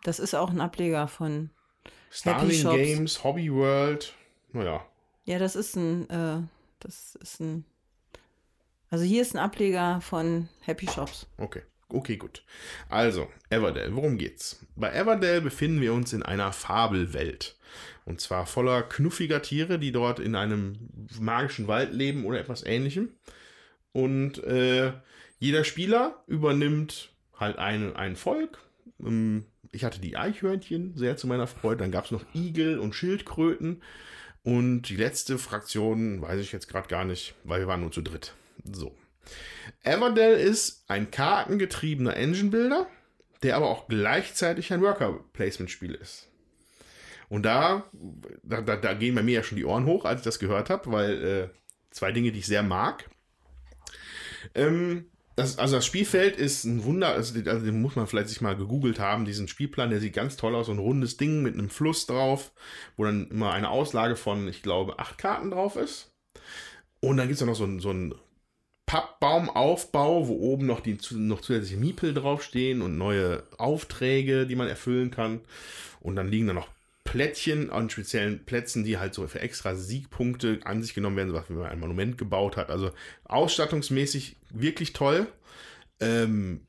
Das ist auch ein Ableger von.
Starling. Games, Hobby World. Naja,
Ja, das ist ein. Äh, das ist ein. Also hier ist ein Ableger von Happy Shops.
okay. Okay, gut. Also, Everdell, worum geht's? Bei Everdell befinden wir uns in einer Fabelwelt. Und zwar voller knuffiger Tiere, die dort in einem magischen Wald leben oder etwas ähnlichem. Und äh, jeder Spieler übernimmt halt ein, ein Volk. Ähm, Ich hatte die Eichhörnchen, sehr zu meiner Freude. Dann gab es noch Igel und Schildkröten. Und die letzte Fraktion weiß ich jetzt gerade gar nicht, weil wir waren nur zu dritt. So. Everdell ist ein kartengetriebener Engine-Builder, der aber auch gleichzeitig ein Worker-Placement-Spiel ist. Und da, da, da, da gehen bei mir ja schon die Ohren hoch, als ich das gehört habe, weil äh, zwei Dinge, die ich sehr mag. Ähm, das, also das Spielfeld ist ein Wunder, also, also den muss man vielleicht sich mal gegoogelt haben, diesen Spielplan, der sieht ganz toll aus, so ein rundes Ding mit einem Fluss drauf, wo dann immer eine Auslage von, ich glaube, acht Karten drauf ist. Und dann gibt es noch so ein, so ein Pappbaumaufbau, wo oben noch, die, noch zusätzliche Miepel draufstehen und neue Aufträge, die man erfüllen kann. Und dann liegen da noch Plättchen an speziellen Plätzen, die halt so für extra Siegpunkte an sich genommen werden, so was wie man ein Monument gebaut hat. Also ausstattungsmäßig wirklich toll. Ähm,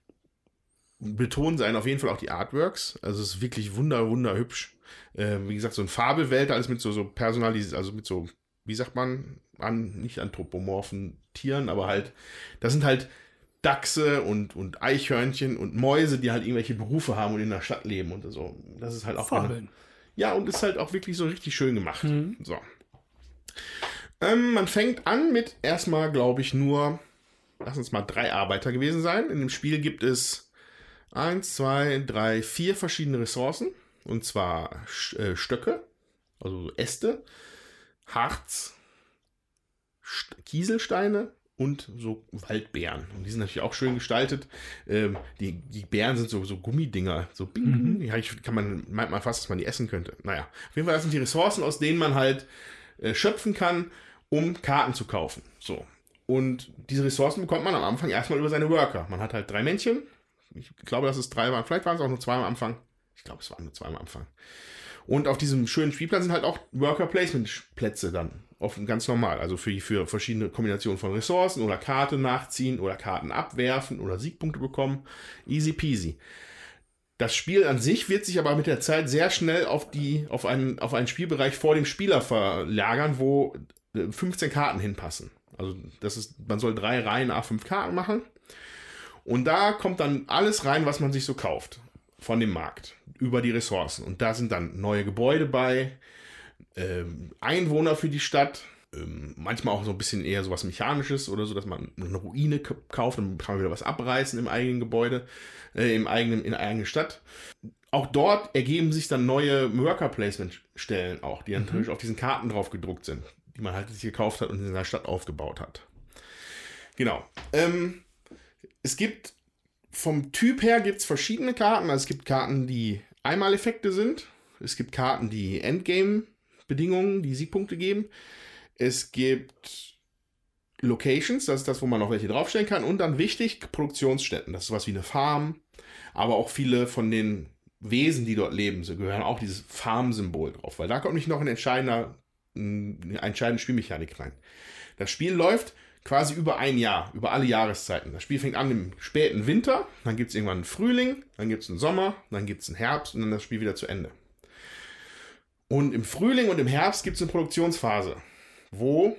betonen seien auf jeden Fall auch die Artworks. Also es ist wirklich wunder, wunderhübsch. Äh, wie gesagt, so ein Fabelwelt, alles mit so, so personalis, also mit so, wie sagt man, an, nicht anthropomorphen Tieren, aber halt, das sind halt Dachse und, und Eichhörnchen und Mäuse, die halt irgendwelche Berufe haben und in der Stadt leben und so. Das ist halt auch
Fabeln.
Ja, und ist halt auch wirklich so richtig schön gemacht. So. Ähm, man fängt an mit erstmal, glaube ich, nur, lass uns mal drei Arbeiter gewesen sein. In dem Spiel gibt es eins, zwei, drei, vier verschiedene Ressourcen. Und zwar äh, Stöcke, also Äste, Harz, St Kieselsteine und so Waldbeeren. Und die sind natürlich auch schön gestaltet. Ähm, die, die Beeren sind so, so Gummidinger, so bing. Ja, ich, kann man, meint man fast, dass man die essen könnte. Naja, auf jeden Fall, das sind die Ressourcen, aus denen man halt äh, schöpfen kann, um Karten zu kaufen. So. Und diese Ressourcen bekommt man am Anfang erstmal über seine Worker. Man hat halt drei Männchen. Ich glaube, dass es drei waren. Vielleicht waren es auch nur zwei am Anfang. Ich glaube, es waren nur zwei am Anfang. Und auf diesem schönen Spielplan sind halt auch Worker-Placement-Plätze dann. Offen, ganz normal. Also für, für verschiedene Kombinationen von Ressourcen oder Karte nachziehen oder Karten abwerfen oder Siegpunkte bekommen. Easy peasy. Das Spiel an sich wird sich aber mit der Zeit sehr schnell auf, die, auf, einen, auf einen Spielbereich vor dem Spieler verlagern, wo äh, 15 Karten hinpassen. Also das ist, man soll drei Reihen A5 Karten machen. Und da kommt dann alles rein, was man sich so kauft von dem Markt über die Ressourcen. Und da sind dann neue Gebäude bei, ähm, Einwohner für die Stadt, ähm, manchmal auch so ein bisschen eher sowas Mechanisches oder so, dass man eine Ruine kauft, dann kann man wieder was abreißen im eigenen Gebäude, äh, im eigenen, in der eigenen Stadt. Auch dort ergeben sich dann neue Worker-Placement-Stellen auch, die dann natürlich auf diesen Karten drauf gedruckt sind, die man halt sich gekauft hat und in seiner Stadt aufgebaut hat. Genau. Ähm, es gibt vom Typ her gibt es verschiedene Karten. Also es gibt Karten, die Einmaleffekte sind. Es gibt Karten, die Endgame-Bedingungen, die Siegpunkte geben. Es gibt Locations, das ist das, wo man noch welche draufstellen kann. Und dann wichtig, Produktionsstätten. Das ist sowas wie eine Farm. Aber auch viele von den Wesen, die dort leben, so gehören auch dieses Farm-Symbol drauf. Weil da kommt nicht noch ein entscheidender, eine entscheidende Spielmechanik rein. Das Spiel läuft quasi über ein Jahr, über alle Jahreszeiten. Das Spiel fängt an im späten Winter, dann gibt es irgendwann einen Frühling, dann gibt es einen Sommer, dann gibt es einen Herbst und dann das Spiel wieder zu Ende. Und im Frühling und im Herbst gibt es eine Produktionsphase, wo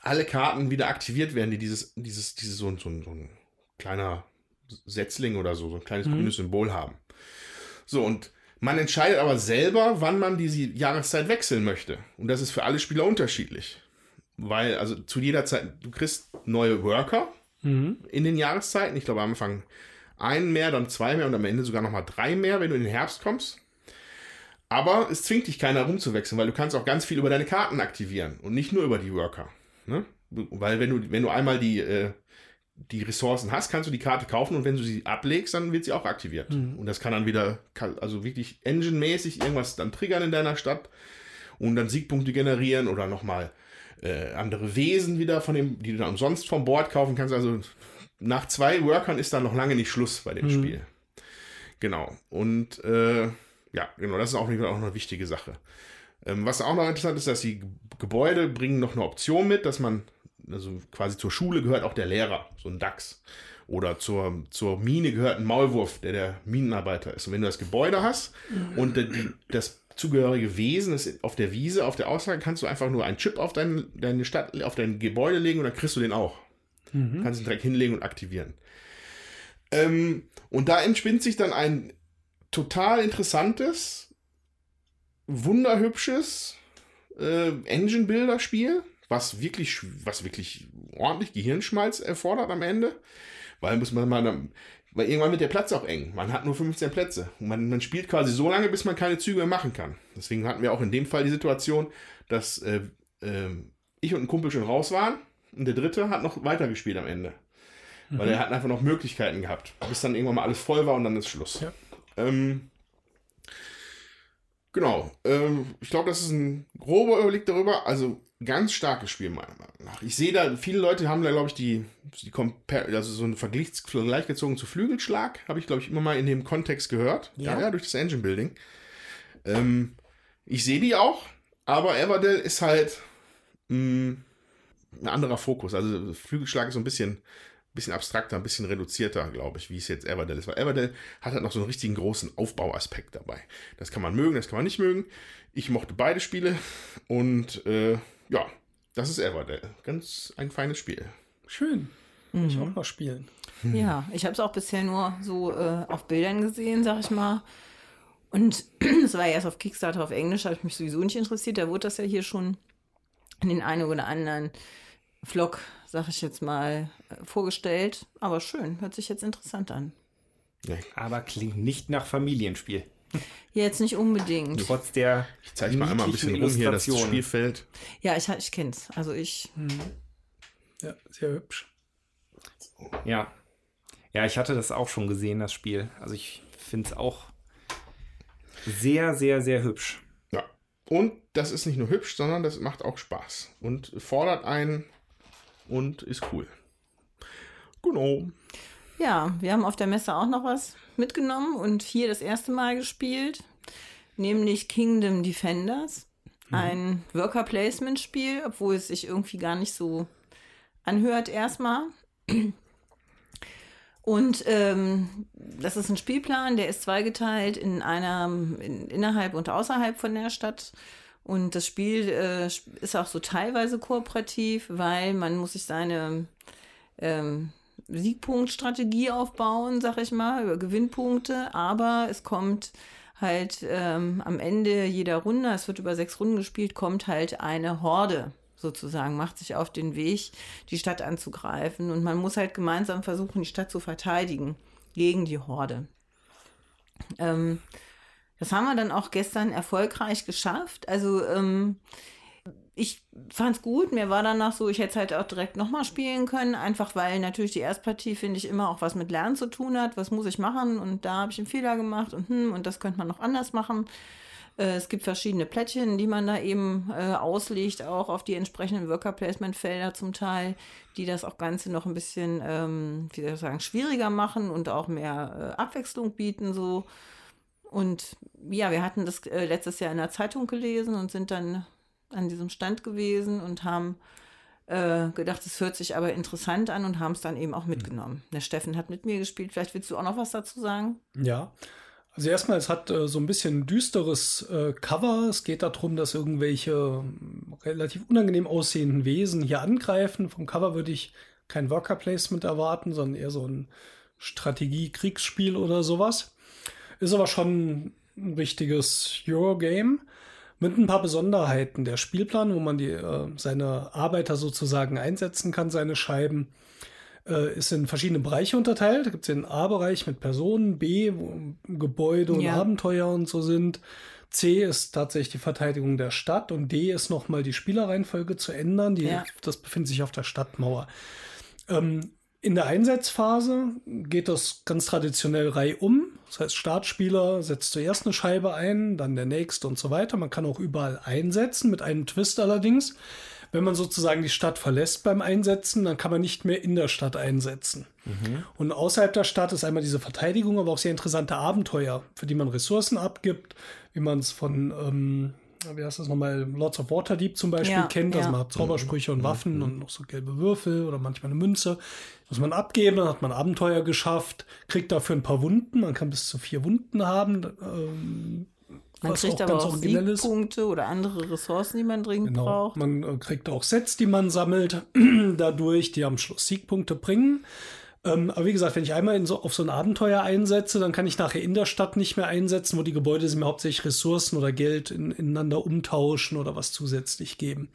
alle Karten wieder aktiviert werden, die dieses, dieses, dieses so, ein- so, ein- so ein kleiner Setzling oder so, so ein kleines grünes Symbol haben. So, und Man entscheidet aber selber, wann man diese Jahreszeit wechseln möchte. Und das ist für alle Spieler unterschiedlich. Weil, also zu jeder Zeit, du kriegst neue Worker in den Jahreszeiten. Ich glaube, am Anfang einen mehr, dann zwei mehr und am Ende sogar nochmal drei mehr, wenn du in den Herbst kommst. Aber es zwingt dich keiner rumzuwechseln, weil du kannst auch ganz viel über deine Karten aktivieren und nicht nur über die Worker. Ne? Weil wenn du, wenn du einmal die, äh, die Ressourcen hast, kannst du die Karte kaufen und wenn du sie ablegst, dann wird sie auch aktiviert. Und das kann dann wieder, also wirklich engine-mäßig irgendwas dann triggern in deiner Stadt und dann Siegpunkte generieren oder nochmal äh, andere Wesen wieder von dem, die du dann umsonst vom Board kaufen kannst. Also nach zwei Workern ist dann noch lange nicht Schluss bei dem Spiel. Genau. Und äh, ja, genau, das ist auch, auch eine wichtige Sache. Ähm, was auch noch interessant ist, dass die Ge- Gebäude bringen noch eine Option mit, dass man, also quasi zur Schule gehört auch der Lehrer, so ein Dachs. Oder zur, zur Mine gehört ein Maulwurf, der der Minenarbeiter ist. Und wenn du das Gebäude hast und der, die, das zugehörige Wesen ist auf der Wiese, auf der Aussage, kannst du einfach nur einen Chip auf dein, deine Stadt, auf dein Gebäude legen und dann kriegst du den auch. Kannst ihn direkt hinlegen und aktivieren. Ähm, und da entspinnt sich dann ein total interessantes, wunderhübsches äh, Engine-Builder-Spiel, was wirklich, was wirklich ordentlich Gehirnschmalz erfordert am Ende. Weil muss man mal, dann- weil irgendwann wird der Platz auch eng. Man hat nur 15 Plätze. Und man, man spielt quasi so lange, bis man keine Züge mehr machen kann. Deswegen hatten wir auch in dem Fall die Situation, dass äh, äh, ich und ein Kumpel schon raus waren und der dritte hat noch weitergespielt am Ende. Weil er hat einfach noch Möglichkeiten gehabt, bis dann irgendwann mal alles voll war und dann ist Schluss.
Ja.
Ähm, genau. Ähm, ich glaube, das ist ein grober Überblick darüber. Also ganz starkes Spiel meiner Meinung nach. Ich sehe da, viele Leute haben da, glaube ich, die, die also so einen Vergleich, Vergleich gezogen zu Flügelschlag. Habe ich, glaube ich, immer mal in dem Kontext gehört. Ja, ja, durch das Engine Building. Ähm, ich sehe die auch, aber Everdell ist halt mh, ein anderer Fokus. Also Flügelschlag ist so ein bisschen, bisschen abstrakter, ein bisschen reduzierter, glaube ich, wie es jetzt Everdell ist. Weil Everdell hat halt noch so einen richtigen großen Aufbauaspekt dabei. Das kann man mögen, das kann man nicht mögen. Ich mochte beide Spiele und äh, ja, das ist Everdell. Ganz ein feines Spiel.
Schön. Ich auch mal spielen.
Ja, ich habe es auch bisher nur so äh, auf Bildern gesehen, sag ich mal. Und es war ja erst auf Kickstarter auf Englisch, habe ich mich sowieso nicht interessiert. Da wurde das ja hier schon in den einen oder anderen Vlog, sag ich jetzt mal, äh, vorgestellt. Aber schön, hört sich jetzt interessant an.
Aber klingt nicht nach Familienspiel.
Jetzt nicht unbedingt.
Trotz der
Ich zeige mal einmal ein bisschen rum hier das. Spielfeld.
Ja, ich, ich kenn's. Also ich,
Ja, sehr hübsch.
Ja. Ja, ich hatte das auch schon gesehen, das Spiel. Also ich finde es auch sehr, sehr, sehr hübsch.
Ja. Und das ist nicht nur hübsch, sondern das macht auch Spaß. Und fordert einen und ist cool. Genau.
Ja, wir haben auf der Messe auch noch was mitgenommen und hier das erste Mal gespielt, nämlich Kingdom Defenders. Ein Worker Placement Spiel, obwohl es sich irgendwie gar nicht so anhört erstmal. Und ähm, das ist ein Spielplan, der ist zweigeteilt in einer in, innerhalb und außerhalb von der Stadt. Und das Spiel äh, ist auch so teilweise kooperativ, weil man muss sich seine ähm, Siegpunktstrategie aufbauen, sag ich mal, über Gewinnpunkte, aber es kommt halt ähm, am Ende jeder Runde, es wird über sechs Runden gespielt, kommt halt eine Horde sozusagen, macht sich auf den Weg, die Stadt anzugreifen und man muss halt gemeinsam versuchen, die Stadt zu verteidigen gegen die Horde. Ähm, das haben wir dann auch gestern erfolgreich geschafft. Also ähm, ich fand's gut. Mir war danach so, ich hätte es halt auch direkt nochmal spielen können, einfach weil natürlich die Erstpartie, finde ich, immer auch was mit Lernen zu tun hat. Was muss ich machen? Und da habe ich einen Fehler gemacht und hm, und das könnte man noch anders machen. Äh, es gibt verschiedene Plättchen, die man da eben äh, auslegt, auch auf die entsprechenden Worker-Placement-Felder zum Teil, die das auch Ganze noch ein bisschen, ähm, wie soll ich sagen, schwieriger machen und auch mehr äh, Abwechslung bieten, so. Und ja, wir hatten das äh, letztes Jahr in der Zeitung gelesen und sind dann an diesem Stand gewesen und haben äh, gedacht, es hört sich aber interessant an und haben es dann eben auch mitgenommen. Der Steffen hat mit mir gespielt. Vielleicht willst du auch noch was dazu sagen?
Ja. Also erstmal, es hat äh, so ein bisschen ein düsteres äh, Cover. Es geht darum, dass irgendwelche ähm, relativ unangenehm aussehenden Wesen hier angreifen. Vom Cover würde ich kein Worker Placement erwarten, sondern eher so ein Strategie-Kriegsspiel oder sowas. Ist aber schon ein richtiges Eurogame mit ein paar Besonderheiten. Der Spielplan, wo man die, äh, seine Arbeiter sozusagen einsetzen kann, seine Scheiben, äh, ist in verschiedene Bereiche unterteilt. Da gibt es den A-Bereich mit Personen, B, wo Gebäude und
Ja.
Abenteuer und so sind. C ist tatsächlich die Verteidigung der Stadt und D ist nochmal die Spielerreihenfolge zu ändern. Die,
Ja.
Das befindet sich auf der Stadtmauer. Ähm, in der Einsetzphase geht das ganz traditionell reihum. Das heißt, Startspieler setzt zuerst eine Scheibe ein, dann der nächste und so weiter. Man kann auch überall einsetzen, mit einem Twist allerdings. Wenn man sozusagen die Stadt verlässt beim Einsetzen, dann kann man nicht mehr in der Stadt einsetzen. Und außerhalb der Stadt ist einmal diese Verteidigung, aber auch sehr interessante Abenteuer, für die man Ressourcen abgibt, wie man es von, ähm, wie heißt das nochmal, Lords of Waterdeep zum Beispiel
Ja,
kennt. Also
ja.
man hat Zaubersprüche und Waffen und noch so gelbe Würfel oder manchmal eine Münze. Muss man abgeben, dann hat man Abenteuer geschafft, kriegt dafür ein paar Wunden. Man kann bis zu vier Wunden haben. Ähm,
Man
was
kriegt
auch
aber
ganz
auch. Siegpunkte oder andere Ressourcen, die man dringend
Genau.
braucht.
Man äh, kriegt auch Sets, die man sammelt, dadurch, die am Schluss Siegpunkte bringen. Ähm, aber wie gesagt, wenn ich einmal in so, auf so ein Abenteuer einsetze, dann kann ich nachher in der Stadt nicht mehr einsetzen, wo die Gebäude sie mir hauptsächlich Ressourcen oder Geld in, ineinander umtauschen oder was zusätzlich geben.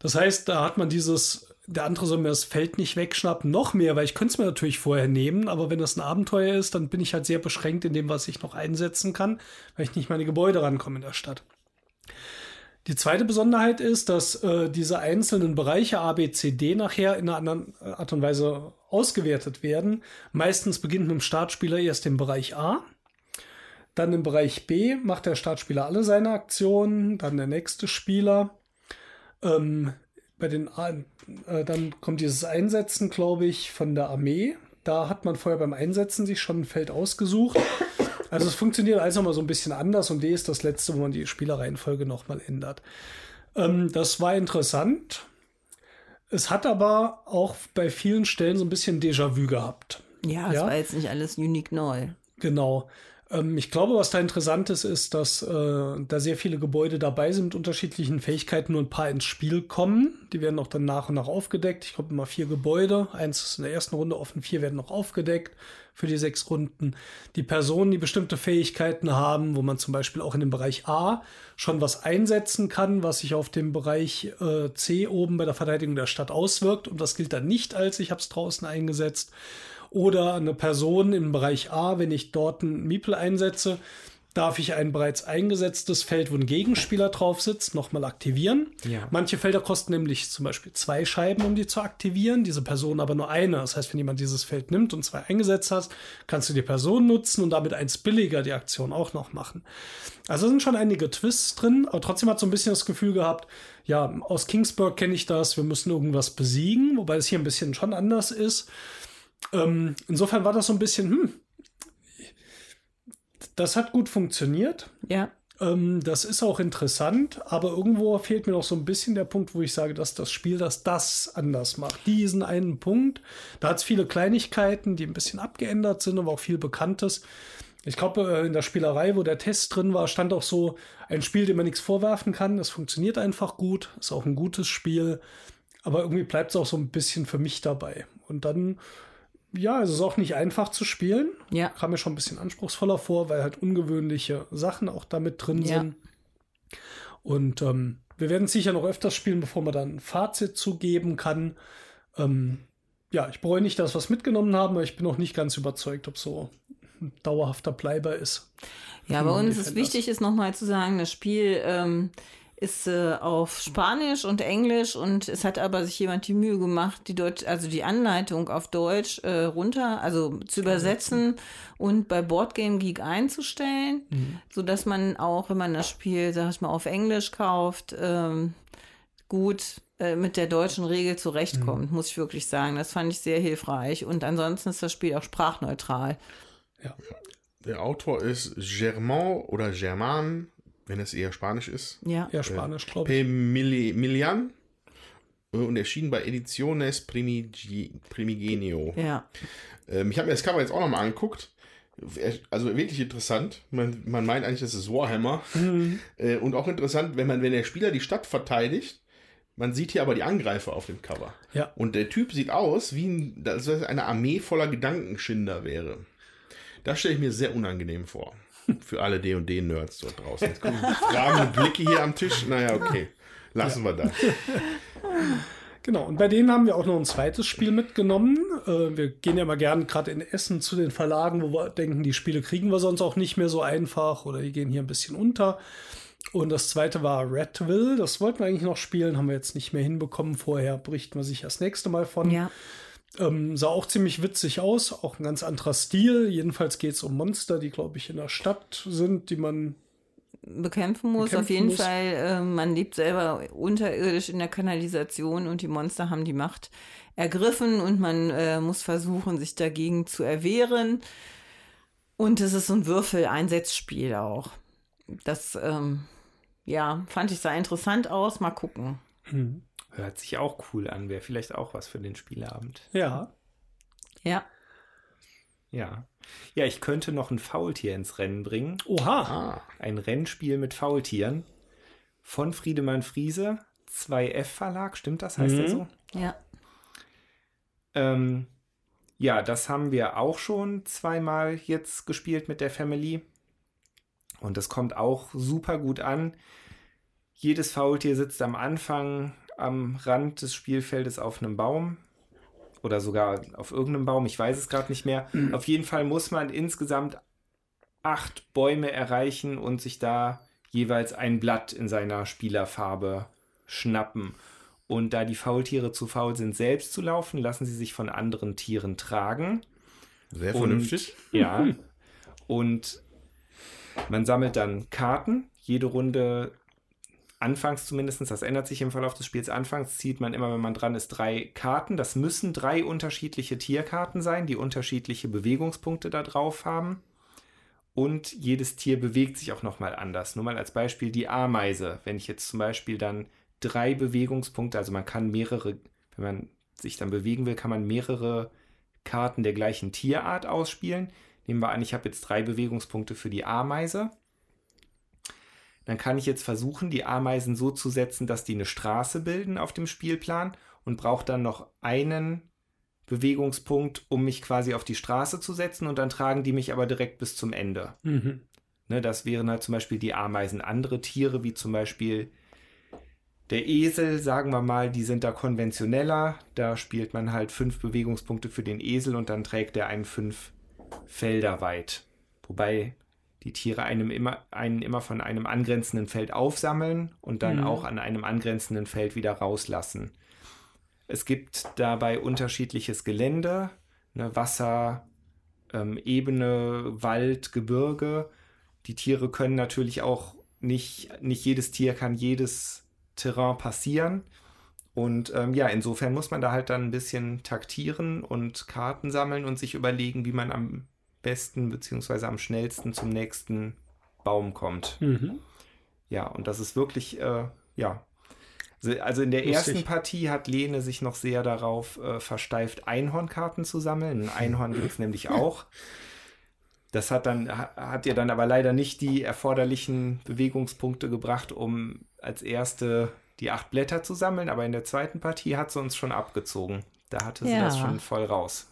Das heißt, da hat man dieses, der andere soll mir das Feld nicht wegschnappen, noch mehr, weil ich könnte es mir natürlich vorher nehmen, aber wenn das ein Abenteuer ist, dann bin ich halt sehr beschränkt in dem, was ich noch einsetzen kann, weil ich nicht meine Gebäude rankomme in der Stadt. Die zweite Besonderheit ist, dass äh, diese einzelnen Bereiche A, B, C, D nachher in einer anderen äh, Art und Weise ausgewertet werden. Meistens beginnt mit dem Startspieler erst im Bereich A. Dann im Bereich B macht der Startspieler alle seine Aktionen, dann der nächste Spieler. Ähm, bei den äh, dann kommt dieses Einsetzen, glaube ich, von der Armee. Da hat man vorher beim Einsetzen sich schon ein Feld ausgesucht. Also es funktioniert alles nochmal so ein bisschen anders und D ist das letzte, wo man die Spielerreihenfolge nochmal ändert. Ähm, das war interessant. Es hat aber auch bei vielen Stellen so ein bisschen Déjà-vu gehabt.
Ja, es
Ja.
war jetzt nicht alles unique neu.
Genau. Ähm, ich glaube, was da interessant ist, ist, dass äh, da sehr viele Gebäude dabei sind mit unterschiedlichen Fähigkeiten, nur ein paar ins Spiel kommen. Die werden auch dann nach und nach aufgedeckt. Ich glaube immer vier Gebäude. Eins ist in der ersten Runde offen, vier werden noch aufgedeckt für die sechs Runden. Die Personen, die bestimmte Fähigkeiten haben, wo man zum Beispiel auch in dem Bereich A schon was einsetzen kann, was sich auf dem Bereich äh, C oben bei der Verteidigung der Stadt auswirkt. Und das gilt dann nicht als, ich habe es draußen eingesetzt oder eine Person im Bereich A, wenn ich dort einen Miepel einsetze, darf ich ein bereits eingesetztes Feld, wo ein Gegenspieler drauf sitzt, nochmal aktivieren.
Ja.
Manche Felder kosten nämlich zum Beispiel zwei Scheiben, um die zu aktivieren, diese Person aber nur eine. Das heißt, wenn jemand dieses Feld nimmt und zwei eingesetzt hast, kannst du die Person nutzen und damit eins billiger die Aktion auch noch machen. Also sind schon einige Twists drin, aber trotzdem hat so ein bisschen das Gefühl gehabt, ja, aus Kingsburg kenne ich das, wir müssen irgendwas besiegen, wobei es hier ein bisschen schon anders ist. Ähm, insofern war das so ein bisschen, hm, das hat gut funktioniert.
Ja.
Ähm, das ist auch interessant, aber irgendwo fehlt mir noch so ein bisschen der Punkt, wo ich sage, dass das Spiel das das anders macht. Diesen einen Punkt. Da hat es viele Kleinigkeiten, die ein bisschen abgeändert sind, aber auch viel Bekanntes. Ich glaube, äh, in der Spielerei, wo der Test drin war, stand auch so ein Spiel, dem man nichts vorwerfen kann. Das funktioniert einfach gut, ist auch ein gutes Spiel, aber irgendwie bleibt es auch so ein bisschen für mich dabei. Und dann, ja, es ist auch nicht einfach zu spielen
Ja.
kam mir schon ein bisschen anspruchsvoller vor, weil halt ungewöhnliche Sachen auch damit drin
Ja.
sind. Und ähm, wir werden es sicher noch öfters spielen, bevor man dann ein Fazit zugeben kann. Ähm, ja, ich bereue nicht, dass wir es mitgenommen haben, aber ich bin noch nicht ganz überzeugt, ob so ein dauerhafter Bleiber ist.
Ja, bei uns ist wichtig, ist nochmal zu sagen, das Spiel ähm, ist äh, auf Spanisch und Englisch und es hat aber sich jemand die Mühe gemacht, die Deutsch, also die Anleitung auf Deutsch äh, runter, also zu übersetzen und bei Boardgame Geek einzustellen,
Mhm.
so dass man auch, wenn man das Spiel, sag ich mal, auf Englisch kauft, ähm, gut äh, mit der deutschen Regel zurechtkommt,
Mhm.
muss ich wirklich sagen. Das fand ich sehr hilfreich und ansonsten ist das Spiel auch sprachneutral.
Der Autor ist Germain oder German, wenn es eher Spanisch ist.
Ja.
Ja, Spanisch, glaube ich.
Milian äh, und erschienen bei Ediciones Primigi- Primigenio.
Ja.
Ähm, ich habe mir das Cover jetzt auch nochmal angeguckt. Also wirklich interessant. Man, man meint eigentlich, das ist Warhammer. Äh, und auch interessant, wenn man, wenn der Spieler die Stadt verteidigt, man sieht hier aber die Angreifer auf dem Cover.
Ja. Und
der Typ sieht aus, wie ein, es eine Armee voller Gedankenschinder wäre. Das stelle ich mir sehr unangenehm vor. Für alle D&D-Nerds dort draußen. Jetzt kommen fragende Blicke hier am Tisch. Naja, okay. Lassen wir das.
Genau, und bei denen haben wir auch noch ein zweites Spiel mitgenommen. Äh, wir gehen ja mal gern gerade in Essen zu den Verlagen, wo wir denken, die Spiele kriegen wir sonst auch nicht mehr so einfach oder die gehen hier ein bisschen unter. Und das zweite war Redville. Das wollten wir eigentlich noch spielen, haben wir jetzt nicht mehr hinbekommen. Vorher berichten wir sich das nächste Mal von.
Ja.
Ähm, sah auch ziemlich witzig aus, auch ein ganz anderer Stil. Jedenfalls geht es um Monster, die, glaube ich, in der Stadt sind, die man
bekämpfen muss.
Bekämpfen
Auf jeden
muss.
Fall, äh, man lebt selber unterirdisch in der Kanalisation und die Monster haben die Macht ergriffen und man äh, muss versuchen, sich dagegen zu erwehren. Und es ist so ein Würfel-Einsetzspiel auch. Das, ähm, ja, fand ich sah interessant aus. Mal gucken.
Hört sich auch cool an. Wäre vielleicht auch was für den Spieleabend.
Ja.
Ja.
Ja. Ja, ich könnte noch ein Faultier ins Rennen bringen.
Oha.
Ein Rennspiel mit Faultieren von Friedemann Friese, 2F Verlag, stimmt das? Heißt der
Mhm.
so?
Ja.
Ähm, ja, das haben wir auch schon zweimal jetzt gespielt mit der Family. Und das kommt auch super gut an. Jedes Faultier sitzt am Anfang am Rand des Spielfeldes auf einem Baum. Oder sogar auf irgendeinem Baum, ich weiß es gerade nicht mehr. Auf jeden Fall muss man insgesamt acht Bäume erreichen und sich da jeweils ein Blatt in seiner Spielerfarbe schnappen. Und da die Faultiere zu faul sind, selbst zu laufen, lassen sie sich von anderen Tieren tragen.
Sehr
Und-
vernünftig.
Ja. Und man sammelt dann Karten. Jede Runde, anfangs zumindest, das ändert sich im Verlauf des Spiels, anfangs zieht man immer, wenn man dran ist, drei Karten. Das müssen drei unterschiedliche Tierkarten sein, die unterschiedliche Bewegungspunkte da drauf haben. Und jedes Tier bewegt sich auch nochmal anders. Nur mal als Beispiel die Ameise. Wenn ich jetzt zum Beispiel dann drei Bewegungspunkte, also man kann mehrere, wenn man sich dann bewegen will, kann man mehrere Karten der gleichen Tierart ausspielen. Nehmen wir an, ich habe jetzt drei Bewegungspunkte für die Ameise. Dann kann ich jetzt versuchen, die Ameisen so zu setzen, dass die eine Straße bilden auf dem Spielplan und brauche dann noch einen Bewegungspunkt, um mich quasi auf die Straße zu setzen und dann tragen die mich aber direkt bis zum Ende.
Mhm.
Ne, das wären halt zum Beispiel die Ameisen. Andere Tiere, wie zum Beispiel der Esel, sagen wir mal, die sind da konventioneller. Da spielt man halt fünf Bewegungspunkte für den Esel und dann trägt er einen fünf Felder weit. Wobei die Tiere einem immer, einen immer von einem angrenzenden Feld aufsammeln und dann
Mhm.
auch an einem angrenzenden Feld wieder rauslassen. Es gibt dabei unterschiedliches Gelände, ne, Wasser, ähm, Ebene, Wald, Gebirge. Die Tiere können natürlich auch nicht, nicht jedes Tier kann jedes Terrain passieren. Und ähm, ja, insofern muss man da halt dann ein bisschen taktieren und Karten sammeln und sich überlegen, wie man am besten beziehungsweise am schnellsten zum nächsten Baum kommt.
Mhm.
Ja, und das ist wirklich, äh, ja. Also- Also in der
Lustig.
ersten Partie hat Lene sich noch sehr darauf äh, versteift, Einhornkarten zu sammeln. Ein Einhorn gibt es nämlich auch. Das hat dann, ha- hat ihr dann aber leider nicht die erforderlichen Bewegungspunkte gebracht, um als erste die acht Blätter zu sammeln. Aber in der zweiten Partie hat sie uns schon abgezogen. Da hatte sie
Ja.
das schon voll raus.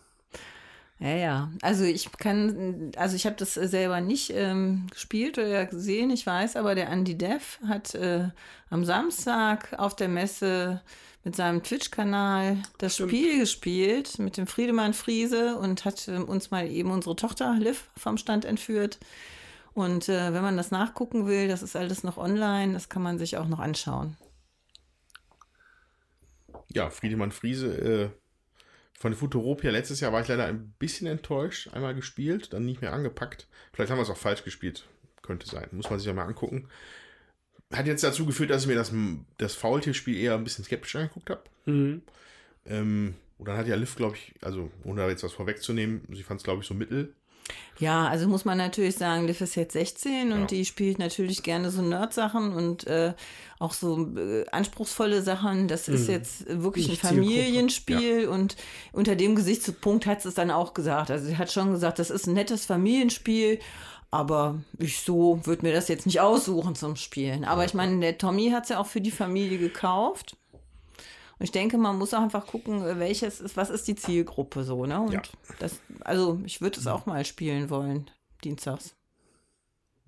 Ja, ja. Also ich kann, also ich habe das äh, selber nicht ähm, gespielt oder gesehen, ich weiß, aber der Andy Dev hat äh, am Samstag auf der Messe mit seinem Twitch-Kanal das Spiel gespielt mit dem Friedemann Friese und hat ähm, uns mal eben unsere Tochter Liv vom Stand entführt. Und äh, wenn man das nachgucken will, das ist alles noch online, das kann man sich auch noch anschauen.
Ja, Friedemann Friese äh, von Futuropia. Letztes Jahr war ich leider ein bisschen enttäuscht. Einmal gespielt, dann nicht mehr angepackt. Vielleicht haben wir es auch falsch gespielt. Könnte sein. Muss man sich ja mal angucken. Hat jetzt dazu geführt, dass ich mir das, das Faultierspiel eher ein bisschen skeptisch angeguckt habe.
Mhm.
Ähm, und dann hat ja Liv, glaube ich, also ohne da jetzt was vorwegzunehmen, sie fand es, glaube ich, so mittel.
Ja, also muss man natürlich sagen, Liv ist jetzt 16 und
Ja.
die spielt natürlich gerne so Nerd-Sachen und äh, auch so äh, anspruchsvolle Sachen. Das ist
Mhm.
jetzt wirklich
Nicht
ein Familienspiel und unter dem Gesichtspunkt hat sie es dann auch gesagt. Also sie hat schon gesagt, das ist ein nettes Familienspiel, aber ich so würde mir das jetzt nicht aussuchen zum Spielen. Aber ich meine, der Tommy hat es ja auch für die Familie gekauft. Und ich denke, man muss auch einfach gucken, welches ist, was ist die Zielgruppe so, ne? Und
Ja.
das, also ich würde es auch mal spielen wollen, dienstags.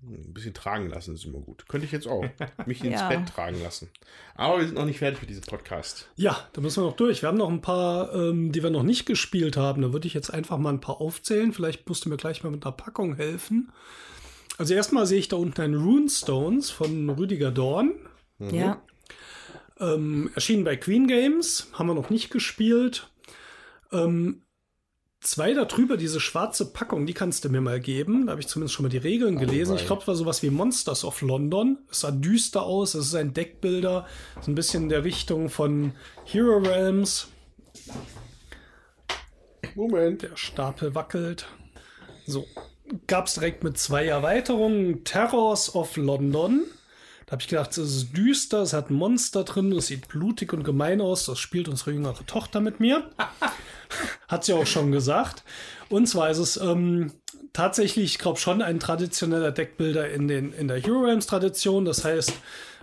Ein bisschen tragen lassen ist immer gut. Könnte ich jetzt auch mich ins
Ja.
Bett tragen lassen. Aber wir sind noch nicht fertig mit diesem Podcast.
Ja, da müssen wir noch durch. Wir haben noch ein paar, ähm, die wir noch nicht gespielt haben. Da würde ich jetzt einfach mal ein paar aufzählen. Vielleicht musst du mir gleich mal mit einer Packung helfen. Also erstmal sehe ich da unten ein Runestones von Rüdiger Dorn.
Ja.
Ähm, erschienen bei Queen Games, haben wir noch nicht gespielt. Ähm, zwei da drüber, diese schwarze Packung, die kannst du mir mal geben. Da habe ich zumindest schon mal die Regeln gelesen. Ich glaube, es war sowas wie Monsters of London. Es sah düster aus, es ist ein Deckbilder, so ein bisschen in der Richtung von Hero Realms.
Moment.
Der Stapel wackelt. So, gab es direkt mit zwei Erweiterungen. Terrors of London. Da habe ich gedacht, es ist düster, es hat ein Monster drin, es sieht blutig und gemein aus. Das spielt unsere jüngere Tochter mit mir. hat sie auch schon gesagt. Und zwar ist es ähm, tatsächlich, ich glaube schon, ein traditioneller Deckbilder in, den, in der Hero Realms Tradition. Das heißt,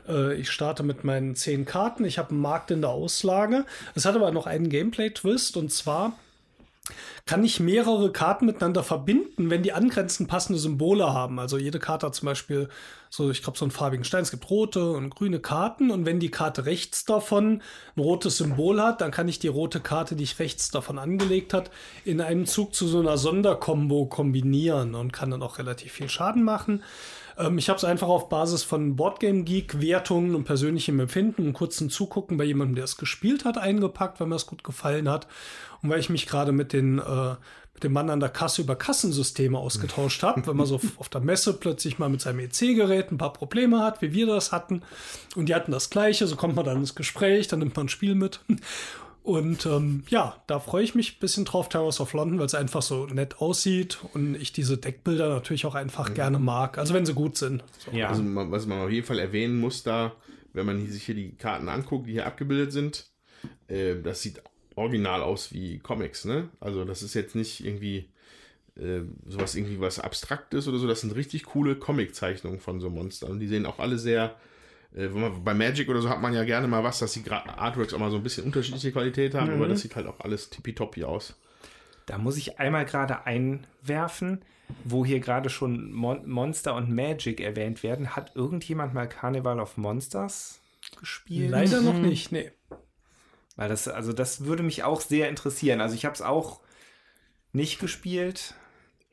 äh, ich starte mit meinen zehn Karten. Ich habe einen Markt in der Auslage. Es hat aber noch einen Gameplay-Twist und zwar kann ich mehrere Karten miteinander verbinden, wenn die angrenzend passende Symbole haben. Also jede Karte hat zum Beispiel so, ich glaube, so einen farbigen Stein. Es gibt rote und grüne Karten. Und wenn die Karte rechts davon ein rotes Symbol hat, dann kann ich die rote Karte, die ich rechts davon angelegt hat, in einem Zug zu so einer Sonderkombo kombinieren und kann dann auch relativ viel Schaden machen. Ähm, ich habe es einfach auf Basis von Boardgame Geek Wertungen und persönlichem Empfinden und kurzen Zugucken bei jemandem, der es gespielt hat, eingepackt, weil mir es gut gefallen hat. Und weil ich mich gerade mit den äh, mit dem Mann an der Kasse über Kassensysteme ausgetauscht habe, wenn man so auf der Messe plötzlich mal mit seinem EC-Gerät ein paar Probleme hat, wie wir das hatten. Und die hatten das Gleiche, so kommt man dann ins Gespräch, dann nimmt man ein Spiel mit. Und ähm, ja, da freue ich mich ein bisschen drauf, Towers of London, weil es einfach so nett aussieht und ich diese Deckbilder natürlich auch einfach gerne mag. Also wenn sie gut sind. So.
Ja.
Also, was man auf jeden Fall erwähnen muss, da, wenn man sich hier die Karten anguckt, die hier abgebildet sind, äh, das sieht original aus wie Comics, ne? Also, das ist jetzt nicht irgendwie äh, sowas irgendwie was Abstraktes oder so. Das sind richtig coole Comic-Zeichnungen von so Monstern. Und die sehen auch alle sehr. Äh, wenn man, bei Magic oder so hat man ja gerne mal was, dass die Gra- Artworks auch mal so ein bisschen unterschiedliche Qualität haben, aber das sieht halt auch alles tippitoppi aus.
Da muss ich einmal gerade einwerfen, wo hier gerade schon Mon Monster und Magic erwähnt werden. Hat irgendjemand mal Carnival of Monsters gespielt?
Leider noch nicht, nee.
Weil das, also das würde mich auch sehr interessieren. Also ich habe es auch nicht gespielt,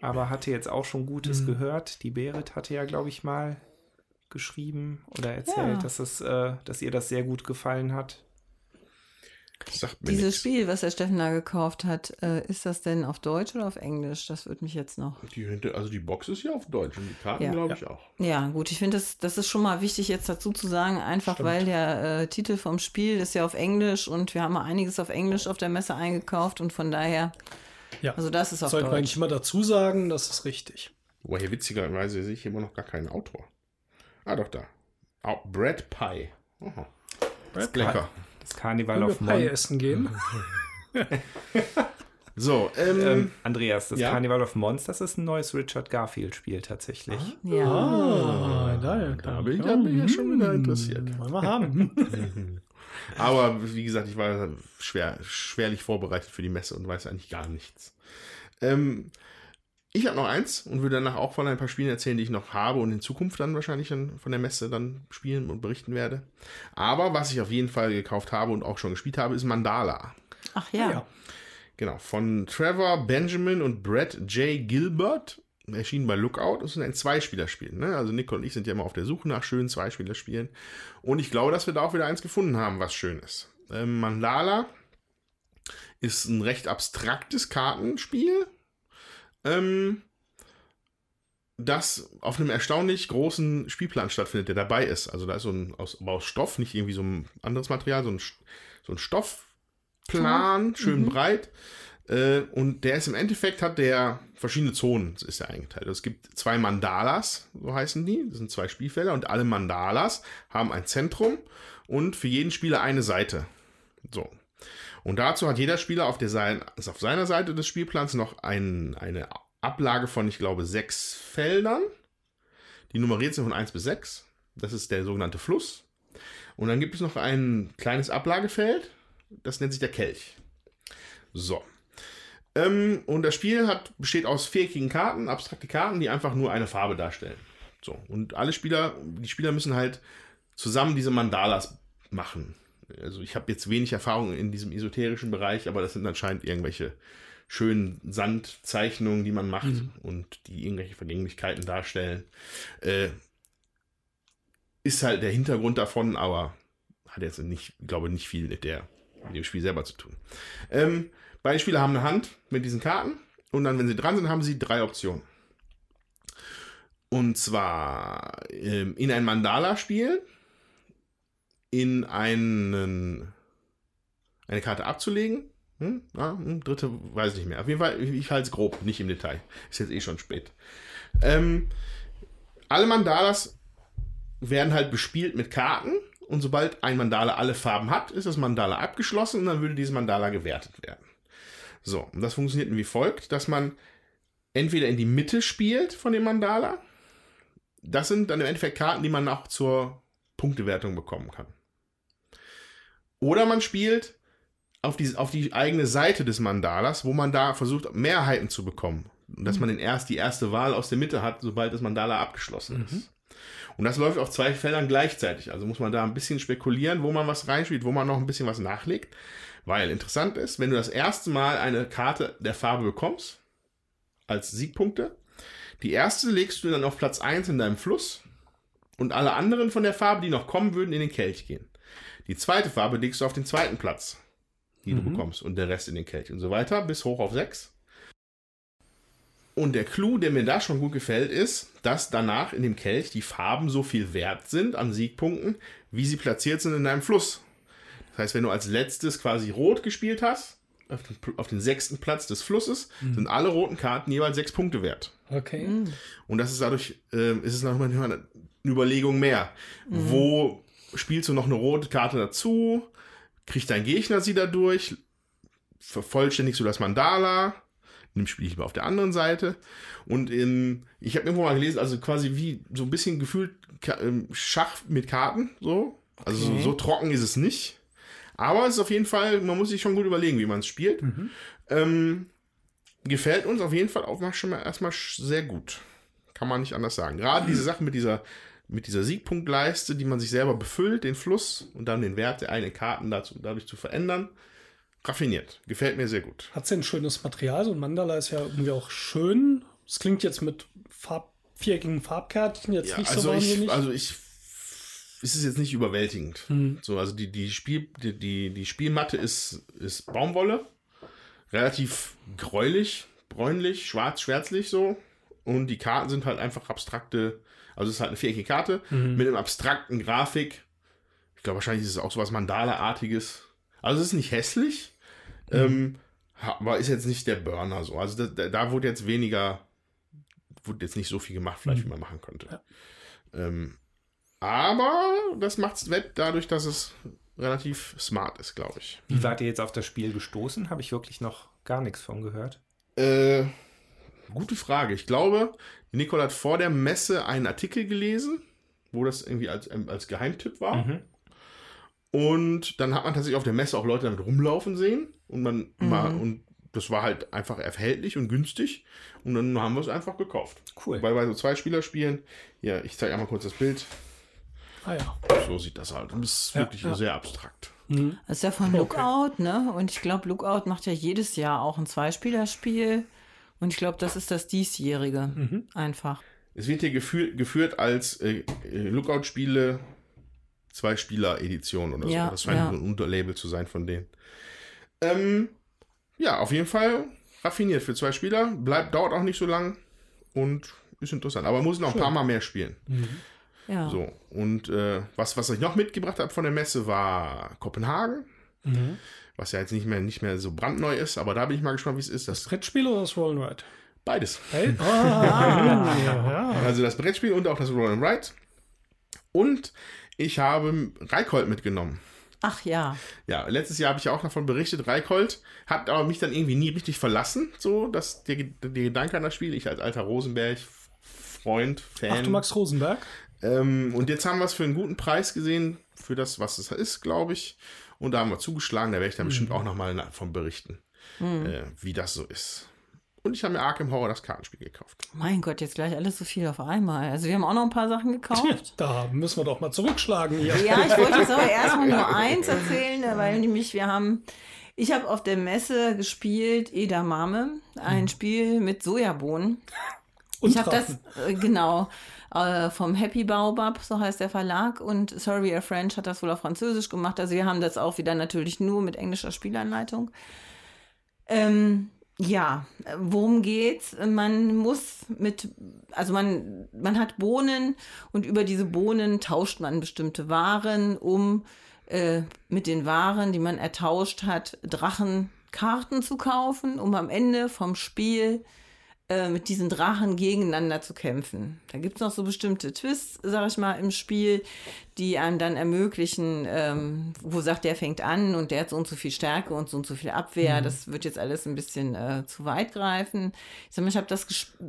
aber hatte jetzt auch schon Gutes gehört. Die Berit hatte ja, glaube ich, mal geschrieben oder erzählt,
Ja.
dass, es, äh, dass ihr das sehr gut gefallen hat.
Das sagt mir
Dieses
nix.
Spiel, was der Steffen da gekauft hat, äh, ist das denn auf Deutsch oder auf Englisch? Das würde mich jetzt noch.
Die, also die Box ist ja auf Deutsch und die Karten
Ja.
glaube ich auch.
Ja, gut, ich finde, das, das ist schon mal wichtig jetzt dazu zu sagen, einfach weil der äh, Titel vom Spiel ist ja auf Englisch und wir haben mal einiges auf Englisch auf der Messe eingekauft und von daher,
Ja.
also das ist auf
Sollte man eigentlich
Deutsch.
immer dazu sagen, das ist richtig.
Wobei hier witzigerweise sehe ich immer noch gar keinen Autor. Ah, doch da. Au- Bread Pie. Aha.
Brad
Lecker.
Das
wir
of
Pie
Monsters.
essen gehen?
So, ähm,
Ähm, Andreas, das
ja?
Carnival of Monsters ist ein neues Richard Garfield-Spiel tatsächlich.
Ja.
Ah, da,
da bin ich, da bin ich ja schon wieder interessiert.
Wollen wir haben.
Aber wie gesagt, ich war schwer, schwerlich vorbereitet für die Messe und weiß eigentlich gar nichts. Ähm, ich habe noch eins und würde danach auch von ein paar Spielen erzählen, die ich noch habe und in Zukunft dann wahrscheinlich dann von der Messe dann spielen und berichten werde. Aber was ich auf jeden Fall gekauft habe und auch schon gespielt habe, ist Mandala.
Ach ja.
Ja.
Genau, von Trevor Benjamin und Brett J. Gilbert. Erschienen bei Lookout. Es ist ein Zweispielerspiel. Ne? Also Nico und ich sind ja immer auf der Suche nach schönen Zweispielerspielen. Und ich glaube, dass wir da auch wieder eins gefunden haben, was schön ist. Ähm, Mandala ist ein recht abstraktes Kartenspiel, ähm, das auf einem erstaunlich großen Spielplan stattfindet, der dabei ist. Also da ist so ein aus, aus Stoff, nicht irgendwie so ein anderes Material, so ein, so ein Stoffplan, schön breit. Äh, und der ist im Endeffekt, hat der verschiedene Zonen, ist er eingeteilt. Also Es gibt zwei Mandalas, so heißen die. Das sind zwei Spielfelder und alle Mandalas haben ein Zentrum und für jeden Spieler eine Seite. So. Und dazu hat jeder Spieler auf, der sein, ist auf seiner Seite des Spielplans noch ein, eine Ablage von, ich glaube, sechs Feldern, die nummeriert sind von 1 bis 6. Das ist der sogenannte Fluss. Und dann gibt es noch ein kleines Ablagefeld, das nennt sich der Kelch. So. Ähm, und das Spiel hat, besteht aus viereckigen Karten, abstrakte Karten, die einfach nur eine Farbe darstellen. So. Und alle Spieler, die Spieler müssen halt zusammen diese Mandalas machen. Also ich habe jetzt wenig Erfahrung in diesem esoterischen Bereich, aber das sind anscheinend irgendwelche schönen Sandzeichnungen, die man macht mhm. und die irgendwelche Vergänglichkeiten darstellen. Äh, ist halt der Hintergrund davon, aber hat jetzt nicht, glaube nicht viel mit der mit dem Spiel selber zu tun. Ähm, beide Spieler haben eine Hand mit diesen Karten und dann, wenn sie dran sind, haben sie drei Optionen. Und zwar ähm, in ein Mandala spielen, in einen, eine Karte abzulegen. Hm? Ja, hm, dritte weiß ich nicht mehr. Auf jeden Fall, ich, ich halte es grob, nicht im Detail. Ist jetzt eh schon spät. Ähm, alle Mandalas werden halt bespielt mit Karten und sobald ein Mandala alle Farben hat, ist das Mandala abgeschlossen und dann würde dieses Mandala gewertet werden. So, und das funktioniert wie folgt, dass man entweder in die Mitte spielt von dem Mandala. Das sind dann im Endeffekt Karten, die man auch zur Punktewertung bekommen kann. Oder man spielt auf die, auf die eigene Seite des Mandalas, wo man da versucht, Mehrheiten zu bekommen. Und dass man den erst die erste Wahl aus der Mitte hat, sobald das Mandala abgeschlossen ist. Mhm. Und das läuft auf zwei Feldern gleichzeitig. Also muss man da ein bisschen spekulieren, wo man was reinspielt, wo man noch ein bisschen was nachlegt. Weil interessant ist, wenn du das erste Mal eine Karte der Farbe bekommst, als Siegpunkte, die erste legst du dann auf Platz 1 in deinem Fluss und alle anderen von der Farbe, die noch kommen würden, in den Kelch gehen. Die zweite Farbe legst du auf den zweiten Platz, die mhm. du bekommst, und der Rest in den Kelch und so weiter, bis hoch auf 6. Und der Clou, der mir da schon gut gefällt, ist, dass danach in dem Kelch die Farben so viel wert sind an Siegpunkten, wie sie platziert sind in deinem Fluss. Das heißt, wenn du als letztes quasi rot gespielt hast, auf den, auf den sechsten Platz des Flusses, mhm. sind alle roten Karten jeweils sechs Punkte wert.
Okay. Mhm.
Und das ist dadurch, äh, ist es nochmal eine Überlegung mehr. Mhm. Wo spielst du noch eine rote Karte dazu? Kriegt dein Gegner sie dadurch? Vervollständigst du das Mandala? Nimm spiele ich mal auf der anderen Seite. Und in, ich habe irgendwo mal gelesen, also quasi wie so ein bisschen gefühlt ähm, Schach mit Karten, so. Also okay. so, so, trocken ist es nicht. Aber es ist auf jeden Fall, man muss sich schon gut überlegen, wie man es spielt. Mhm. Ähm, gefällt uns auf jeden Fall auch schon mal erstmal sehr gut. Kann man nicht anders sagen. Gerade mhm. diese Sache mit dieser, mit dieser Siegpunktleiste, die man sich selber befüllt, den Fluss und dann den Wert der eigenen Karten dazu, dadurch zu verändern raffiniert. Gefällt mir sehr gut.
Hat sie ein schönes Material. So ein Mandala ist ja irgendwie auch schön. Es klingt jetzt mit Farb, viereckigen Farbkärtchen jetzt ja, nicht
also
so wahnsinnig.
Ich, also ich ist es jetzt nicht überwältigend. Hm. So, also die, die, Spiel, die, die, die Spielmatte ist, ist Baumwolle. Relativ gräulich, bräunlich, schwarz, schwärzlich so. Und die Karten sind halt einfach abstrakte, also es ist halt eine viereckige Karte mhm. mit einem abstrakten Grafik. Ich glaube, wahrscheinlich ist es auch so was Mandala-artiges. Also es ist nicht hässlich, mhm. ähm, aber ist jetzt nicht der Burner so. Also da, da, wurde jetzt weniger, wurde jetzt nicht so viel gemacht, vielleicht, mhm. wie man machen könnte. Ja. Ähm, aber das macht es wett dadurch, dass es relativ smart ist, glaube ich.
Wie wart ihr jetzt auf das Spiel gestoßen? Habe ich wirklich noch gar nichts von gehört.
Äh, gute Frage. Ich glaube, Nicole hat vor der Messe einen Artikel gelesen, wo das irgendwie als, als Geheimtipp war. Mhm. Und dann hat man tatsächlich auf der Messe auch Leute damit rumlaufen sehen. Und man mhm. mal, und das war halt einfach erhältlich und günstig. Und dann haben wir es einfach gekauft.
Cool.
Weil bei so zwei Spieler spielen, ja, ich zeige einmal kurz das Bild.
Ah ja.
So sieht das halt. Und das ist ja, wirklich ja. sehr abstrakt.
Mhm. Das ist ja von Lookout, okay. ne? Und ich glaube, Lookout macht ja jedes Jahr auch ein Zweispielerspiel. Und ich glaube, das ist das diesjährige. Mhm. Einfach.
Es wird hier geführt, geführt als äh, Lookout-Spiele Zwei-Spieler-Edition oder ja, so. Das scheint ja. ein Unterlabel zu sein von denen. Ähm, ja, auf jeden Fall raffiniert für zwei Spieler. Bleibt, dauert auch nicht so lang und ist interessant. Aber muss noch Schön. ein paar Mal mehr spielen. Mhm.
Ja.
So, und äh, was, was ich noch mitgebracht habe von der Messe war Kopenhagen. Mhm. Was ja jetzt nicht mehr, nicht mehr so brandneu ist, aber da bin ich mal gespannt, wie es ist.
Das, das Brettspiel oder das Roll Ride?
Beides.
Hey? Ah,
ja. Also das Brettspiel und auch das Roll Ride. Und ich habe Reikold mitgenommen.
Ach ja.
Ja, letztes Jahr habe ich auch davon berichtet. Reikold hat aber mich dann irgendwie nie richtig verlassen, so dass der, der Gedanke an das Spiel, ich als alter Rosenberg-Freund, Fan. Ach,
du magst Rosenberg?
Ähm, und jetzt haben wir es für einen guten Preis gesehen, für das, was es ist, glaube ich. Und da haben wir zugeschlagen, da werde ich dann mhm. bestimmt auch nochmal davon berichten, mhm. äh, wie das so ist. Und ich habe mir Arkham Horror das Kartenspiel gekauft.
Mein Gott, jetzt gleich alles so viel auf einmal. Also wir haben auch noch ein paar Sachen gekauft.
Da müssen wir doch mal zurückschlagen hier.
Ja, ich wollte jetzt aber erstmal nur eins erzählen, weil nämlich wir haben, ich habe auf der Messe gespielt Edamame, ein Spiel mit Sojabohnen.
Und
ich habe das, äh, genau, äh, vom Happy Baobab, so heißt der Verlag, und Sorry a French hat das wohl auf Französisch gemacht. Also wir haben das auch wieder natürlich nur mit englischer Spielanleitung. Ähm, ja, worum geht's? Man muss mit, also man, man hat Bohnen und über diese Bohnen tauscht man bestimmte Waren, um äh, mit den Waren, die man ertauscht hat, Drachenkarten zu kaufen, um am Ende vom Spiel äh, mit diesen Drachen gegeneinander zu kämpfen. Da gibt's noch so bestimmte Twists, sag ich mal, im Spiel, die einem dann ermöglichen, ähm, wo sagt, der fängt an und der hat so und so viel Stärke und so und so viel Abwehr. Das wird jetzt alles ein bisschen äh, zu weit greifen. Ich sag mal, ich habe das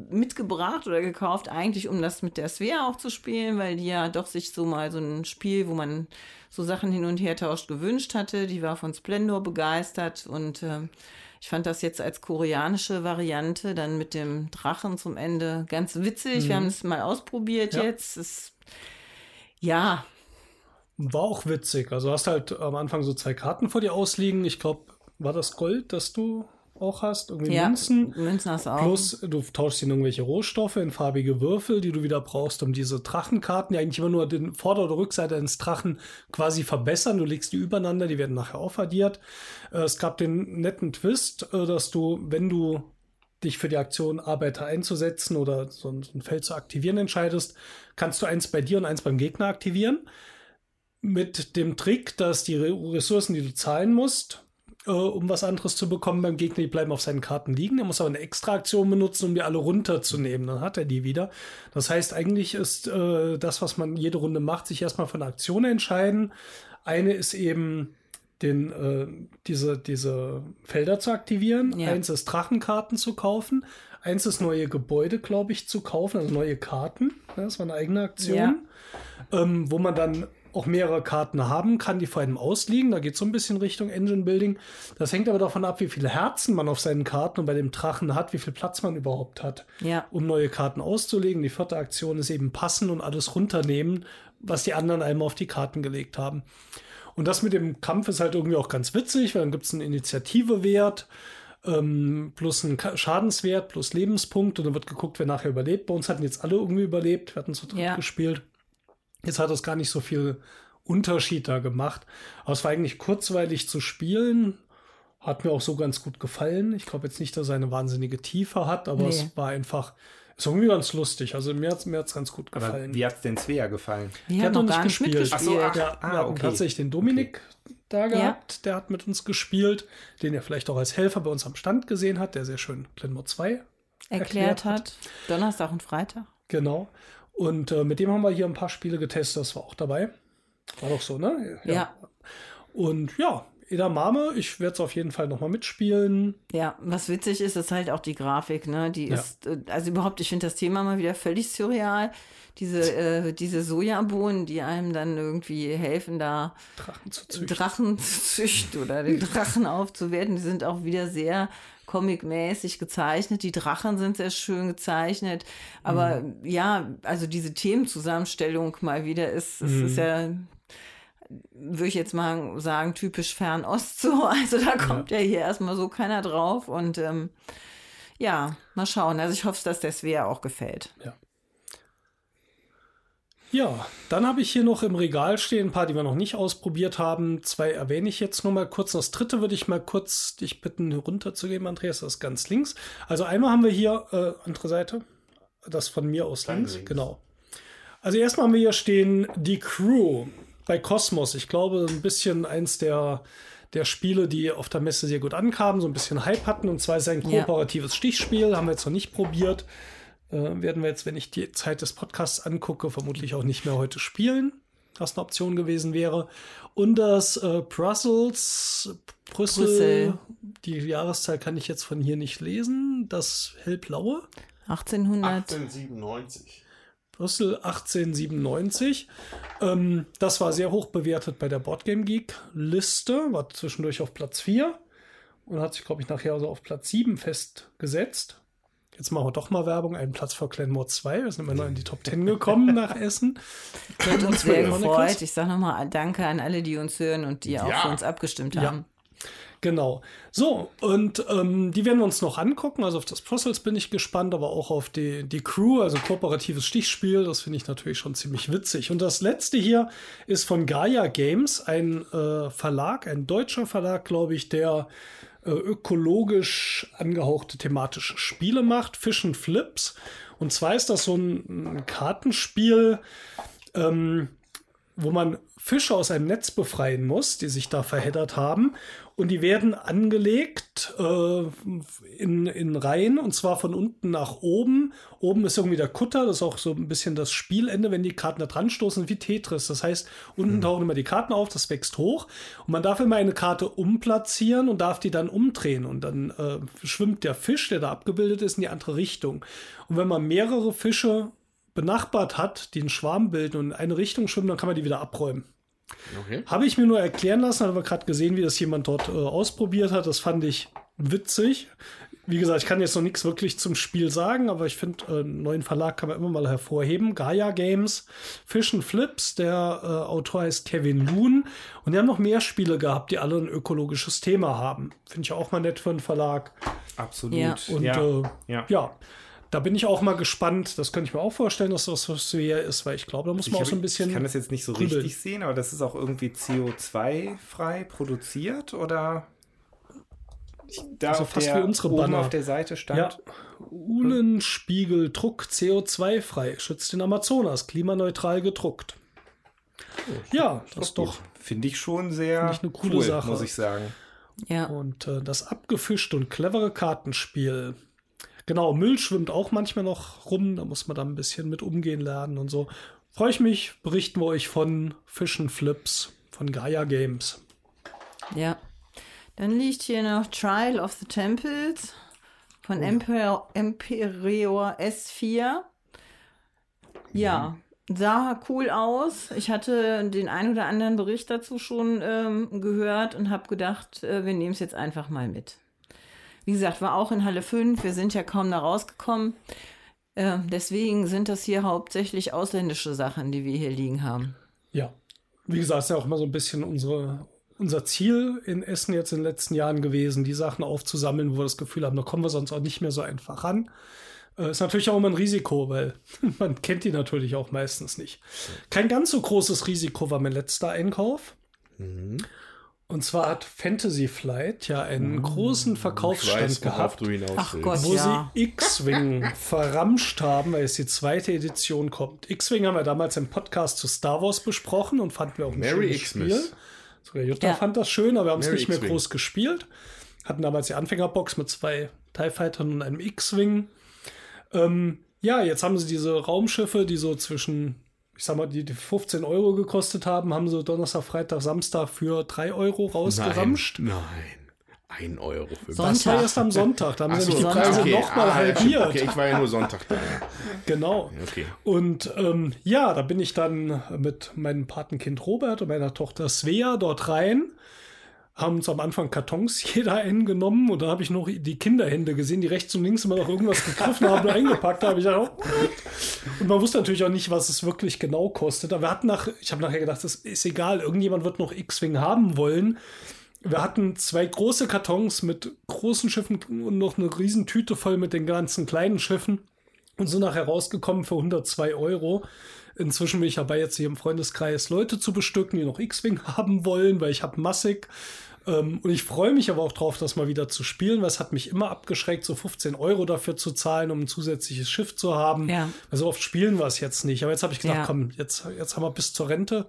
mitgebracht oder gekauft, eigentlich um das mit der Svea auch zu spielen, weil die ja doch sich so mal so ein Spiel, wo man so Sachen hin und her tauscht, gewünscht hatte. Die war von Splendor begeistert und ähm, ich fand das jetzt als koreanische Variante dann mit dem Drachen zum Ende ganz witzig. Wir haben es mal ausprobiert
Ja.
jetzt. Es, ja,
War auch witzig. Also hast halt am Anfang so zwei Karten vor dir ausliegen. Ich glaube, war das Gold, das du auch hast? Irgendwie
ja,
Münzen.
Münzen hast du auch.
Plus, du tauschst in irgendwelche Rohstoffe in farbige Würfel, die du wieder brauchst, um diese Drachenkarten, die eigentlich immer nur den Vorder- oder Rückseite eines Drachen quasi verbessern. Du legst die übereinander, die werden nachher aufaddiert. Äh, Es gab den netten Twist, äh, dass du, wenn du dich für die Aktion Arbeiter einzusetzen oder so ein, Feld zu aktivieren entscheidest, kannst du eins bei dir und eins beim Gegner aktivieren. Mit dem Trick, dass die Re- Ressourcen, die du zahlen musst, äh, um was anderes zu bekommen beim Gegner, die bleiben auf seinen Karten liegen. Er muss aber eine extra Aktion benutzen, um die alle runterzunehmen. Dann hat er die wieder. Das heißt, eigentlich ist äh, das, was man jede Runde macht, sich erstmal für eine Aktion entscheiden. Eine ist eben den, äh, diese, diese Felder zu aktivieren.
Ja.
Eins ist Drachenkarten zu kaufen. Eins ist neue Gebäude, glaube ich, zu kaufen, also neue Karten. Das war eine eigene Aktion.
Ja.
Ähm, wo man dann auch mehrere Karten haben kann, die vor einem ausliegen. Da geht so ein bisschen Richtung Engine Building. Das hängt aber davon ab, wie viele Herzen man auf seinen Karten und bei dem Drachen hat, wie viel Platz man überhaupt hat,
Ja.
um neue Karten auszulegen. Die vierte Aktion ist eben passen und alles runternehmen, was die anderen einmal auf die Karten gelegt haben. Und das mit dem Kampf ist halt irgendwie auch ganz witzig, weil dann gibt es einen Initiativewert ähm, plus einen Schadenswert plus Lebenspunkt und dann wird geguckt, wer nachher überlebt. Bei uns hatten jetzt alle irgendwie überlebt, wir hatten zu dritt
Ja.
gespielt. Jetzt hat das gar nicht so viel Unterschied da gemacht. Aber es war eigentlich kurzweilig zu spielen. Hat mir auch so ganz gut gefallen. Ich glaube jetzt nicht, dass er eine wahnsinnige Tiefe hat, aber
Nee.
es war einfach, ist irgendwie ganz lustig. Also mir hat es mir hat's ganz gut
Aber
gefallen.
wie hat es denn Svea gefallen?
Die
Die
hat noch
nicht gespielt.
mitgespielt.
Ach so, ach,
Ja,
Ah,
wir hatten
okay.
tatsächlich den Dominik da gehabt. Der hat mit uns gespielt, den er vielleicht auch als Helfer bei uns am Stand gesehen hat, der sehr schön Glenmore 2
erklärt hat. Donnerstag und Freitag.
Genau. Und äh, mit dem haben wir hier ein paar Spiele getestet, das war auch dabei. War doch so, ne?
Ja.
Und ja, Edamame, ich werde es auf jeden Fall nochmal mitspielen.
Ja, was witzig ist, ist halt auch die Grafik, ne? Die
Ja.
ist, äh, also überhaupt, ich finde das Thema mal wieder völlig surreal. Diese, äh, diese Sojabohnen, die einem dann irgendwie helfen, da
Drachen zu züchten.
Drachen zu züchten oder den Drachen aufzuwerten, die sind auch wieder sehr comicmäßig gezeichnet. Die Drachen sind sehr schön gezeichnet. Aber
Mhm.
ja, also diese Themenzusammenstellung mal wieder ist, es ist ja, würde ich jetzt mal sagen, typisch Fernost so. Also da kommt ja, hier erstmal so keiner drauf. Und ähm, ja, mal schauen. Also ich hoffe, dass der Svea auch gefällt.
Ja, dann habe ich hier noch im Regal stehen ein paar, die wir noch nicht ausprobiert haben. Zwei erwähne ich jetzt nur mal kurz. Das dritte würde ich mal kurz dich bitten, runterzugeben, Andreas. Das ist ganz links. Also einmal haben wir hier, äh, andere Seite, das von mir aus links.
links.
Genau. Also erstmal haben wir hier stehen die Crew bei Cosmos. Ich glaube, ein bisschen eins der, der Spiele, die auf der Messe sehr gut ankamen, so ein bisschen Hype hatten. Und zwar ist es ein
Ja.
kooperatives Stichspiel, haben wir jetzt noch nicht probiert. Äh, werden wir jetzt, wenn ich die Zeit des Podcasts angucke, vermutlich auch nicht mehr heute spielen, was eine Option gewesen wäre. Und das äh, Brussels, Brüssel,
Brüssel.
die Jahreszahl kann ich jetzt von hier nicht lesen, das hellblaue.
1800.
1897.
Brüssel 1897. Ähm, das war sehr hoch bewertet bei der Boardgame Geek Liste, war zwischendurch auf Platz 4 und hat sich, glaube ich, nachher also auf Platz 7 festgesetzt. Jetzt machen wir doch mal Werbung, einen Platz vor Clanmore 2. Wir sind immer noch in die Top 10 gekommen nach Essen.
Hat uns sehr gefreut. Ich sage nochmal Danke an alle, die uns hören und die auch
Ja.
für uns abgestimmt
Ja.
haben.
Genau. So, und ähm, die werden wir uns noch angucken. Also auf das Process bin ich gespannt, aber auch auf die, die Crew, also kooperatives Stichspiel. Das finde ich natürlich schon ziemlich witzig. Und das letzte hier ist von Gaia Games, ein äh, Verlag, ein deutscher Verlag, glaube ich, der äh, ökologisch angehauchte thematische Spiele macht, Fish and Flips. Und zwar ist das so ein, ein Kartenspiel, ähm, wo man Fische aus einem Netz befreien muss, die sich da verheddert haben. Und die werden angelegt äh, in, in Reihen und zwar von unten nach oben. Oben ist irgendwie der Kutter, das ist auch so ein bisschen das Spielende, wenn die Karten da dran stoßen, wie Tetris. Das heißt, unten tauchen immer die Karten auf, das wächst hoch. Und man darf immer eine Karte umplatzieren und darf die dann umdrehen. Und dann äh, schwimmt der Fisch, der da abgebildet ist, in die andere Richtung. Und wenn man mehrere Fische benachbart hat, die einen Schwarm bilden und in eine Richtung schwimmen, dann kann man die wieder abräumen.
Okay.
Habe ich mir nur erklären lassen, habe gerade gesehen, wie das jemand dort äh, ausprobiert hat. Das fand ich witzig. Wie gesagt, ich kann jetzt noch nichts wirklich zum Spiel sagen, aber ich finde, äh, einen neuen Verlag kann man immer mal hervorheben. Gaia Games, Fish and Flips, der äh, Autor heißt Kevin Loon. Und die haben noch mehr Spiele gehabt, die alle ein ökologisches Thema haben. Finde ich auch mal nett für einen Verlag.
Absolut.
Ja.
Und
ja.
Äh,
ja.
ja. Da bin ich auch mal gespannt. Das könnte ich mir auch vorstellen, dass das hier ist, weil ich glaube, da muss man
Ich,
auch so ein bisschen.
ich kann das jetzt nicht so richtig sehen, aber das ist auch irgendwie CO2-frei produziert oder da
Also
auf
fast
der,
wie unsere
oben
Banner.
auf der Seite stand.
Ja. Uhlenspiegel Druck CO2-frei, schützt den Amazonas, klimaneutral gedruckt. ja, das ist doch.
Finde ich schon sehr
Finde ich eine coole
cool,
Sache.
muss ich sagen.
Ja.
Und äh, das abgefischte und clevere Kartenspiel. Genau, Müll schwimmt auch manchmal noch rum, da muss man dann ein bisschen mit umgehen lernen und so. Freue ich mich, berichten wir euch von Fischen Flips von Gaia Games.
Ja. Dann liegt hier noch Trial of the Temples von Emperor, Emperor S4. Ja, sah cool aus. Ich hatte den ein oder anderen Bericht dazu schon ähm, gehört und habe gedacht, äh, wir nehmen es jetzt einfach mal mit. Wie gesagt, war auch in Halle 5. Wir sind ja kaum da rausgekommen. Äh, deswegen sind das hier hauptsächlich ausländische Sachen, die wir hier liegen haben.
Ja, wie gesagt, ist ja auch immer so ein bisschen unsere, unser Ziel in Essen jetzt in den letzten Jahren gewesen, die Sachen aufzusammeln, wo wir das Gefühl haben, da kommen wir sonst auch nicht mehr so einfach ran. Äh, ist natürlich auch immer ein Risiko, weil man kennt die natürlich auch meistens nicht. Kein ganz so großes Risiko war mein letzter Einkauf. Und zwar hat Fantasy Flight ja einen großen
Ich
Verkaufsstand
weiß,
gehabt,
Ach. Gott.
wo
Ja.
sie X-Wing verramscht haben, weil es die zweite Edition kommt. X-Wing haben wir damals im Podcast zu Star Wars besprochen und fanden wir auch ein
Merry
schönes
Xmas.
Spiel. Sogar Jutta
Ja.
fand das schön, aber wir haben es nicht mehr groß gespielt. Hatten damals die Anfängerbox mit zwei TIE Fightern und einem X-Wing. Ähm, ja, jetzt haben sie diese Raumschiffe, die so zwischen, ich sag mal, die, die 15 Euro gekostet haben, haben sie Donnerstag, Freitag, Samstag für 3 Euro rausgeramscht.
Nein, nein. Ein Euro für
Sonntag.
Das war erst am Sonntag, da haben
Ach
sie
so,
die Preise
okay.
nochmal
Ah,
halbiert.
Okay, ich war ja nur Sonntag da.
Genau.
Okay.
Und ähm, ja, da bin ich dann mit meinem Patenkind Robert und meiner Tochter Svea dort rein. Haben uns am Anfang Kartons jeder einen genommen und da habe ich noch die Kinderhände gesehen, die rechts und links immer noch irgendwas gegriffen haben und eingepackt haben. Ich dachte, oh. Und man wusste natürlich auch nicht, was es wirklich genau kostet. Aber wir hatten nach, ich habe nachher gedacht, das ist egal, irgendjemand wird noch X-Wing haben wollen. Wir hatten zwei große Kartons mit großen Schiffen und noch eine riesen Tüte voll mit den ganzen kleinen Schiffen und sind nachher rausgekommen für 102 Euro. Inzwischen bin ich dabei, jetzt hier im Freundeskreis Leute zu bestücken, die noch X-Wing haben wollen, weil ich habe massig. Ähm, und ich freue mich aber auch drauf, das mal wieder zu spielen, weil es hat mich immer abgeschreckt, so 15 Euro dafür zu zahlen, um ein zusätzliches Schiff zu haben.
Ja.
Also oft spielen wir es jetzt nicht. Aber jetzt habe ich gedacht,
Ja.
komm, jetzt, jetzt haben wir bis zur Rente.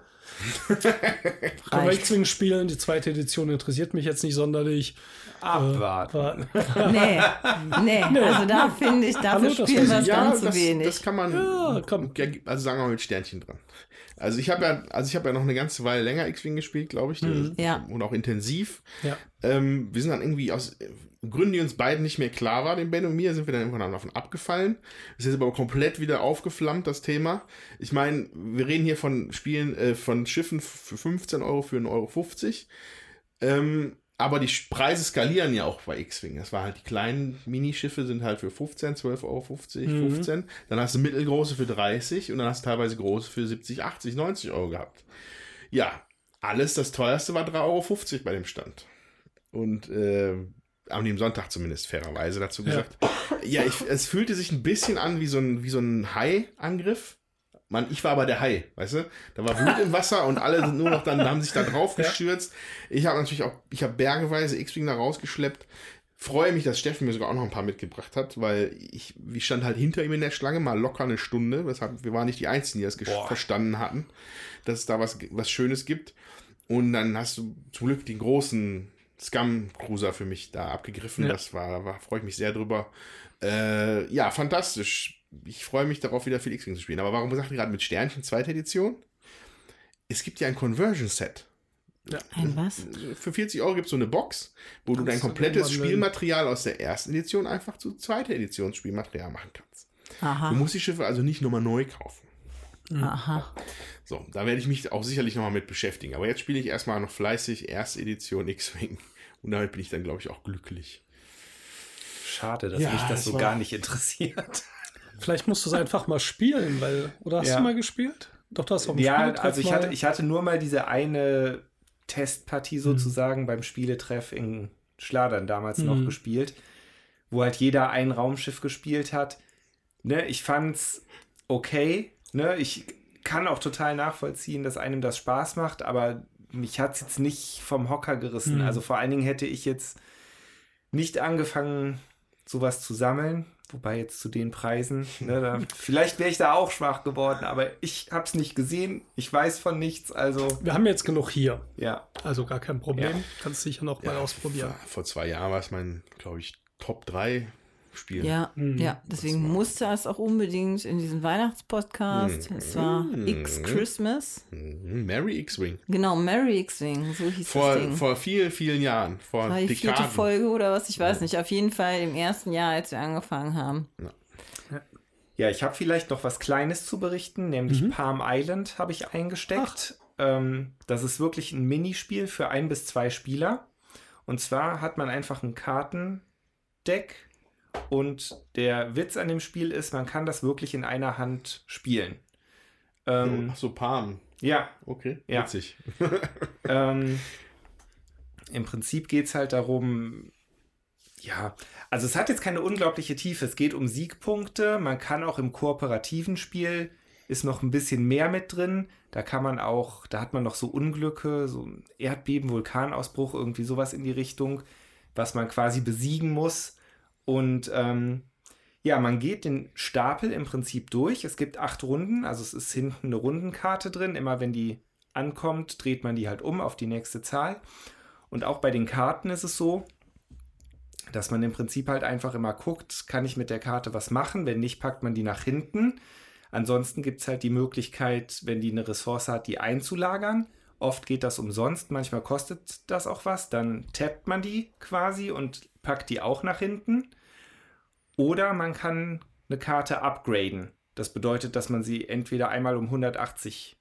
Können wir spielen. Die zweite Edition interessiert mich jetzt nicht sonderlich.
Abwarten.
Aber
Nee, nee, also da finde ich, dafür
Hallo,
spielen wir es
Ja,
dann zu
das,
wenig.
das kann man,
Ja, komm.
also sagen wir mal mit Sternchen dran. Also ich habe ja, also ich habe ja noch eine ganze Weile länger X-Wing gespielt, glaube ich,
Ja.
und auch intensiv.
ja.
Ähm, wir sind dann irgendwie aus äh, Gründen, die uns beiden nicht mehr klar waren, dem Ben und mir, sind wir dann irgendwann davon abgefallen. Es ist aber komplett wieder aufgeflammt, das Thema. Ich meine, wir reden hier von Spielen, äh, von Schiffen für 15 Euro für 1,50 Euro. Ähm, aber die Preise skalieren ja auch bei X-Wing. Das war halt die kleinen Minischiffe sind halt für 15, 12,50 Euro, 15. Dann hast du mittelgroße für 30 und dann hast du teilweise große für 70, 80, 90 Euro gehabt. Ja, alles, das teuerste war 3,50 Euro bei dem Stand. Und äh, an dem Sonntag zumindest fairerweise dazu gesagt. Ja, ich, es fühlte sich ein bisschen an wie so ein, wie so ein Hai-Angriff. Mann, ich war aber der Hai, weißt du? Da war Blut im Wasser und alle sind nur noch dann, haben sich da drauf gestürzt. Ich habe natürlich auch, ich habe bergeweise X-Wing da rausgeschleppt. Freue mich, dass Steffen mir sogar auch noch ein paar mitgebracht hat, weil ich, ich stand halt hinter ihm in der Schlange, mal locker eine Stunde. Weshalb wir waren nicht die Einzigen, die das verstanden hatten, dass es da was, was Schönes gibt. Und dann hast du zum Glück den großen Scum-Cruiser für mich da abgegriffen.
Ja.
Das war, war freue ich mich sehr drüber. Äh, ja, fantastisch. Ich freue mich darauf, wieder viel X-Wing zu spielen. Aber warum sagt ihr gerade mit Sternchen zweite Edition? Es gibt ja ein Conversion-Set.
Ein was?
Für 40 Euro gibt es so eine Box, wo du dein
du
komplettes Spielmaterial aus der ersten Edition einfach zu zweiter Edition Spielmaterial machen kannst. Du
Aha,
musst die Schiffe also nicht nochmal neu kaufen.
aha.
So, da werde ich mich auch sicherlich nochmal mit beschäftigen. Aber jetzt spiele ich erstmal noch fleißig erste Edition X-Wing. Und damit bin ich dann, glaube ich, auch glücklich.
Schade, dass
Ja,
mich das
das
so gar nicht interessiert.
Vielleicht musst du es einfach mal spielen, weil. Oder hast
Ja.
du mal gespielt? Doch, du hast dem
Ja,
Spieletreff
also ich
mal-
hatte, ich hatte nur mal diese eine Testpartie
Mhm.
sozusagen beim Spieletreff in Schladern damals noch
Mhm.
gespielt, wo halt jeder ein Raumschiff gespielt hat. Ne, ich fand's okay. Ne, ich kann auch total nachvollziehen, dass einem das Spaß macht, aber mich hat's jetzt nicht vom Hocker gerissen.
Mhm.
Also vor allen Dingen hätte ich jetzt nicht angefangen, sowas zu sammeln. Wobei jetzt zu den Preisen, ne, da, vielleicht wäre ich da auch schwach geworden, aber ich habe es nicht gesehen. Ich weiß von nichts, also
Wir haben jetzt genug hier.
ja.
Also gar kein Problem.
Ja.
Kannst sicher noch mal ausprobieren.
Vor, vor zwei Jahren war es mein, glaube ich, Top 3 Spiel.
Ja,
Mhm.
ja, deswegen musste es auch unbedingt in diesen Weihnachtspodcast.
Mhm.
Es war
Mhm.
X Christmas.
Mhm, Merry X-Wing.
Genau, Merry X-Wing, so hieß das
Vor,
Ding.
vor vielen, vielen Jahren. Vor
war die vierte
Dekaden.
Folge oder was? Ich weiß nicht. Auf jeden Fall im ersten Jahr, als wir angefangen haben.
Ja, ich habe vielleicht noch was Kleines zu berichten, nämlich Palm Island habe ich eingesteckt. Ähm, das ist wirklich ein Minispiel für ein bis zwei Spieler. Und zwar hat man einfach ein Kartendeck und der Witz an dem Spiel ist, man kann das wirklich in einer Hand spielen. Ähm,
Ach so, Palm.
ja,
Okay,
Ja.
witzig.
Ähm, Im Prinzip geht es halt darum, ja, also es hat jetzt keine unglaubliche Tiefe. Es geht um Siegpunkte. Man kann auch im kooperativen Spiel ist noch ein bisschen mehr mit drin. Da kann man auch, da hat man noch so Unglücke, so ein Erdbeben, Vulkanausbruch, irgendwie sowas in die Richtung, was man quasi besiegen muss. Und ähm, ja, man geht den Stapel im Prinzip durch. Es gibt acht Runden, also es ist hinten eine Rundenkarte drin. Immer wenn die ankommt, dreht man die halt um auf die nächste Zahl. Und auch bei den Karten ist es so, dass man im Prinzip halt einfach immer guckt, kann ich mit der Karte was machen? Wenn nicht, packt man die nach hinten. Ansonsten gibt es halt die Möglichkeit, wenn die eine Ressource hat, die einzulagern. Oft geht das umsonst, manchmal kostet das auch was. Dann tappt man die quasi und packt die auch nach hinten. Oder man kann eine Karte upgraden. Das bedeutet, dass man sie entweder einmal um 180,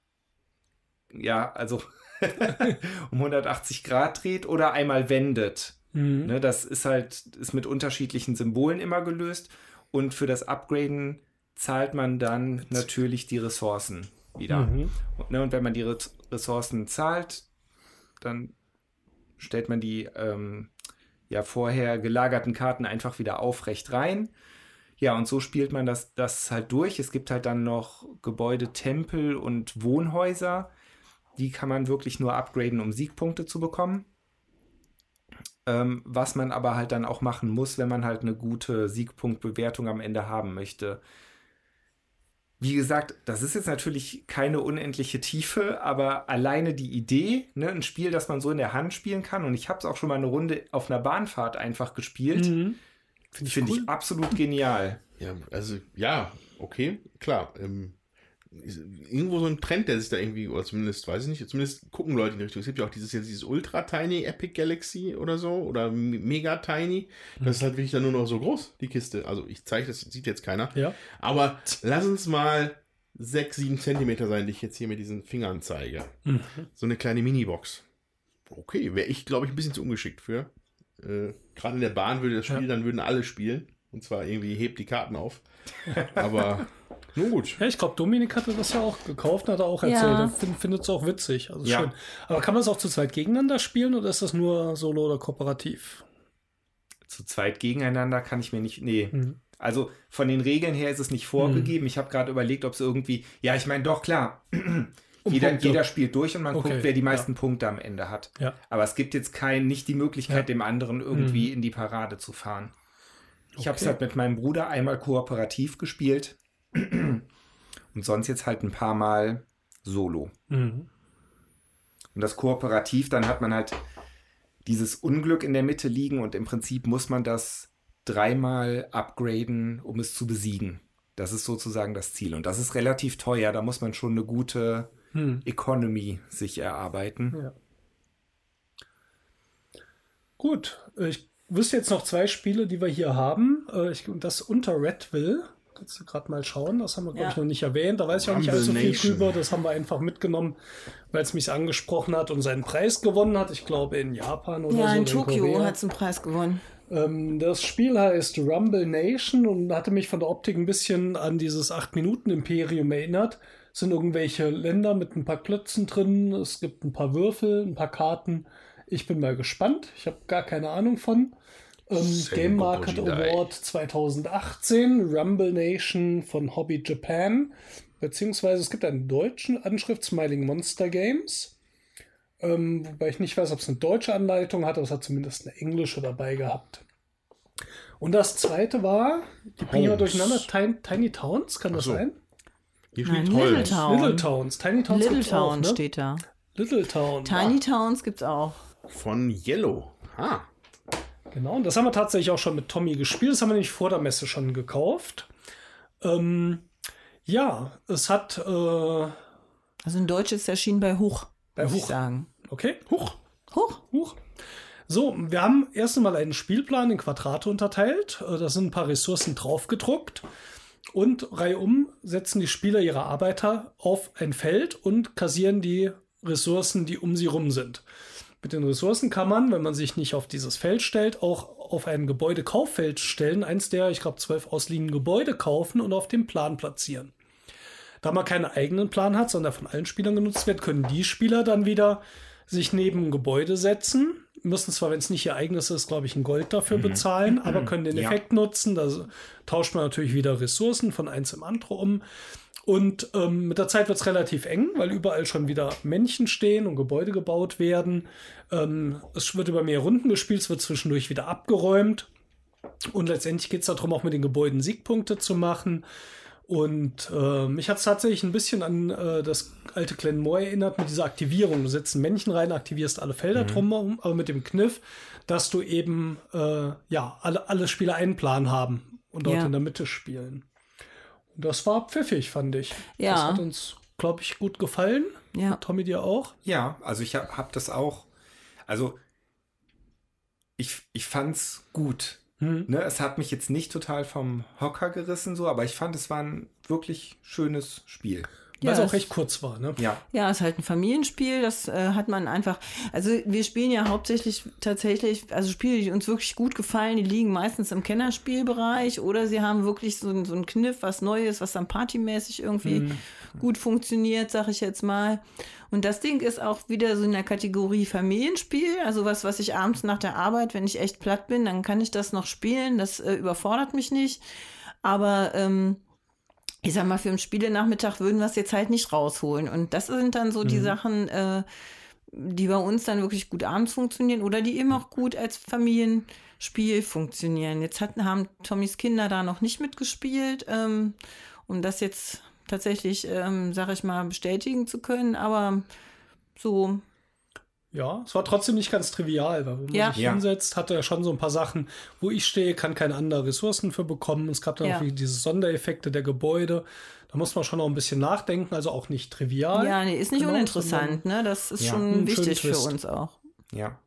ja, also um 180 Grad dreht oder einmal wendet.
Mhm.
Ne, das ist halt ist mit unterschiedlichen Symbolen immer gelöst. Und für das Upgraden zahlt man dann natürlich die Ressourcen wieder.
Mhm.
Und, ne, und wenn man die Re Ressourcen zahlt, dann stellt man die ähm, ja vorher gelagerten Karten einfach wieder aufrecht rein. Ja, und so spielt man das, das halt durch. Es gibt halt dann noch Gebäude, Tempel und Wohnhäuser. Die kann man wirklich nur upgraden, um Siegpunkte zu bekommen. Ähm, was man aber halt dann auch machen muss, wenn man halt eine gute Siegpunktbewertung am Ende haben möchte. Wie gesagt, das ist jetzt natürlich keine unendliche Tiefe, aber alleine die Idee, ne, ein Spiel, das man so in der Hand spielen kann, und ich habe es auch schon mal eine Runde auf einer Bahnfahrt einfach gespielt,
Mhm.
finde ich absolut genial.
Ja, also, ja, okay, klar. Ähm, irgendwo so ein Trend, der sich da irgendwie, oder zumindest, weiß ich nicht, zumindest gucken Leute in die Richtung. Es gibt ja auch dieses, jetzt dieses Ultra Tiny Epic Galaxy oder so, oder M- Mega Tiny. Das ist halt wirklich dann nur noch so groß, die Kiste. Also, ich zeige das, sieht jetzt keiner.
Ja.
Aber lass uns mal 6, 7 Zentimeter sein, die ich jetzt hier mit diesen Fingern zeige.
Mhm.
So eine kleine Minibox. Okay, wäre ich, glaube ich, ein bisschen zu ungeschickt für. Äh, Gerade in der Bahn würde das Spiel,
Ja.
dann würden alle spielen. Und zwar irgendwie hebt die Karten auf. Aber nun gut.
Ja, ich glaube, Dominik hatte das ja auch gekauft und hat er auch erzählt.
Ja.
Er find, findet es auch witzig. Also
Ja.
schön. Aber kann man es auch zu zweit gegeneinander spielen oder ist das nur solo oder kooperativ?
Zu zweit gegeneinander kann ich mir nicht. Nee.
Mhm.
Also von den Regeln her ist es nicht vorgegeben. Ich habe gerade überlegt, ob es irgendwie. Ja, ich meine, doch, klar.
Um
jeder, jeder spielt durch und man
Okay,
guckt, wer die meisten Punkte am Ende hat.
Ja.
Aber es gibt jetzt kein, nicht die Möglichkeit,
Ja.
dem anderen irgendwie in die Parade zu fahren. Ich habe es
Okay.
halt mit meinem Bruder einmal kooperativ gespielt und sonst jetzt halt ein paar Mal solo.
Mhm.
Und das kooperativ, dann hat man halt dieses Unglück in der Mitte liegen und im Prinzip muss man das dreimal upgraden, um es zu besiegen. Das ist sozusagen das Ziel. Und das ist relativ teuer. Da muss man schon eine gute
Hm.
Economy sich erarbeiten.
Ja. Gut, äh, ich wüsste jetzt noch zwei Spiele, die wir hier haben. Äh, Ich, und das unter Redville. Kannst du gerade mal schauen, das haben wir, glaube ich,
Ja.
noch nicht erwähnt. Da weiß ich auch nicht allzu viel
Nation.
drüber. Das haben wir einfach mitgenommen, weil es mich angesprochen hat und seinen Preis gewonnen hat. Ich glaube in Japan oder
Ja,
so.
in
oder
Tokio hat es einen Preis gewonnen.
Ähm, das Spiel heißt Rumble Nation und hatte mich von der Optik ein bisschen an dieses 8-Minuten-Imperium erinnert. Es sind irgendwelche Länder mit ein paar Klötzen drin, es gibt ein paar Würfel, ein paar Karten. Ich bin mal gespannt. Ich habe gar keine Ahnung von. Ähm, Game Market. Award 2018, Rumble Nation von Hobby Japan. Beziehungsweise es gibt einen deutschen Anschrift, Smiling Monster Games. Ähm, wobei ich nicht weiß, ob es eine deutsche Anleitung hat, aber es hat zumindest eine englische dabei gehabt. Und das zweite war, die bringen wir
Homes.
durcheinander, Tiny, Tiny Towns, kann das
so.
sein?
Hier
Nein. Little Town.
Little Towns, Tiny Towns
Little
gibt's auch,
Town
ne?
steht da.
Little Town.
Tiny
ja,
Towns gibt's auch.
Von Yellow. Ah,
genau, und das haben wir tatsächlich auch schon mit Tommy gespielt. Das haben wir nämlich vor der Messe schon gekauft. Ähm, ja, es hat, äh,
Also in Deutsch ist es erschienen bei Huch,
Bei Huch.
sagen.
okay, huch,
Huch.
Huch. So, wir haben erst einmal einen Spielplan in Quadrate unterteilt. Äh, Da sind ein paar Ressourcen draufgedruckt. Und reihum setzen die Spieler ihre Arbeiter auf ein Feld und kassieren die Ressourcen, die um sie rum sind. Mit den Ressourcen kann man, wenn man sich nicht auf dieses Feld stellt, auch auf ein Gebäudekauffeld stellen, eins der, ich glaube, zwölf ausliegenden Gebäude kaufen und auf dem Plan platzieren. Da man keinen eigenen Plan hat, sondern von allen Spielern genutzt wird, können die Spieler dann wieder sich neben ein Gebäude setzen. Müssen zwar, wenn es nicht ihr eigenes ist, glaube ich, ein Gold dafür bezahlen, aber können den
Ja.
Effekt nutzen. Da tauscht man natürlich wieder Ressourcen von eins im andere um. Und ähm, mit der Zeit wird es relativ eng, weil überall schon wieder Männchen stehen und Gebäude gebaut werden. Ähm, es wird über mehr Runden gespielt, es wird zwischendurch wieder abgeräumt. Und letztendlich geht es darum, auch mit den Gebäuden Siegpunkte zu machen. Und äh, mich hat es tatsächlich ein bisschen an äh, das alte Glenmore erinnert mit dieser Aktivierung. Du setzt ein Männchen rein, aktivierst alle Felder drumherum, aber mit dem Kniff, dass du eben äh, ja alle, alle Spieler einen Plan haben und dort
Ja.
in der Mitte spielen. Das war pfiffig, fand ich.
Ja.
Das hat uns, glaube ich, gut gefallen.
Ja.
Tommy dir auch?
Ja, also ich habe hab das auch. Also ich, ich fand's gut.
Hm.
Ne, es hat mich jetzt nicht total vom Hocker gerissen, so, aber ich fand, es war ein wirklich schönes Spiel.
Weil
Ja,
es auch
es-
recht kurz war, ne?
Ja.
Ja, ist halt ein Familienspiel, das äh, hat man einfach. Also wir spielen ja hauptsächlich tatsächlich, also Spiele, die uns wirklich gut gefallen, die liegen meistens im Kennerspielbereich oder sie haben wirklich so, so einen Kniff, was Neues, was dann partymäßig irgendwie gut funktioniert, sag ich jetzt mal. Und das Ding ist auch wieder so in der Kategorie Familienspiel, also was, was ich abends nach der Arbeit, wenn ich echt platt bin, dann kann ich das noch spielen, das äh, überfordert mich nicht. Aber ähm, ich sag mal, für einen Spielenachmittag würden wir es jetzt halt nicht rausholen. Und das sind dann so die Sachen, äh, die bei uns dann wirklich gut abends funktionieren oder die eben auch gut als Familienspiel funktionieren. Jetzt hatten, haben Tommys Kinder da noch nicht mitgespielt, ähm, um das jetzt tatsächlich, ähm, sag ich mal, bestätigen zu können. Aber so,
Ja, es war trotzdem nicht ganz trivial, weil wenn man
Ja.
sich
Ja.
hinsetzt, hat er schon so ein paar Sachen, wo ich stehe, kann keine anderen Ressourcen für bekommen. Es gab dann
Ja.
auch diese Sondereffekte der Gebäude. Da muss man schon auch ein bisschen nachdenken, also auch nicht trivial.
ja, nee, ist nicht
Genau,
uninteressant, ne? Das ist
Ja.
schon
Einen
wichtig für uns auch.
Ja.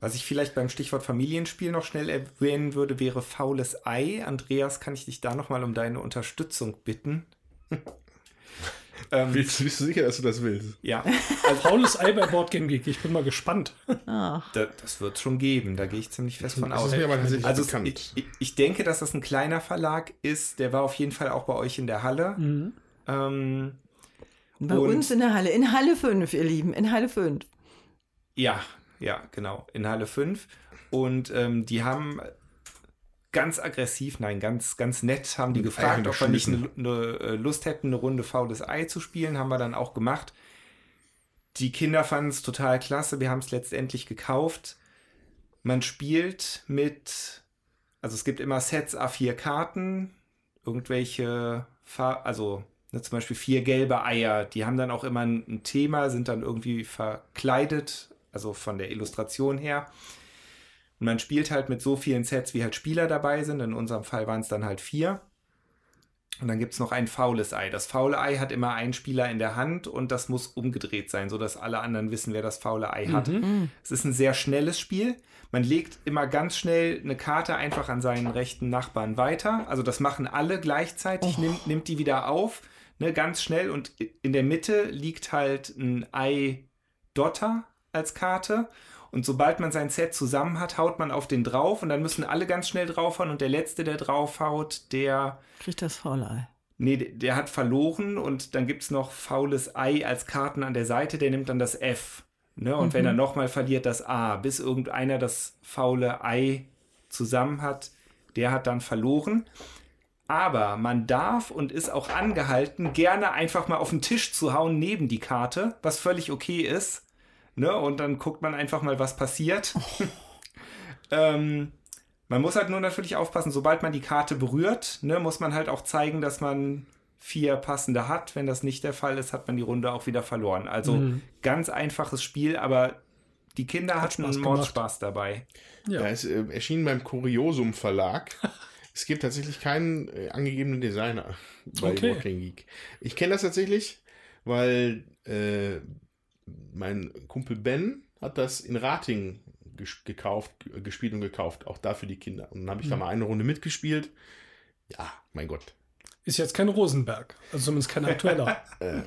Was ich vielleicht beim Stichwort Familienspiel noch schnell erwähnen würde, wäre Faules Ei. Andreas, kann ich dich da nochmal um deine Unterstützung bitten? Ähm,
Bist, bist du sicher, dass du das willst?
ja,
Faules Ei bei Boardgame Geek. Ich bin mal gespannt.
Da, das wird schon geben. Da gehe ich ziemlich fest von aus. Also es-
bekannt.
ich, ich, denke, dass das ein kleiner Verlag ist. Der war auf jeden Fall auch bei euch in der Halle. Ähm,
bei
Und-
uns in der Halle, in Halle 5, ihr Lieben, in Halle 5.
ja, ja, genau, in Halle 5. Und ähm, die haben ganz aggressiv, nein, ganz, ganz nett, haben die
Mit
gefragt, ob wir nicht eine, eine äh, Lust hätten, eine Runde faules Ei zu spielen. Haben wir dann auch gemacht. Die Kinder fanden es total klasse. Wir haben es letztendlich gekauft. Man spielt mit, also es gibt immer Sets A4 Karten, irgendwelche, Far also ne, zum Beispiel vier gelbe Eier. Die haben dann auch immer ein, ein Thema, sind dann irgendwie verkleidet, also von der Illustration her. Und man spielt halt mit so vielen Sets, wie halt Spieler dabei sind. In unserem Fall waren es dann halt vier. Und dann gibt es noch ein faules Ei. Das faule Ei hat immer einen Spieler in der Hand und das muss umgedreht sein, sodass alle anderen wissen, wer das faule Ei hat. Es ist ein sehr schnelles Spiel. Man legt immer ganz schnell eine Karte einfach an seinen rechten Nachbarn weiter. Also das machen alle gleichzeitig, nimmt, nimmt die wieder auf, ne, ganz schnell. Und in der Mitte liegt halt ein Ei Dotter als Karte. Und sobald man sein Set zusammen hat, haut man auf den drauf und dann müssen alle ganz schnell draufhauen und der Letzte, der draufhaut, der
Kriegt das faule Ei.
Nee, der- hat verloren und dann gibt es noch faules Ei als Karten an der Seite, der nimmt dann das F. Ne? Und wenn er nochmal verliert, das A, bis irgendeiner das faule Ei zusammen hat, der hat dann verloren. Aber man darf und ist auch angehalten, gerne einfach mal auf den Tisch zu hauen neben die Karte, was völlig okay ist. Ne? Und dann guckt man einfach mal, was passiert. ähm, man muss halt nur natürlich aufpassen, sobald man die Karte berührt, ne, muss man halt auch zeigen, dass man vier passende hat. Wenn das nicht der Fall ist, hat man die Runde auch wieder verloren. Also ganz einfaches Spiel, aber die Kinder hatten
Spaß
einen
gemacht.
Mordspaß dabei.
Ja.
Ja, es äh, erschien beim Kuriosum Verlag. es gibt tatsächlich keinen äh, angegebenen Designer bei
Okay.
Walking Geek. Ich kenne das tatsächlich, weil äh, mein Kumpel Ben hat das in Rating ges gekauft, g- gespielt und gekauft, auch da für die Kinder. Und dann habe ich da mal eine Runde mitgespielt. Ja, mein Gott.
Ist jetzt kein Rosenberg. Also zumindest kein aktueller.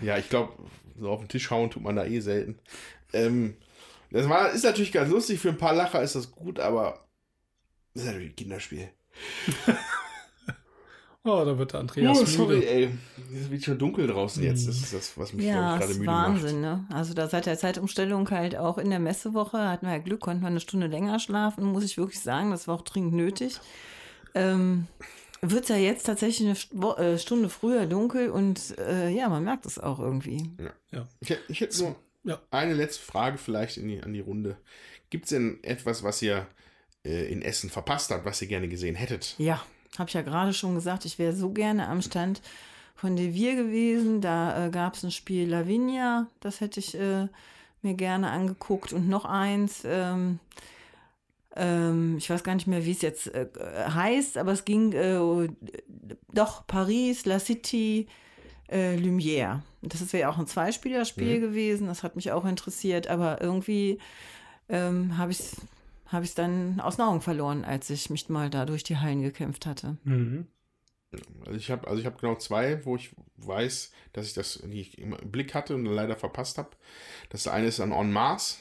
Ja, ich glaube, so auf den Tisch hauen tut man da eh selten. Ähm, das war, ist natürlich ganz lustig, für ein paar Lacher ist das gut, aber das ist natürlich ein Kinderspiel.
Oh, da wird der Andreas
oh, sorry,
müde.
ey. Es wird schon dunkel draußen jetzt. Das ist das, was mich
Ja,
ich,
das
gerade
ist
müde
Wahnsinn,
macht.
ne? Also da seit der Zeitumstellung halt auch in der Messewoche hatten wir ja Glück, konnten wir eine Stunde länger schlafen, muss ich wirklich sagen. Das war auch dringend nötig. Ähm, wird es ja jetzt tatsächlich eine äh, Stunde früher dunkel und äh, ja, man merkt es auch irgendwie.
Ich, hätt- ich hätte nur
Ja.
eine letzte Frage vielleicht in die, an die Runde. Gibt es denn etwas, was ihr äh, in Essen verpasst habt, was ihr gerne gesehen hättet?
Ja, habe ich ja gerade schon gesagt, ich wäre so gerne am Stand von Devir gewesen. Da äh, gab es ein Spiel Lavinia, das hätte ich äh, mir gerne angeguckt. Und noch eins, ähm, ähm, ich weiß gar nicht mehr, wie es jetzt äh, heißt, aber es ging äh, doch Paris, La City, äh, Lumière. Das wäre ja auch ein Zweispielerspiel gewesen, das hat mich auch interessiert, aber irgendwie ähm, habe ich es habe ich dann aus den Augen verloren, als ich mich mal da durch die Hallen gekämpft hatte.
Mhm.
Also ich habe also ich hab genau zwei, wo ich weiß, dass ich das nicht im Blick hatte und leider verpasst habe. Das eine ist an On Mars.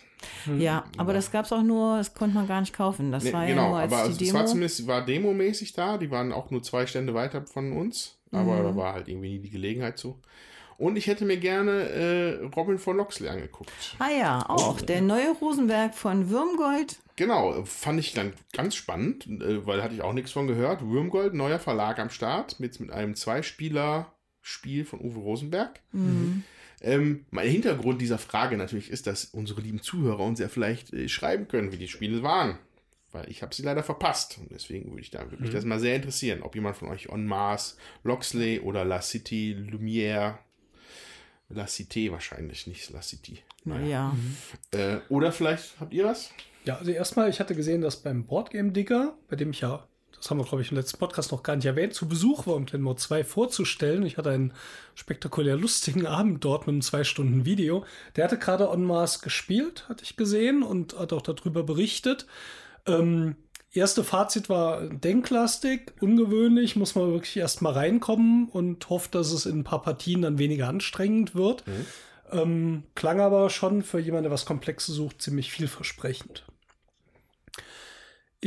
Ja, aber das gab es auch nur, das konnte man gar nicht kaufen. Das
Nee,
war ja
genau,
nur als
aber also
die
es
Demo.
war zumindest war demomäßig da. Die waren auch nur zwei Stände weiter von uns, aber da war halt irgendwie nie die Gelegenheit zu. Und ich hätte mir gerne äh, Robin von Loxley angeguckt.
ah ja, auch. Der neue Rosenberg von Würmgold.
Genau, fand ich dann ganz spannend, äh, weil hatte ich auch nichts von gehört. Würmgold, neuer Verlag am Start, mit, mit einem Zweispieler-Spiel von Uwe Rosenberg. Ähm, mein Hintergrund dieser Frage natürlich ist, dass unsere lieben Zuhörer uns ja vielleicht äh, schreiben können, wie die Spiele waren. Weil ich habe sie leider verpasst. Und deswegen würde ich da würde mich das mal sehr interessieren, ob jemand von euch On Mars, Loxley oder La City, Lumière, La Cité wahrscheinlich, nicht La City.
Ja.
Äh, oder vielleicht habt ihr was?
Ja, also erstmal, ich hatte gesehen, dass beim Boardgame Digger, bei dem ich ja, das haben wir, glaube ich, im letzten Podcast noch gar nicht erwähnt, zu Besuch war, um Glenmore 2 vorzustellen. Ich hatte einen spektakulär lustigen Abend dort mit einem zwei Stunden Video. Der hatte gerade On Mars gespielt, hatte ich gesehen und hat auch darüber berichtet. Ähm, erste Fazit war denklastig, ungewöhnlich, muss man wirklich erst mal reinkommen und hofft, dass es in ein paar Partien dann weniger anstrengend wird. Ähm, klang aber schon für jemanden, der was Komplexes sucht, ziemlich vielversprechend.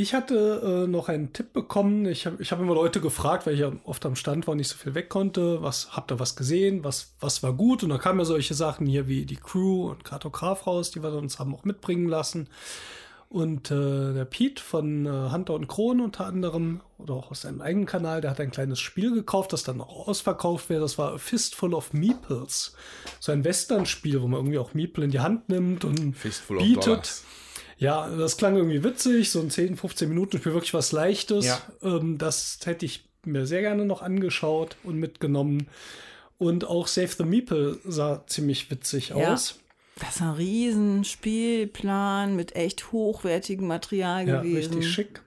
Ich hatte äh, noch einen Tipp bekommen. Ich habe ich hab immer Leute gefragt, weil ich ja oft am Stand war und nicht so viel weg konnte. Was habt ihr was gesehen? Was, was war gut? Und da kamen ja solche Sachen hier wie die Crew und Kartograf raus, die wir uns haben auch mitbringen lassen. Und äh, der Pete von äh, Hunter und Kron unter anderem, oder auch aus seinem eigenen Kanal, der hat ein kleines Spiel gekauft, das dann auch ausverkauft wäre. Das war A Fistful of Meeples. So ein Western-Spiel, wo man irgendwie auch Meeple in die Hand nimmt und
Fistful of
bietet.
Dollars.
Ja, das klang irgendwie witzig, so ein 10, 15 Minuten Spiel, wirklich was Leichtes.
Ja.
Ähm, das hätte ich mir sehr gerne noch angeschaut und mitgenommen. Und auch Save the Meeple sah ziemlich witzig
Ja.
aus.
Das ist ein riesen Spielplan mit echt hochwertigem Material
Ja,
gewesen.
richtig schick.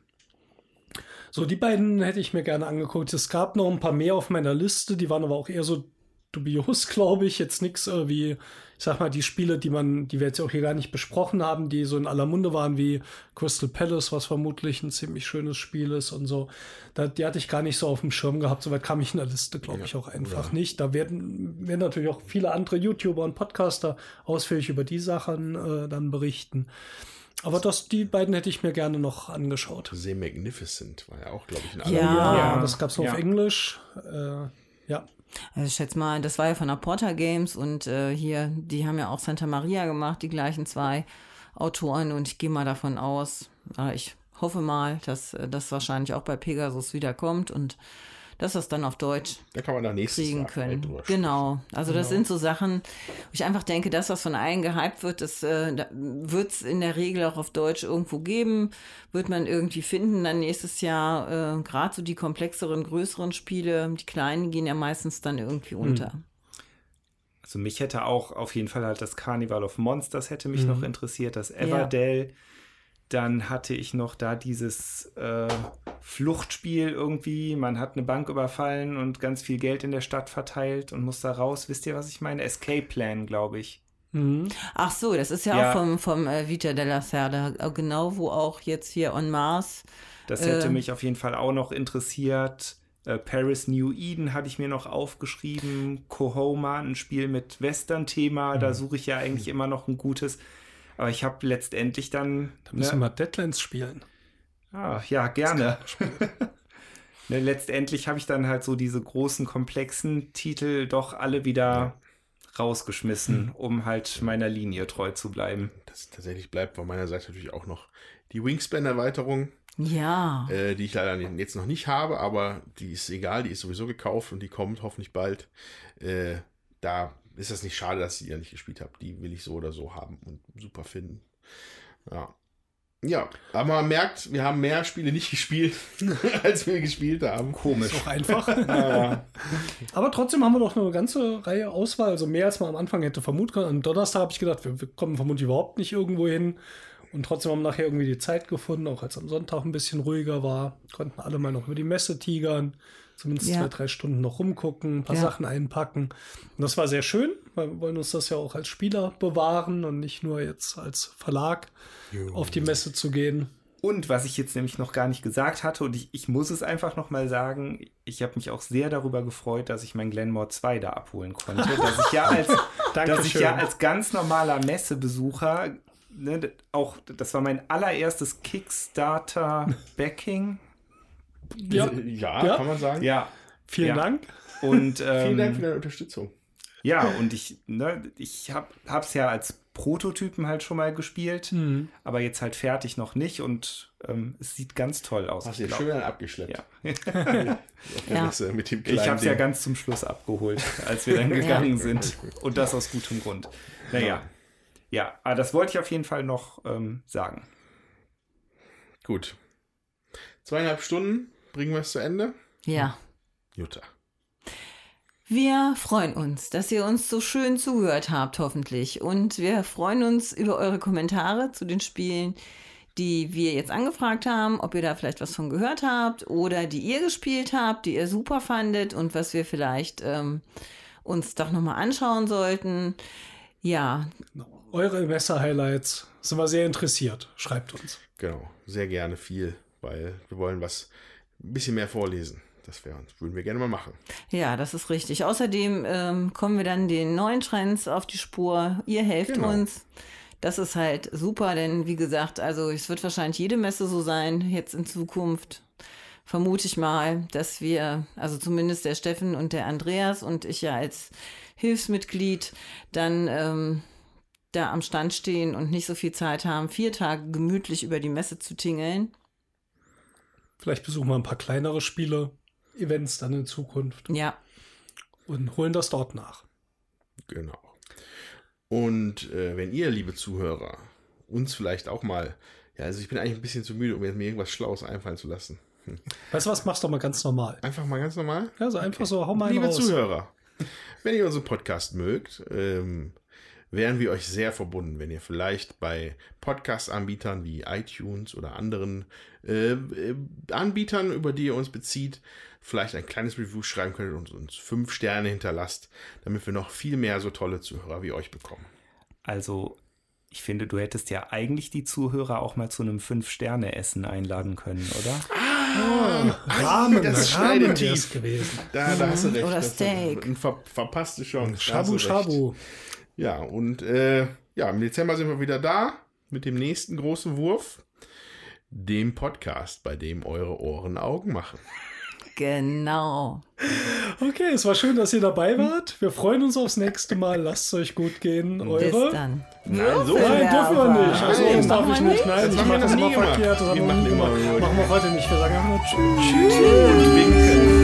So, die beiden hätte ich mir gerne angeguckt. Es gab noch ein paar mehr auf meiner Liste, die waren aber auch eher so dubios, glaube ich. Jetzt nichts äh, wie, sag mal, die Spiele, die man, die wir jetzt auch hier gar nicht besprochen haben, die so in aller Munde waren, wie Crystal Palace, was vermutlich ein ziemlich schönes Spiel ist und so. Da, die hatte ich gar nicht so auf dem Schirm gehabt. Soweit kam ich in der Liste, glaube ich, auch einfach nicht. Da werden, werden natürlich auch viele andere YouTuber und Podcaster ausführlich über die Sachen äh, dann berichten. Aber das, die beiden hätte ich mir gerne noch angeschaut.
The Magnificent war ja auch, glaube ich, in
Ja.
aller
Ja,
Ja.
das gab's nur
Ja.
auf Englisch. Äh, ja.
Also ich schätze mal, das war ja von der Porter Games und äh, hier, die haben ja auch Santa Maria gemacht, die gleichen zwei Autoren und ich gehe mal davon aus, äh, ich hoffe mal, dass äh, das wahrscheinlich auch bei Pegasus wiederkommt und dass das dann auf Deutsch
Da kann man dann nächstes
kriegen
Jahr
können.
sprechen.
Genau. Also das sind so Sachen, wo ich einfach denke, das, was von allen gehypt wird, das äh, wird es in der Regel auch auf Deutsch irgendwo geben, wird man irgendwie finden. Dann nächstes Jahr äh, gerade so die komplexeren, größeren Spiele, die kleinen gehen ja meistens dann irgendwie unter.
Also mich hätte auch auf jeden Fall halt das Carnival of Monsters hätte mich
Mhm.
noch interessiert, das Everdell. Dann hatte ich noch da dieses äh, Fluchtspiel irgendwie. Man hat eine Bank überfallen und ganz viel Geld in der Stadt verteilt und muss da raus. Wisst ihr, was ich meine? Escape Plan, glaube ich.
Mhm.
Ach so, das ist ja,
Ja.
auch vom, vom äh, Vita della Serra, äh, genau wo auch jetzt hier on Mars.
Das hätte
Äh.
mich auf jeden Fall auch noch interessiert. Äh, Paris New Eden hatte ich mir noch aufgeschrieben. Cohoma, ein Spiel mit Western-Thema.
Mhm.
Da suche ich ja eigentlich immer noch ein gutes. Aber ich habe letztendlich dann.
Da müssen
ne,
wir Deadlands spielen.
Ah, ja, gerne. ne, letztendlich habe ich dann halt so diese großen, komplexen Titel doch alle wieder rausgeschmissen, um halt meiner Linie treu zu bleiben.
Das tatsächlich bleibt von meiner Seite natürlich auch noch die Wingspan-Erweiterung,
Ja.
äh, die ich leider jetzt noch nicht habe, aber die ist egal, die ist sowieso gekauft und die kommt hoffentlich bald. Äh, da ist das nicht schade, dass ich die ja nicht gespielt habe. Die will ich so oder so haben und super finden. Ja. Ja, aber man merkt, wir haben mehr Spiele nicht gespielt, als wir gespielt haben.
Komisch.
Ist auch einfach.
Ja,
Aber trotzdem haben wir doch eine ganze Reihe Auswahl, also mehr als man am Anfang hätte vermuten können. Am Donnerstag habe ich gedacht, wir, wir kommen vermutlich überhaupt nicht irgendwo hin. Und trotzdem haben wir nachher irgendwie die Zeit gefunden, auch als am Sonntag ein bisschen ruhiger war. Konnten alle mal noch über die Messe tigern, zumindest
Ja.
zwei, drei Stunden noch rumgucken, ein paar
Ja.
Sachen einpacken. Und das war sehr schön, weil wir wollen uns das ja auch als Spieler bewahren und nicht nur jetzt als Verlag auf die Messe zu gehen.
Und was ich jetzt nämlich noch gar nicht gesagt hatte, und ich, ich muss es einfach noch mal sagen, ich habe mich auch sehr darüber gefreut, dass ich mein Glenmore 2 da abholen konnte. dass ich ja als, dass ich ja als ganz normaler Messebesucher, ne, auch das war mein allererstes Kickstarter-Backing.
Ja,
ja,
Ja.
kann man sagen.
Ja.
vielen
Ja.
Dank.
Und ähm,
Vielen Dank für deine Unterstützung.
Ja, und ich, ne, ich hab, hab's ja als Prototypen halt schon mal gespielt,
Mhm.
aber jetzt halt fertig noch nicht und ähm, es sieht ganz toll aus.
Hast
ich
du schön abgeschleppt.
Ja.
Ja.
Ich habe es ja ganz zum Schluss abgeholt, als wir dann gegangen sind. Und das aus gutem Grund. Naja. Ja, aber das wollte ich auf jeden Fall noch ähm, sagen.
Gut. Zweieinhalb Stunden bringen wir es zu Ende.
Ja.
Jutta.
Wir freuen uns, dass ihr uns so schön zugehört habt, hoffentlich. Und wir freuen uns über eure Kommentare zu den Spielen, die wir jetzt angefragt haben, ob ihr da vielleicht was von gehört habt oder die ihr gespielt habt, die ihr super fandet und was wir vielleicht ähm, uns doch nochmal anschauen sollten. Ja,
Eure Messer-Highlights sind wir sehr interessiert. Schreibt uns.
Genau. Sehr gerne viel weil wir wollen was ein bisschen mehr vorlesen. Das wär, würden wir gerne mal machen.
Ja, das ist richtig. Außerdem ähm, kommen wir dann den neuen Trends auf die Spur. Ihr helft
Genau.
uns. Das ist halt super, denn wie gesagt, also es wird wahrscheinlich jede Messe so sein, jetzt in Zukunft. Vermute ich mal, dass wir, also zumindest der Steffen und der Andreas und ich ja als Hilfsmitglied dann ähm, da am Stand stehen und nicht so viel Zeit haben, vier Tage gemütlich über die Messe zu tingeln.
Vielleicht besuchen wir ein paar kleinere Spiele, Events dann in Zukunft
Ja,
und holen das dort nach.
Genau. Und äh, wenn ihr, liebe Zuhörer, uns vielleicht auch mal, ja, also ich bin eigentlich ein bisschen zu müde, um jetzt mir irgendwas Schlaues einfallen zu lassen.
Weißt du was, machst doch mal ganz normal.
Einfach mal ganz normal.
Also einfach so, hau mal
Liebe
raus.
Zuhörer, wenn ihr unseren Podcast mögt, ähm, wären wir euch sehr verbunden, wenn ihr vielleicht bei Podcast-Anbietern wie iTunes oder anderen äh, äh, Anbietern, über die ihr uns bezieht, vielleicht ein kleines Review schreiben könnt und uns fünf Sterne hinterlasst, damit wir noch viel mehr so tolle Zuhörer wie euch bekommen.
Also, ich finde, du hättest ja eigentlich die Zuhörer auch mal zu einem Fünf-Sterne-Essen einladen können, oder?
Rahmen,
das
Rahmen
schneidet
wär's
tief.
gewesen.
Da, da hast du recht.
Oder
Das
Steak.
Eine ver verpasste Chance.
Shabu. Shabu.
Ja, und äh, ja, im Dezember sind wir wieder da mit dem nächsten großen Wurf, dem Podcast, bei dem eure Ohren Augen machen.
genau.
Okay, es war schön, dass ihr dabei wart. Wir freuen uns aufs nächste Mal. Lasst es euch gut gehen.
Bis
Eure.
dann.
Nein, so
Nein, dürfen wir nicht. Also,
Nein,
das darf
machen
ich
wir
nicht. Nein,
Das
ich mache das immer verkehrt. Das
Wir
haben wir
machen immer.
Machen wir heute nicht. Wir sagen einfach nur Tschüss.
Und winken.